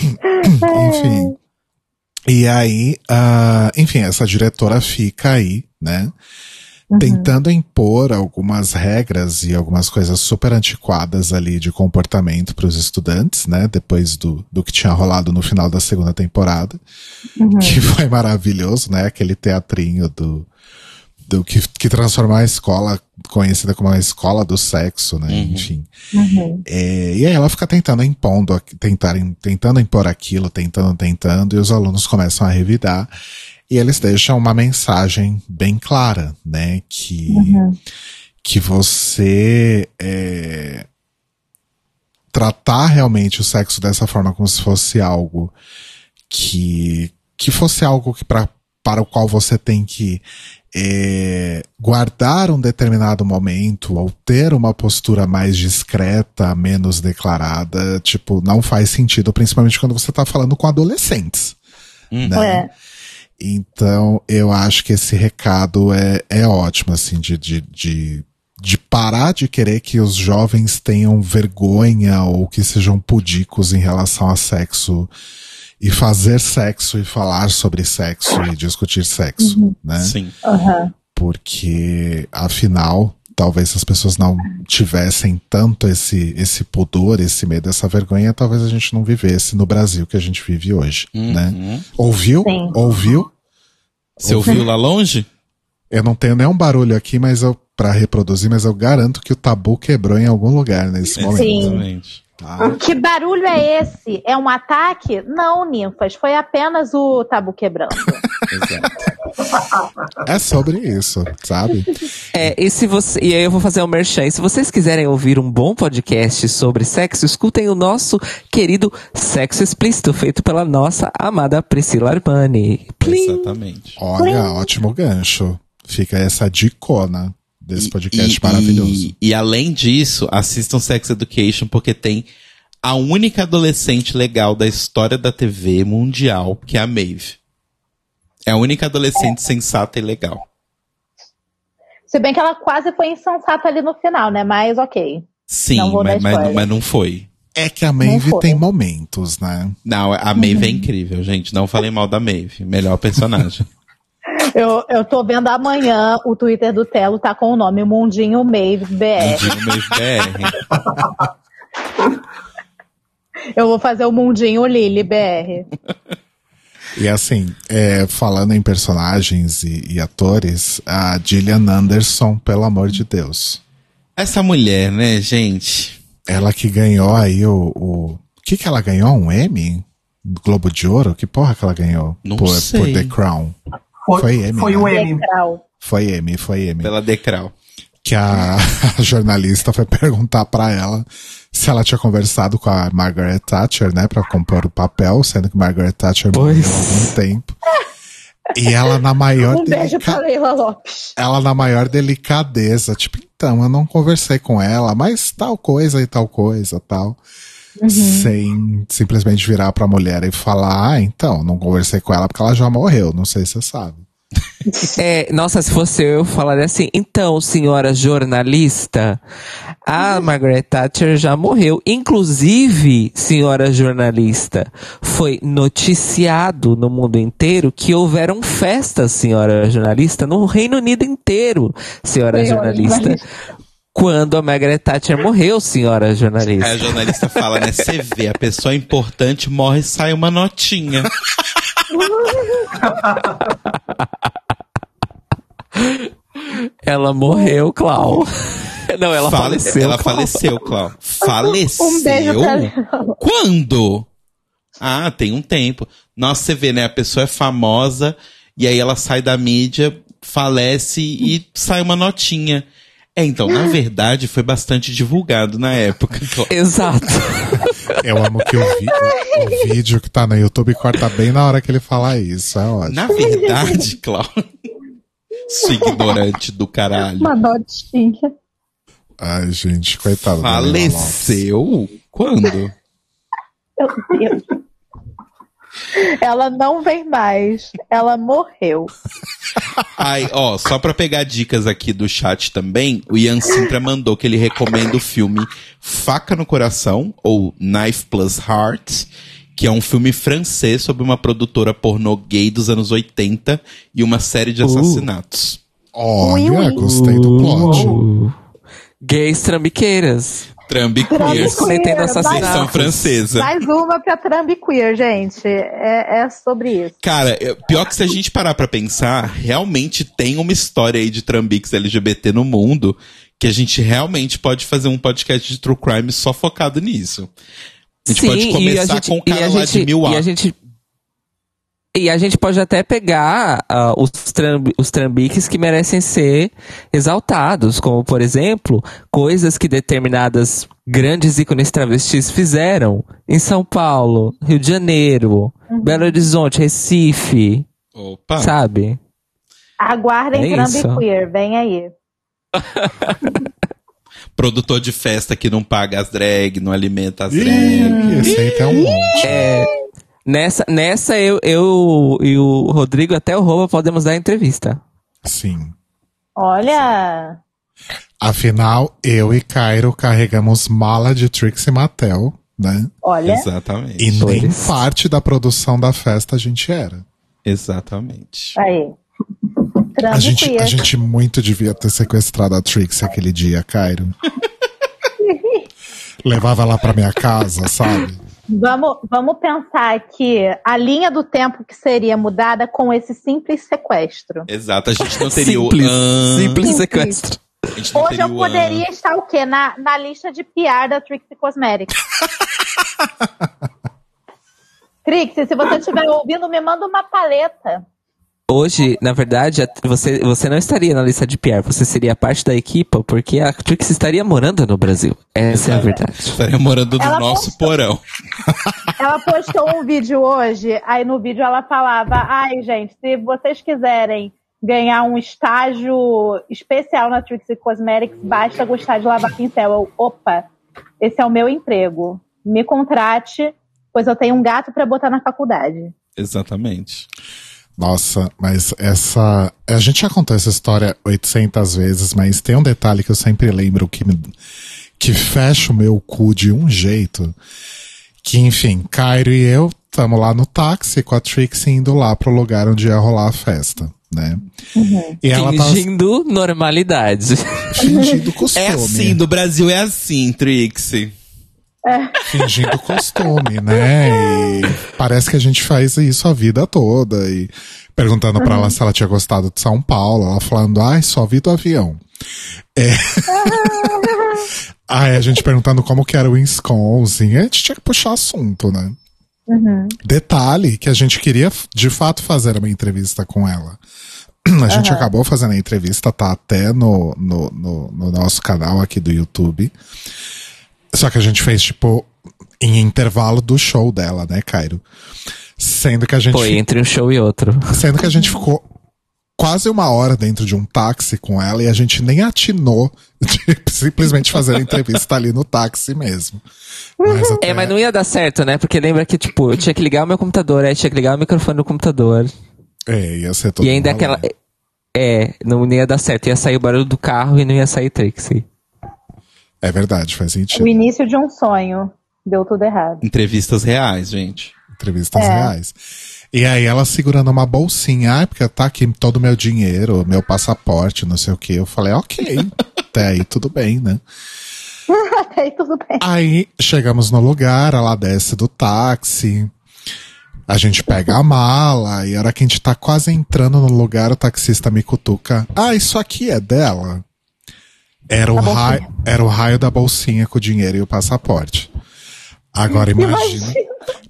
S2: enfim. E aí, ah, enfim, essa diretora fica aí, né? Tentando impor algumas regras e algumas coisas super antiquadas ali de comportamento para os estudantes, né? Depois do, do que tinha rolado no final da segunda temporada, que foi maravilhoso, né? Aquele teatrinho do, do que, que transformou a escola conhecida como a escola do sexo, né? Enfim. É, e aí ela fica tentando impondo, tentar, tentando impor aquilo, tentando, tentando, e os alunos começam a revidar. E eles deixam uma mensagem bem clara, né? Que, que você é, tratar realmente o sexo dessa forma como se fosse algo que, que fosse algo que pra, para o qual você tem que é, guardar um determinado momento ou ter uma postura mais discreta, menos declarada, tipo, não faz sentido, principalmente quando você tá falando com adolescentes. Né?
S5: É.
S2: Então, eu acho que esse recado é, é ótimo, assim, de, de, de, de parar de querer que os jovens tenham vergonha ou que sejam pudicos em relação a sexo e fazer sexo e falar sobre sexo e discutir sexo, né?
S3: Sim.
S5: Aham.
S2: porque afinal talvez as pessoas não tivessem tanto esse esse pudor, esse medo, essa vergonha, talvez a gente não vivesse no Brasil que a gente vive hoje, né?
S3: Uhum.
S2: Ouviu?
S5: Sim.
S2: Ouviu?
S3: Você ouviu lá longe?
S2: Eu não tenho nenhum barulho aqui, mas eu para reproduzir, mas eu garanto que o tabu quebrou em algum lugar nesse momento.
S5: Sim.
S3: Exatamente.
S2: tá?
S5: Que barulho é esse? É um ataque? Não, ninfas. Foi apenas o tabu quebrando.
S3: Exato.
S2: É sobre isso, sabe?
S4: É, e se você. E aí eu vou fazer um merchan. E se vocês quiserem ouvir um bom podcast sobre sexo, escutem o nosso querido Sexo Explícito, feito pela nossa amada Priscila Armani. Plim!
S3: Exatamente.
S2: Olha, ótimo gancho. Fica essa dicona desse
S3: E-
S2: podcast
S3: e-
S2: maravilhoso.
S3: E, e além disso, assistam Sex Education porque tem a única adolescente legal da história da TV mundial, que é a Maeve. É a única adolescente sensata e legal.
S5: Se bem que ela quase foi insensata ali no final, né? Mas ok.
S3: Sim,
S5: Não
S3: mas, mas, mas não foi.
S2: É que a Maeve tem momentos, né?
S3: Não, a Maeve é incrível, gente. Não falei mal da Maeve. Melhor personagem.
S5: Eu, eu tô vendo amanhã o Twitter do Telo tá com o nome Mundinho Maeve BR.
S3: Mundinho Maeve BR.
S5: Eu vou fazer o Mundinho Lily BR.
S2: E assim, é, falando em personagens e, e atores, a Gillian Anderson, pelo amor de Deus.
S3: Essa mulher, né, gente?
S2: Ela que ganhou aí o. O que, que ela ganhou? Um Emmy? Globo de Ouro? Que porra que ela ganhou?
S3: Não
S2: por,
S3: sei.
S2: por The Crown.
S1: Foi,
S2: Foi Emmy,
S1: Foi
S2: né?
S1: o Emmy.
S2: Foi Emmy, foi Emmy.
S3: Pela Decral.
S2: Que a, a jornalista foi perguntar pra ela se ela tinha conversado com a Margaret Thatcher, né, pra compor o papel, sendo que Margaret Thatcher morreu
S4: Pois.
S2: há algum tempo. E ela na maior
S5: Um beijo pra Leila Lopes.
S2: ela na maior delicadeza, tipo, então, eu não conversei com ela, mas tal coisa e tal coisa, tal. Sem simplesmente virar pra mulher e falar, ah, então, não conversei com ela porque ela já morreu, não sei se você sabe.
S4: É, nossa, se fosse eu, eu falaria assim, então, senhora jornalista, a Margaret Thatcher já morreu. Inclusive, senhora jornalista, foi noticiado no mundo inteiro que houveram festas, senhora jornalista, no Reino Unido inteiro, senhora
S5: Senhora
S4: jornalista. Quando a Margaret Thatcher morreu, senhora
S3: Aí
S4: jornalista.
S3: a jornalista fala, né? Você vê, a pessoa importante morre e sai uma notinha.
S4: Ela morreu, Clau. Não, ela
S3: Fale-
S4: faleceu.
S3: Ela
S4: Clau.
S3: faleceu, Clau. Faleceu?
S5: Um beijo pra.
S3: Quando? Ah, tem um tempo. Nossa, você vê, né? A pessoa é famosa e aí ela sai da mídia, falece e sai uma notinha. É, então, na verdade, foi bastante divulgado na época.
S4: Exato.
S2: Eu amo que o, vi- o- o vídeo que tá no YouTube corta bem na hora que ele fala isso, é ótimo.
S3: Na verdade, Clau. Sua ignorante do caralho.
S5: Uma notinha.
S2: Ai, gente, coitado.
S3: Faleceu? Quando?
S5: Meu Deus. Ela não vem mais. Ela morreu.
S3: Ai, ó, só pra pegar dicas aqui do chat também, o Ian Sintra mandou que ele recomenda o filme Faca no Coração, ou Knife Plus Heart, que é um filme francês sobre uma produtora pornô gay dos anos 80 e uma série de
S4: Uh.
S3: assassinatos.
S2: Olha,
S5: Ui, ui.
S2: gostei do plot.
S4: Uh, gays trambiqueiras.
S3: Trambi
S5: Queer,
S4: nessa
S3: versão
S4: assassinatos.
S3: francesa.
S5: Mais uma pra Trambi Queer, gente. É, é sobre isso.
S3: Cara, pior que se a gente parar pra pensar, realmente tem uma história aí de trambiques LGBT no mundo que a gente realmente pode fazer um podcast de true crime só focado nisso. A gente pode
S4: e a
S3: começar
S4: gente-
S3: com o cara
S4: a
S3: lá
S4: gente-
S3: de Milwaukee.
S4: E a gente, e a gente pode até pegar ah, os, trambi, os trambiques que merecem ser exaltados, como, por exemplo, coisas que determinadas grandes ícones travestis fizeram em São Paulo, Rio de Janeiro, Belo Horizonte, Recife,
S3: Opa.
S4: sabe?
S5: Aguardem
S4: É
S5: Trambi
S4: isso.
S5: Queer. Vem aí.
S3: Produtor de festa que não paga as drag, não alimenta as drag.
S2: Ih, esse aí tem um monte.
S4: É, nessa, nessa eu, eu e o Rodrigo, até o Rouba, podemos dar entrevista.
S2: Sim.
S5: Olha.
S2: Afinal, eu e Cairo carregamos mala de Trixie Mattel, né?
S5: Olha.
S3: Exatamente.
S2: E nem
S4: Flores.
S2: parte da produção da festa a gente era.
S3: Exatamente.
S5: Aí.
S2: A gente, a gente muito devia ter sequestrado a Trixie aquele dia, Cairo. Levava ela pra minha casa, sabe?
S5: Vamos, vamos pensar que a linha do tempo que seria mudada com esse simples sequestro.
S3: Exato. A gente não teria
S4: Simples,
S3: o. Ah,
S4: simples sequestro.
S5: Hoje eu poderia estar o quê? Na, na lista de PR da Trixie Cosmetics. Trixie, se você estiver ouvindo, me manda uma paleta.
S4: Hoje, na verdade, você, você não estaria na lista de PR, você seria parte da equipa, porque a Trix estaria morando no Brasil. Essa é a verdade.
S3: Estaria morando no
S5: Ela
S3: nosso
S5: postou.
S3: porão.
S5: Ela postou um vídeo hoje, aí no vídeo ela falava: Ai, gente, se vocês quiserem ganhar um estágio especial na Trixie Cosmetics, basta gostar de lavar pincel. Eu, opa, esse é o meu emprego. Me contrate, pois eu tenho um gato pra botar na faculdade.
S3: Exatamente.
S2: Nossa, mas essa. A gente já contou essa história 800 vezes, mas tem um detalhe que eu sempre lembro que, me, que fecha o meu cu de um jeito. Que, enfim, Cairo e eu estamos lá no táxi com a Trixie indo lá pro lugar onde ia rolar a festa, né? E ela tava
S4: Fingindo normalidade.
S2: fingindo costume.
S3: É assim, do Brasil é assim, Trixie.
S2: Fingindo costume, né? E parece que a gente faz isso a vida toda. E perguntando pra ela se ela tinha gostado de São Paulo, ela falando, ai, só vi do avião. É. Aí a gente perguntando como que era o Wisconsin, a gente tinha que puxar assunto, né? Detalhe que a gente queria de fato fazer uma entrevista com ela. A gente acabou fazendo a entrevista, tá até no, no, no, no nosso canal aqui do YouTube. Só que a gente fez, tipo, em intervalo do show dela, né, Cairo? Sendo que a gente.
S4: Foi entre um show e outro.
S2: Sendo que a gente ficou quase uma hora dentro de um táxi com ela e a gente nem atinou de simplesmente fazer a entrevista ali no táxi mesmo. Mas até-
S4: É, mas não ia dar certo, né? Porque lembra que, tipo, eu tinha que ligar o meu computador, aí tinha que ligar o microfone do computador.
S2: É, ia ser todo
S4: e ainda aquela. É, não ia dar certo. Ia sair o barulho do carro e não ia sair Trixie.
S2: É verdade, faz sentido.
S5: O início de um sonho. Deu tudo errado.
S3: Entrevistas reais, gente.
S2: Entrevistas
S5: É.
S2: reais. E aí ela segurando uma bolsinha, ah, porque tá aqui todo o meu dinheiro, meu passaporte, não sei o que. Eu falei, ok, até aí tudo bem, né?
S5: Até aí tudo bem.
S2: Aí chegamos no lugar, ela desce do táxi, a gente pega a mala, e a hora que a gente tá quase entrando no lugar, o taxista me cutuca. Ah, isso aqui é dela? Era o, raio, era o raio da bolsinha com o dinheiro e o passaporte. Agora imagina,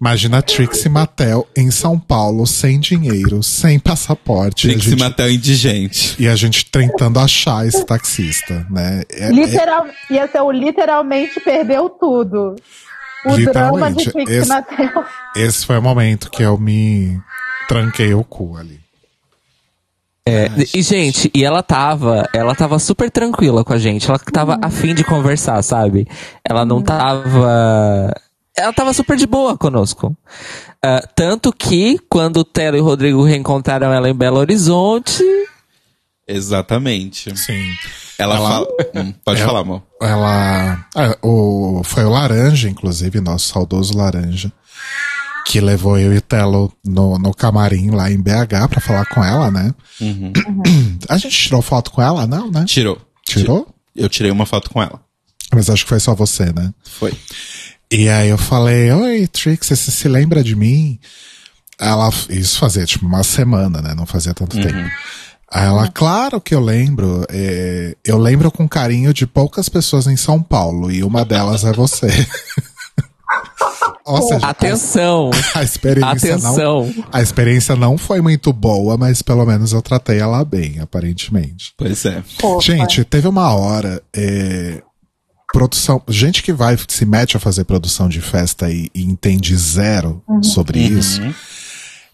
S2: imagina a Trixie Mattel em São Paulo, sem dinheiro, sem passaporte. e
S3: se
S2: gente-
S3: matar o indigente.
S2: e a gente tentando achar esse taxista, né? É- é-
S5: Literal, ia ser o literalmente perdeu tudo. O drama de
S2: Literalmente,
S5: Pix
S2: esse-
S5: Mattel.
S2: Esse foi o momento que eu me tranquei o cu ali.
S4: É, e, gente, e ela tava, ela tava super tranquila com a gente. Ela tava afim de conversar, sabe? Ela não tava. Ela tava super de boa conosco. Ah, tanto que, quando o Telo e o Rodrigo reencontraram ela em Belo Horizonte.
S3: Exatamente.
S2: Sim.
S3: Ela,
S2: Ela-
S3: fala. Hum, pode
S2: Ela-
S3: falar, amor.
S2: Ela. ah, o, foi o Laranja, inclusive, nosso saudoso Laranja, que levou eu e Telo no, no camarim lá em BH pra falar com ela, né?
S3: Uhum.
S2: A gente tirou foto com ela, não, né?
S3: Tirou.
S2: Tirou?
S3: Eu tirei uma foto com ela.
S2: Mas acho que foi só você, né?
S3: Foi.
S2: E aí eu falei, oi, Trix, você se lembra de mim? Ela, isso fazia tipo uma semana, né? Não fazia tanto tempo. Aí ela, claro que eu lembro. é, eu lembro com carinho de poucas pessoas em São Paulo, e uma delas é você. Ou seja,
S4: Atenção!
S2: a experiência não,
S4: Atenção!
S2: a experiência não foi muito boa, mas pelo menos eu tratei ela bem, aparentemente.
S3: Pois é.
S5: Fofa.
S2: Gente, teve uma hora. é, produção. Gente que vai, se mete a fazer produção de festa e, e entende zero sobre isso.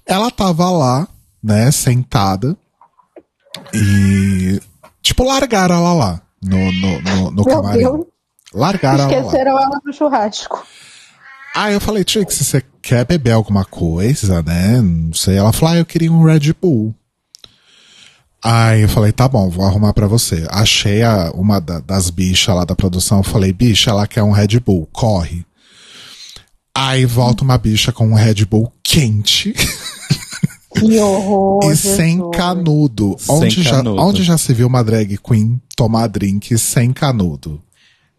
S2: Ela tava lá, né, sentada. E. Tipo, largaram ela lá. No, no, no, no camarim. Largaram ela lá.
S5: esqueceram ela no churrasco.
S2: Aí eu falei, Trix, você quer beber alguma coisa, né? Não sei. Ela falou, ah, eu queria um Red Bull. Aí eu falei, tá bom, vou arrumar pra você. Achei a, uma da- das bichas lá da produção, eu falei, bicha, ela quer um Red Bull, corre. Aí volta uma bicha com um Red Bull quente
S5: Que horror.
S2: e
S5: Jesus.
S2: sem canudo.
S3: Sem
S2: onde,
S3: canudo.
S2: Já, onde já se viu uma drag queen tomar drink sem canudo?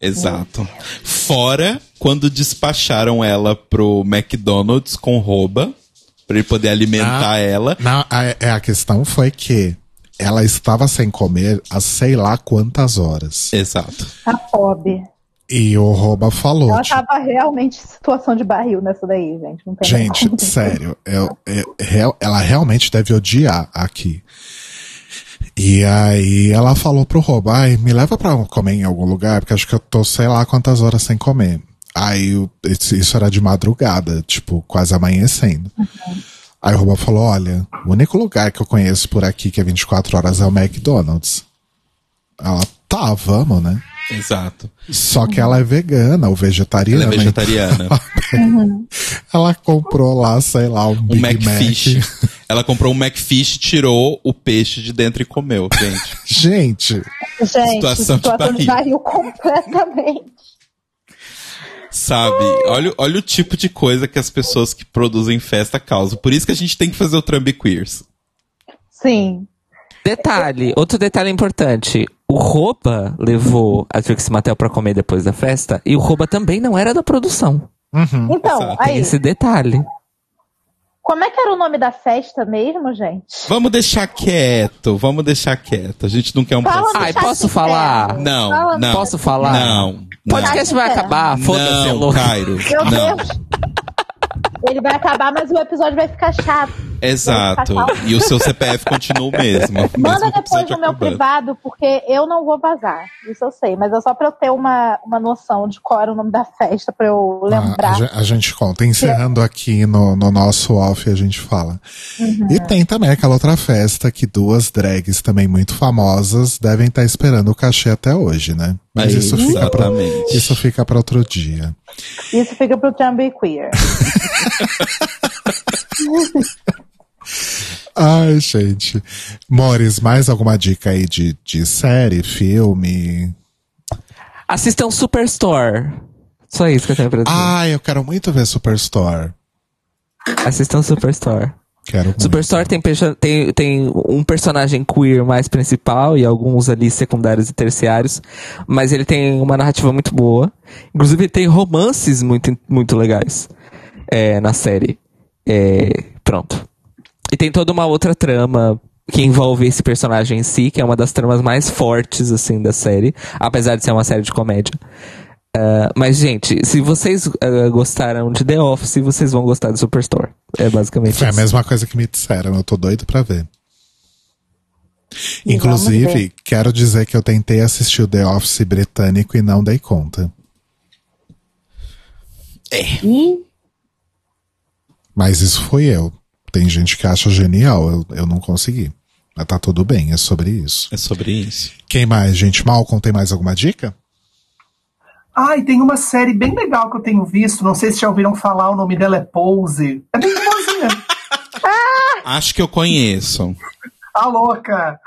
S3: Exato. Fora quando despacharam ela pro McDonald's com rouba, pra ele poder alimentar
S2: Ah.
S3: ela.
S2: Não, a, é, a questão foi que ela estava sem comer há sei lá quantas horas.
S3: Exato.
S5: A pobre.
S2: E o Roba falou.
S5: Ela
S2: tipo,
S5: tava realmente em situação de barril nessa daí, gente. Não tem nem
S2: gente, sério, eu- eu- real- ela realmente deve odiar aqui. E aí ela falou pro Roba, ai, me leva pra comer em algum lugar, porque acho que eu tô sei lá quantas horas sem comer. Aí isso era de madrugada, tipo, quase amanhecendo. Aí o Roba falou, olha, o único lugar que eu conheço por aqui que é 24 horas é o McDonald's. Ela, tá, vamos, né?
S3: Exato.
S2: Só que ela é vegana ou vegetariana.
S3: Ela é vegetariana.
S2: Ela comprou lá, sei lá, um
S3: Um
S2: Big
S3: Macfish.
S2: Mac.
S3: Ela comprou um Macfish, tirou o peixe de dentro e comeu, gente.
S2: Gente,
S5: Gente,
S3: Situação
S5: situação,
S3: de
S5: barril completamente.
S3: Sabe? Olha, olha o tipo de coisa que as pessoas que produzem festa causam. Por isso que a gente tem que fazer o Trump Queers.
S5: Sim.
S4: Detalhe, outro detalhe importante. O Roba levou a Trixie Mattel pra comer depois da festa e o Roba também não era da produção.
S2: Uhum.
S5: Então,
S3: Exato.
S4: Tem
S5: aí,
S4: esse detalhe.
S5: como é que era o nome da festa mesmo, gente?
S3: Vamos deixar quieto, vamos deixar quieto. A gente não quer um
S5: Fala
S3: processo.
S4: Ai, posso falar?
S3: Não,
S5: Fala
S3: não.
S4: Posso falar?
S3: Não.
S4: O podcast
S5: Não.
S4: vai acabar, foda-se,
S3: não,
S4: louco.
S3: Cairo.
S5: Meu
S3: Não.
S5: Deus. Ele vai acabar, mas o episódio vai ficar chato.
S3: Exato.
S5: Ficar
S3: E o seu CPF continua o mesmo.
S5: Manda
S3: mesmo
S5: depois no meu privado, porque eu não vou vazar. Isso eu sei, mas é só pra eu ter uma, uma noção de qual era o nome da festa, pra eu
S2: Ah, a,
S5: lembrar.
S2: gen- a gente conta. Encerrando aqui no, no nosso off, a gente fala.
S5: Uhum.
S2: E tem também aquela outra festa que duas drags também muito famosas devem estar esperando o cachê até hoje, né? Mas
S3: Aí,
S2: isso fica, pra,
S3: exatamente.
S2: isso fica para outro dia.
S5: Isso fica pro Jambi Queer.
S2: Ai, gente. Mores, mais alguma dica aí de, de série, filme?
S4: Assistam Superstore. Só isso que eu tenho pra dizer.
S2: Ai, eu quero muito ver Superstore.
S4: Assistam Superstore.
S2: Quero muito.
S4: Superstore tem, tem, tem um personagem queer mais principal e alguns ali secundários e terciários, mas ele tem uma narrativa muito boa. Inclusive, tem romances muito, muito legais é, na série. É, pronto. E tem toda uma outra trama que envolve esse personagem em si, que é uma das tramas mais fortes, assim, da série, apesar de ser uma série de comédia. Ah, mas, gente, se vocês ah, gostaram de The Office, vocês vão gostar de Superstore. É basicamente
S2: Foi a
S4: isso.
S2: mesma coisa que me disseram, eu tô doido pra ver.
S5: E
S2: Inclusive,
S5: ver.
S2: quero dizer que eu tentei assistir o The Office britânico e não dei conta.
S5: E
S2: Mas isso foi eu. Tem gente que acha genial, eu, eu não consegui. Mas tá tudo bem, é sobre isso.
S3: É sobre isso.
S2: Quem mais, gente? Malcolm, tem mais alguma dica?
S1: Ah, e tem uma série bem legal que eu tenho visto. Não sei se já ouviram falar, o nome dela é Pose. É bem famosinha.
S3: Acho que eu conheço.
S1: A louca.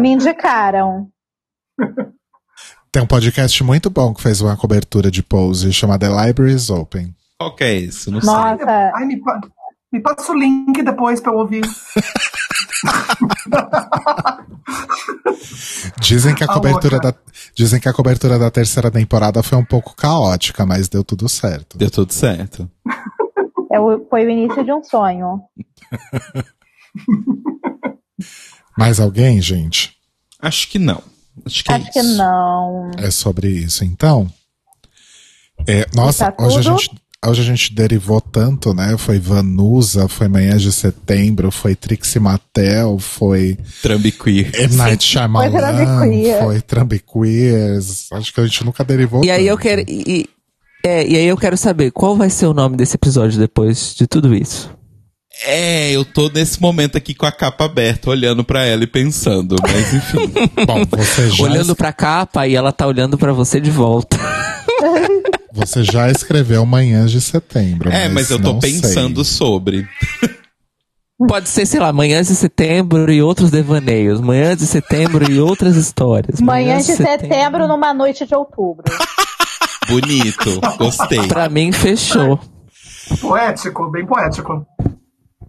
S5: me indicaram.
S2: Tem um podcast muito bom que fez uma cobertura de Pose chamada The Library is Open.
S3: Qual que é esse? Não sei.
S5: Nossa,
S1: Ai, me, me passa o link depois pra eu ouvir.
S2: Dizem que a
S1: A
S2: cobertura da dizem que a cobertura da terceira temporada foi um pouco caótica, mas deu tudo certo.
S3: Deu tudo certo.
S5: é o- foi o início de um sonho.
S2: Mais alguém, gente?
S3: Acho que não. Acho que é
S5: Acho que
S3: isso.
S5: não.
S2: É sobre isso, então. É, nossa,
S5: Tá
S2: hoje a, gente, hoje a gente derivou tanto, né? Foi Vanusa, foi Manhãs de Setembro, foi Trixie Mattel, foi
S3: Trambi queer.
S2: M. Night Shyamalan,
S5: Trambiqueer.
S2: foi Trambiqueers. Acho que a gente nunca derivou
S4: E aí eu
S2: tanto.
S4: quero. E, e- é, e aí eu quero saber qual vai ser o nome desse episódio depois de tudo isso.
S3: É, eu tô nesse momento aqui com a capa aberta, olhando pra ela e pensando. Mas enfim.
S2: Bom, você já,
S4: Olhando pra capa e ela tá olhando pra você de volta.
S2: Você já escreveu Manhãs de Setembro.
S3: é, mas eu tô
S2: não sei.
S3: pensando sobre.
S4: Pode ser, sei lá, manhãs de setembro e outros devaneios. Manhãs de setembro e outras histórias.
S5: Manhã de setembro numa noite de outubro.
S3: Bonito. Gostei.
S4: Pra mim, fechou.
S1: Poético, bem poético.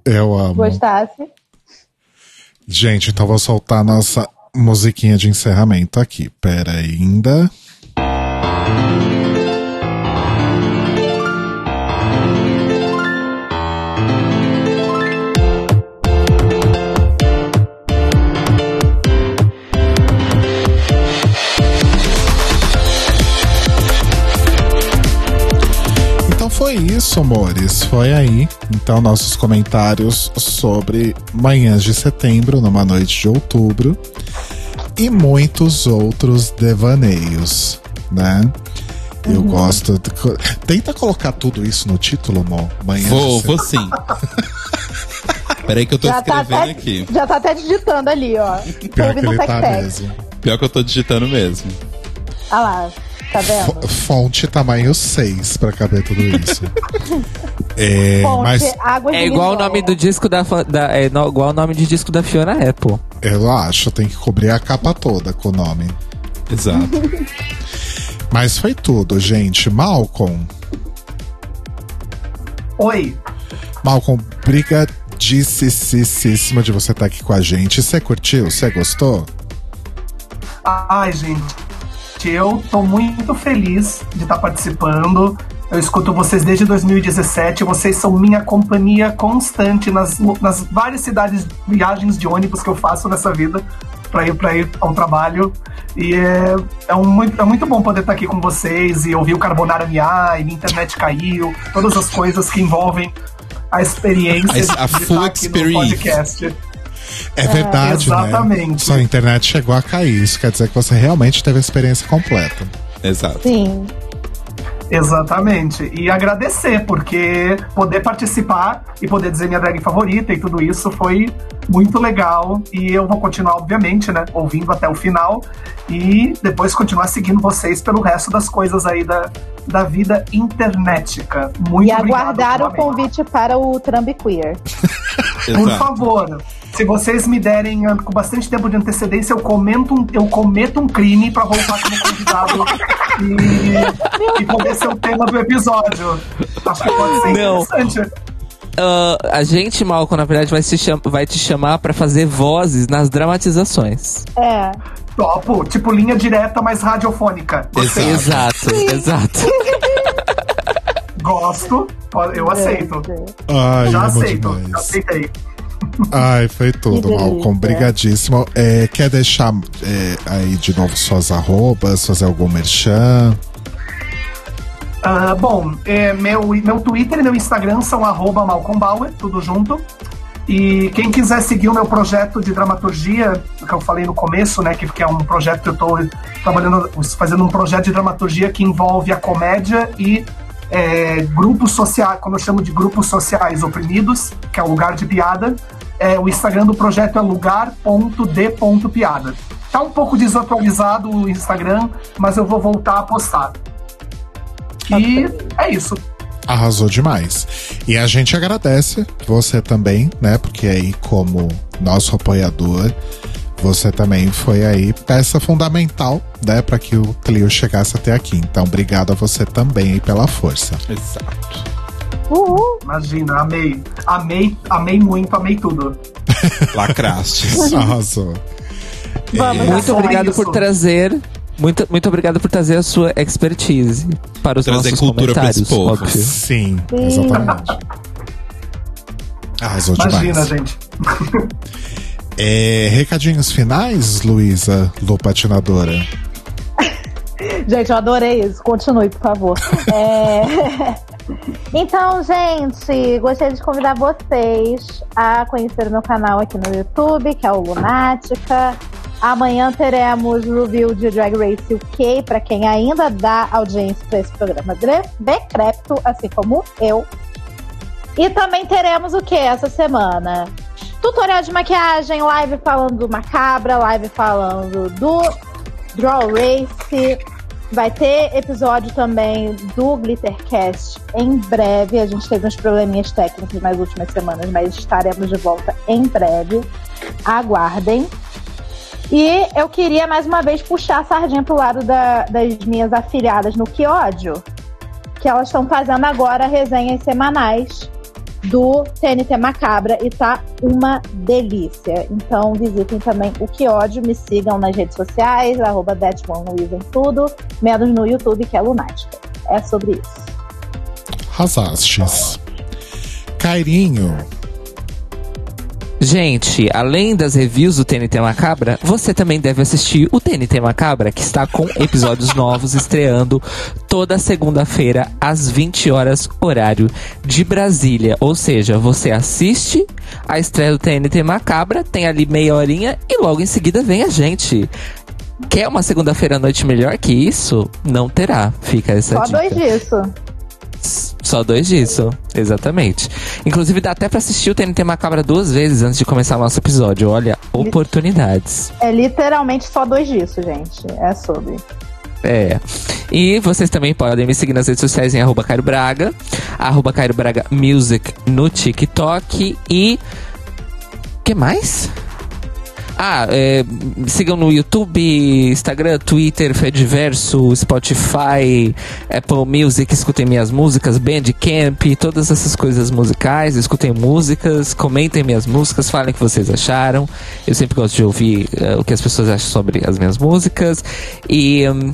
S2: Eu amo.
S5: Gostasse?
S2: Gente, então vou soltar a nossa musiquinha de encerramento aqui. Pera ainda. Foi isso, amores. Foi aí. Então, nossos comentários sobre manhãs de setembro, numa noite de outubro. E muitos outros devaneios, né? Eu gosto. de Tenta colocar tudo isso no título, Mo. Manhãs
S3: Vou,
S2: de
S3: vou sim. Peraí que eu tô
S5: Já tá,
S3: escrevendo
S5: até,
S3: aqui.
S5: já tá até digitando ali, ó.
S2: Pior que ele tá mesmo.
S3: Pior que eu tô digitando mesmo.
S5: Ah lá, tá vendo?
S2: Fo- Fonte tamanho 6 pra caber tudo isso. é,
S5: Fonte,
S2: mas
S5: água
S4: É igual o nome do disco da, da é igual o nome de disco da Fiona Apple.
S2: eu acho, tem que cobrir a capa toda com o nome.
S3: Exato.
S2: Mas foi tudo, gente. Malcolm.
S1: Oi.
S2: Malcolm, brigadíssima de você estar aqui com a gente. Você curtiu? Você gostou?
S1: Ai, gente, eu tô muito feliz de estar participando. Eu escuto vocês desde 2017. Vocês são minha companhia constante nas, nas várias cidades, viagens de ônibus que eu faço nessa vida para ir para ir ao trabalho. E é, é, um, muito, é muito bom poder estar aqui com vocês e ouvir o Carbonara miar e minha internet caiu, todas as coisas que envolvem a experiência
S3: A- a
S1: de
S3: full
S1: estar aqui no
S3: experience.
S1: podcast.
S2: É verdade, né?
S1: exatamente.
S2: Sua internet chegou a cair. Isso quer dizer que você realmente teve a experiência completa.
S3: Exato.
S5: Sim.
S1: Exatamente. E agradecer, porque poder participar e poder dizer minha drag favorita e tudo isso foi muito legal. E eu vou continuar, obviamente, né? Ouvindo até o final. E depois continuar seguindo vocês pelo resto das coisas aí da, da vida internetica. Muito
S5: e
S1: obrigado
S5: aguardar o convite para o Trump Queer.
S1: Por favor, se vocês me derem com bastante tempo de antecedência, eu, comento um, eu cometo um crime pra voltar como convidado e, e poder ser o tema do episódio. Acho que pode ser
S4: Não.
S1: interessante.
S4: Ah, a gente, Malcolm, na verdade, vai, se cham- vai te chamar pra fazer vozes nas dramatizações.
S5: É.
S1: Topo, tipo linha direta, mais radiofônica. Gostei.
S4: Exato, exato.
S1: Gosto, eu aceito.
S2: Ai,
S1: Já aceito, já
S2: demais.
S1: aceitei.
S2: Ai, foi tudo,
S5: Que delícia.
S2: Malcolm. Brigadíssimo. É, quer deixar é, aí de novo suas arrobas, fazer algum merchan?
S1: Ah, bom, é, meu, meu Twitter e meu Instagram são arroba Malcolm Bauer, tudo junto. E quem quiser seguir o meu projeto de dramaturgia, que eu falei no começo, né, que, que é um projeto que eu estou trabalhando, fazendo um projeto de dramaturgia que envolve a comédia e é, grupos sociais, como eu chamo de grupos sociais oprimidos, que é o lugar de piada. É, o Instagram do projeto é lugar.d.piada. Tá um pouco desatualizado o Instagram, mas eu vou voltar a postar. E é isso.
S2: Arrasou demais. E a gente agradece você também, né? Porque aí, como nosso apoiador, você também foi aí peça fundamental, né? Para que o Clio chegasse até aqui. Então, obrigado a você também aí pela força.
S3: Exato.
S5: Uhul.
S1: Imagina, amei. Amei, amei muito, amei tudo.
S3: Lacrastes.
S2: Arrasou.
S5: Vamos,
S4: Muito obrigado
S1: isso.
S4: por trazer. Muito, muito obrigado por trazer a sua expertise para os
S3: Trazer
S4: nossos
S3: cultura
S4: comentários,
S3: povo.
S4: óbvio.
S2: Sim,
S5: Sim.
S2: exatamente. Arrasou
S1: Imagina,
S2: demais.
S1: gente.
S2: É, recadinhos finais, Luísa Lopatinadora?
S5: Gente, eu adorei isso. Continue, por favor. É... Então, gente, gostaria de convidar vocês a conhecer o meu canal aqui no YouTube, que é o Lunática. Amanhã teremos review de Drag Race UK, para quem ainda dá audiência para esse programa decrépito, assim como eu. E também teremos o que essa semana? Tutorial de maquiagem, live falando do Macabra, live falando do Draw Race. Vai ter episódio também do Glittercast em breve. A gente teve uns probleminhas técnicos nas últimas semanas, mas estaremos de volta em breve. Aguardem. E eu queria mais uma vez puxar a sardinha pro lado da- das minhas afiliadas no Que Ódio, que elas estão fazendo agora resenhas semanais do TNT Macabra e tá uma delícia. Então visitem também o Que Ódio, me sigam nas redes sociais, arroba em tudo, menos no YouTube, que é Lunática. É sobre isso.
S2: Arrasastes. Cairinho.
S4: Gente, além das reviews do TNT Macabra, você também deve assistir o TNT Macabra, que está com episódios novos estreando toda segunda-feira às 20 horas horário de Brasília. Ou seja, você assiste a estreia do TNT Macabra, tem ali meia horinha e logo em seguida vem a gente. Quer uma segunda-feira à noite melhor que isso? Não terá. Fica essa
S5: Só
S4: dica.
S5: dois disso.
S4: Só dois disso, exatamente. Inclusive dá até pra assistir o TNT Macabra duas vezes antes de começar o nosso episódio. Olha, oportunidades.
S5: É literalmente só dois disso, gente. É sobre.
S4: É. E vocês também podem me seguir nas redes sociais em arroba Cairo Braga, arroba Cairo Braga Music no TikTok e. que mais? Ah, é, sigam no YouTube, Instagram, Twitter, Fediverso, Spotify, Apple Music, escutem minhas músicas, Bandcamp, todas essas coisas musicais, escutem músicas, comentem minhas músicas, falem o que vocês acharam. Eu sempre gosto de ouvir eh, o que as pessoas acham sobre as minhas músicas. E, hum,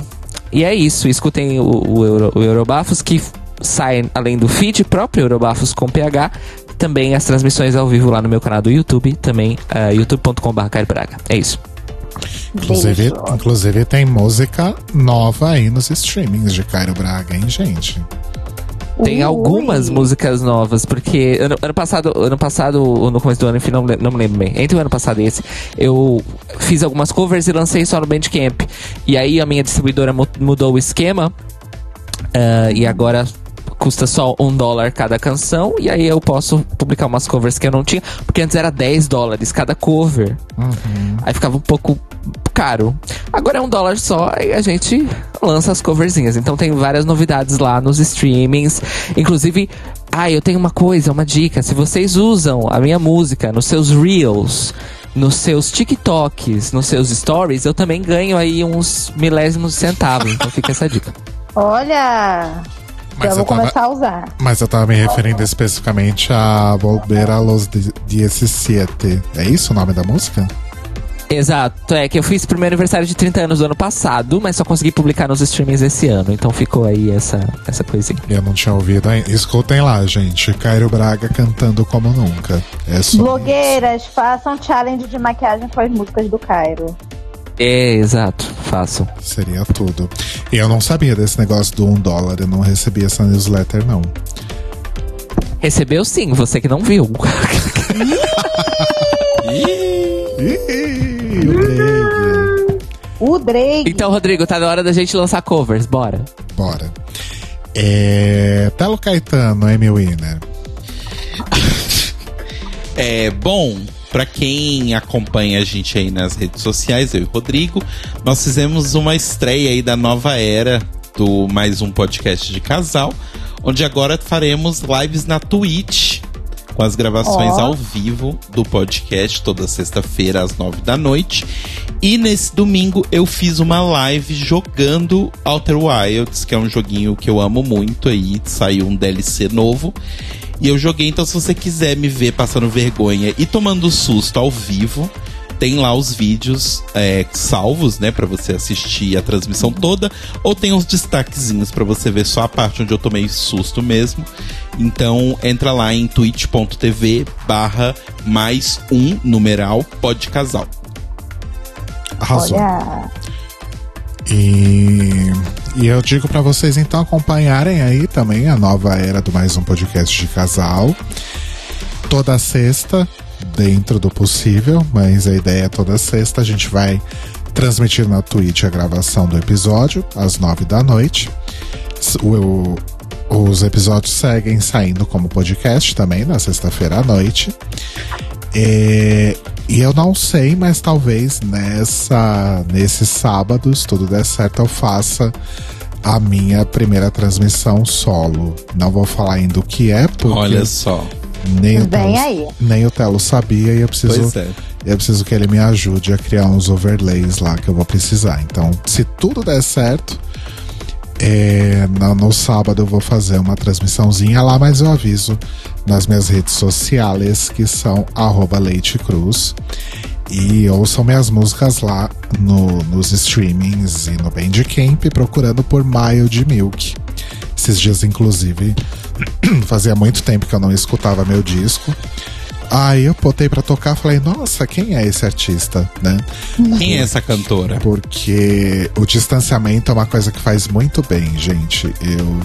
S4: e é isso, escutem o, o, Euro, o Eurobafos que sai além do feed próprio Eurobafos com PH, também as transmissões ao vivo lá no meu canal do YouTube, também uh, youtube.com.br Braga. É isso.
S2: Inclusive, inclusive tem música nova aí nos streamings de Cairo Braga, hein, gente?
S4: Tem
S5: Ui.
S4: algumas músicas novas, porque ano, ano passado, ano passado, ou no começo do ano, enfim, não, não me lembro bem. Entre o ano passado e esse, eu fiz algumas covers e lancei só no Bandcamp. E aí a minha distribuidora mu- mudou o esquema. ah, e agora custa só um dólar cada canção. E aí eu posso publicar umas covers que eu não tinha. Porque antes era 10 dólares cada cover. Aí ficava um pouco caro. Agora é um dólar só e a gente lança as coverzinhas. Então tem várias novidades lá nos streamings. Inclusive, ah, eu tenho uma coisa, uma dica. Se vocês usam a minha música nos seus reels, nos seus TikToks, nos seus stories, eu também ganho aí uns milésimos de centavos. Então fica essa dica.
S5: Olha,
S2: Mas
S5: vou
S2: eu tava-
S5: começar a usar.
S2: Mas eu tava me referindo especificamente a Volver a los 17. É isso o nome da música?
S4: Exato, é que eu fiz primeiro aniversário de 30 anos do ano passado, mas só consegui publicar nos streamings esse ano. Então ficou aí essa, essa coisinha.
S2: Eu não tinha ouvido ainda. Escutem lá, gente. Cairo Braga cantando como nunca. É só.
S5: Blogueiras, façam challenge de maquiagem com as músicas do Cairo.
S4: É, exato, faço.
S2: Seria tudo. E eu não sabia desse negócio do um dólar. Eu não recebi essa newsletter, não.
S4: Recebeu sim, você que não viu.
S2: Ih, o Drake.
S5: O Drake.
S4: então, Rodrigo, tá na hora da gente lançar covers, bora.
S2: Bora. É. Telo Caetano, Amy Winner.
S3: É bom, pra quem acompanha a gente aí nas redes sociais, eu e o Rodrigo, nós fizemos uma estreia aí da nova era do mais um podcast de casal, onde agora faremos lives na Twitch com as gravações
S5: Ó.
S3: ao vivo do podcast toda sexta-feira às nove da noite. E nesse domingo eu fiz uma live jogando Outer Wilds, que é um joguinho que eu amo muito aí, saiu um DLC novo. E eu joguei, então se você quiser me ver passando vergonha e tomando susto ao vivo, tem lá os vídeos é, salvos, né, Pra você assistir a transmissão toda, ou tem uns destaquezinhos pra você ver só a parte onde eu tomei susto mesmo. Então entra lá em twitch.tv barra mais um numeral pode casal.
S2: Arrasou.
S5: Olha.
S2: E, e eu digo pra vocês então acompanharem aí também a nova era do mais um podcast de casal. Toda sexta, dentro do possível, mas a ideia é toda sexta a gente vai transmitir na Twitch a gravação do episódio às nove da noite. S- o- os episódios seguem saindo como podcast também na sexta-feira à noite. É, e eu não sei, mas talvez nessa nesses sábados, tudo der certo, eu faça a minha primeira transmissão solo. Não vou falar ainda o que é, porque
S3: Olha só.
S2: nem, o Telo,
S5: aí.
S2: nem o Telo sabia e eu preciso,
S3: é.
S2: eu preciso que ele me ajude a criar uns overlays lá que eu vou precisar. Então, se tudo der certo, é, no, no sábado eu vou fazer uma transmissãozinha lá, mas eu aviso nas minhas redes sociais, que são arroba Leite Cruz. E ouçam minhas músicas lá no, nos streamings e no Bandcamp, procurando por Mild Milk. Esses dias, inclusive, fazia muito tempo que eu não escutava meu disco. Aí eu botei pra tocar falei, nossa, quem é esse artista, né?
S3: Quem é essa cantora?
S2: Porque o distanciamento é uma coisa que faz muito bem, gente. Eu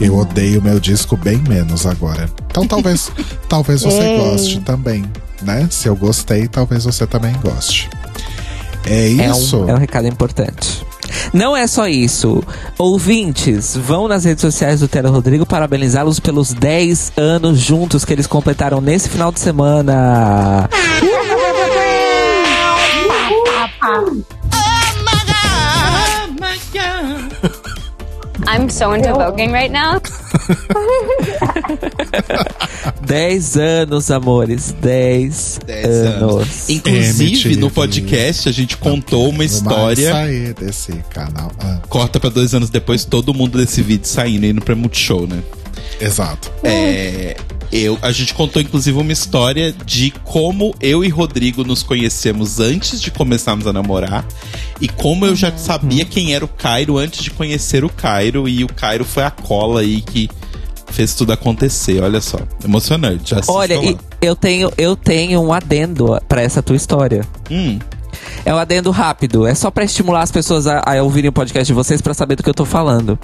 S2: eu odeio meu disco bem menos agora. Então talvez talvez você
S5: Ei.
S2: goste também, né? Se eu gostei, talvez você também goste. É
S4: É
S2: isso.
S4: um, é um recado importante. Não é só isso. Ouvintes, vão nas redes sociais do Telo Rodrigo parabenizá-los pelos 10 anos juntos que eles completaram nesse final de semana.
S7: I'm so into voguing right now.
S4: 10 anos, amores. 10
S3: 10
S4: anos.
S3: anos. Inclusive,
S2: MTV.
S3: no podcast, a gente contou uma
S2: Vai
S3: história.
S2: sair desse canal. Ah,
S3: Corta pra dois anos depois, todo mundo desse vídeo saindo, indo pra Multishow, né?
S2: exato.
S3: É, eu, a gente contou inclusive uma história de como eu e Rodrigo nos conhecemos antes de começarmos a namorar e como eu já sabia quem era o Cairo antes de conhecer o Cairo e o Cairo foi a cola aí que fez tudo acontecer. Olha só, emocionante. Assistam
S4: Olha, eu tenho, eu tenho um adendo pra essa tua história.
S3: Hum,
S4: É um adendo rápido. É só pra estimular as pessoas a, a ouvirem o podcast de vocês pra saber do que eu tô falando.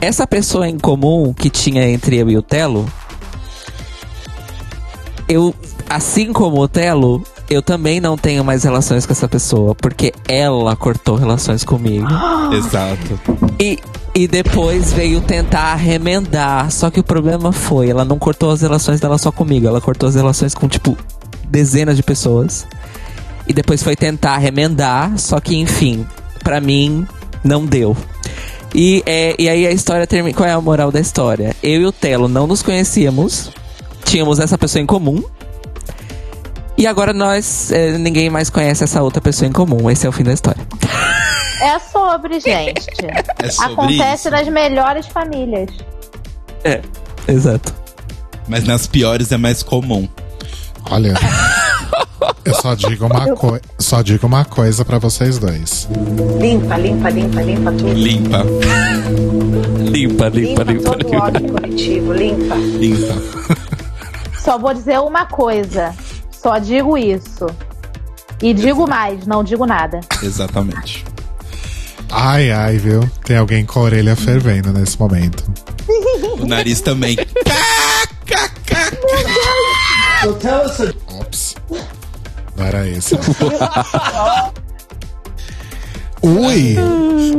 S4: Essa pessoa em comum que tinha entre eu e o Telo, eu, assim como o Telo, eu também não tenho mais relações com essa pessoa, porque ela cortou relações comigo.
S3: exato.
S4: E, e depois veio tentar remendar. Só que o problema foi, ela não cortou as relações dela só comigo, ela cortou as relações com, tipo, dezenas de pessoas. E depois foi tentar remendar, só que, enfim, pra mim, não deu. E, é, e aí a história termina. Qual é a moral da história? Eu e o Telo não nos conhecíamos, tínhamos essa pessoa em comum. E agora nós, é, ninguém mais conhece essa outra pessoa em comum. Esse é o fim da história.
S5: É sobre, gente.
S3: É sobre
S5: Acontece
S3: isso.
S5: nas melhores famílias.
S4: É, exato.
S3: Mas nas piores é mais comum.
S2: Olha, eu só digo uma, coi só digo uma coisa pra vocês dois.
S8: Limpa, limpa, limpa, limpa tudo.
S3: Limpa,
S4: Limpa, limpa,
S8: Limpa
S4: limpa,
S8: todo
S4: limpa.
S8: coletivo, limpa.
S3: limpa.
S5: Só vou dizer uma coisa. Só digo isso. E digo mais, não digo nada.
S3: Exatamente.
S2: Ai, ai, viu? Tem alguém com a orelha fervendo nesse momento.
S3: O nariz também.
S2: Ops. Não era esse. Ui!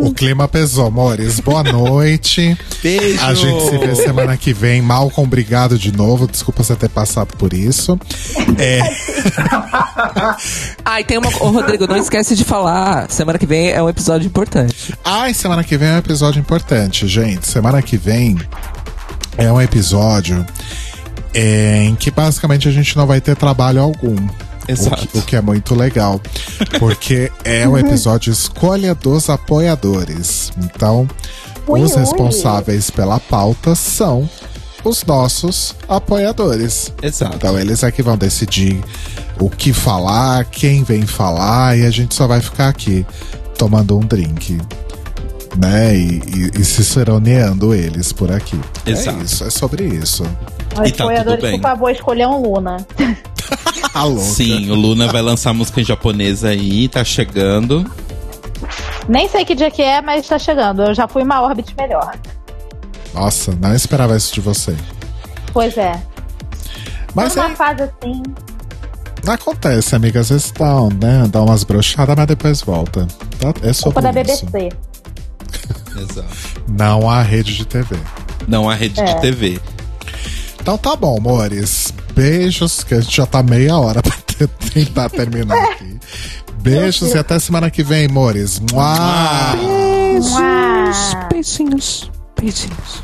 S2: O clima pesou, amores. Boa noite.
S3: Beijo.
S2: A gente se vê semana que vem. Malcolm, obrigado de novo. Desculpa você ter passado por isso. É,
S4: e tem uma. Ô, Rodrigo, não esquece de falar. Semana que vem é um episódio importante.
S2: Ai, semana que vem é um episódio importante, gente. Semana que vem é um episódio é, em que basicamente a gente não vai ter trabalho algum.
S3: Exato.
S2: O que, o que é muito legal. Porque é um episódio escolha dos apoiadores. Então,
S5: Ui,
S2: os
S5: ui.
S2: responsáveis pela pauta são os nossos apoiadores.
S3: Exato.
S2: Então eles é que vão decidir o que falar, quem vem falar, e a gente só vai ficar aqui tomando um drink. Né? E, e, e ciceroneando eles por aqui.
S3: Exato.
S2: É isso, é sobre isso.
S5: Os
S3: E tá tudo
S5: apoiadores, por favor, escolham Luna.
S3: Sim, o Luna vai lançar música em japonês aí, tá chegando.
S5: Nem sei que dia que é, mas tá chegando. Eu já fui uma Orbit melhor.
S2: Nossa, não esperava isso de você.
S5: Pois é.
S2: Mas
S5: numa
S2: é,
S5: fase assim.
S2: acontece, amiga. Às vezes dão, né? Dá umas brochadas, mas depois volta. Tá? É sobre
S5: Culpa da
S2: isso.
S3: Exato.
S2: Não há rede de TV.
S3: Não há rede
S5: É.
S3: de TV.
S2: Então tá bom, amores. Beijos, que a gente já tá meia hora pra te- tentar terminar aqui. Beijos e até semana que vem, amores. Mua!
S5: Mua.
S4: Beijinhos. Beijinhos.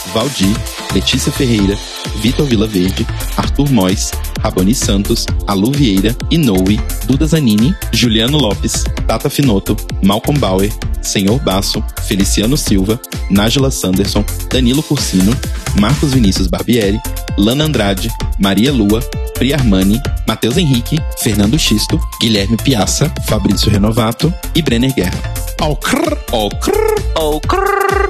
S3: Valdir, Letícia Ferreira, Vitor Vilaverde, Arthur Mois, Raboni Santos, Alu Vieira, Inoue, Duda Zanini, Juliano Lopes, Tata Finoto, Malcolm Bauer, Senhor Basso, Feliciano Silva, Nájila Sanderson, Danilo Cursino, Marcos Vinícius Barbieri, Lana Andrade, Maria Lua, Pri Armani, Matheus Henrique, Fernando Xisto, Guilherme Piaça, Fabrício Renovato e Brenner Guerra.
S2: Au, crrr.
S3: Ó, crrr.
S4: Oh, crrr.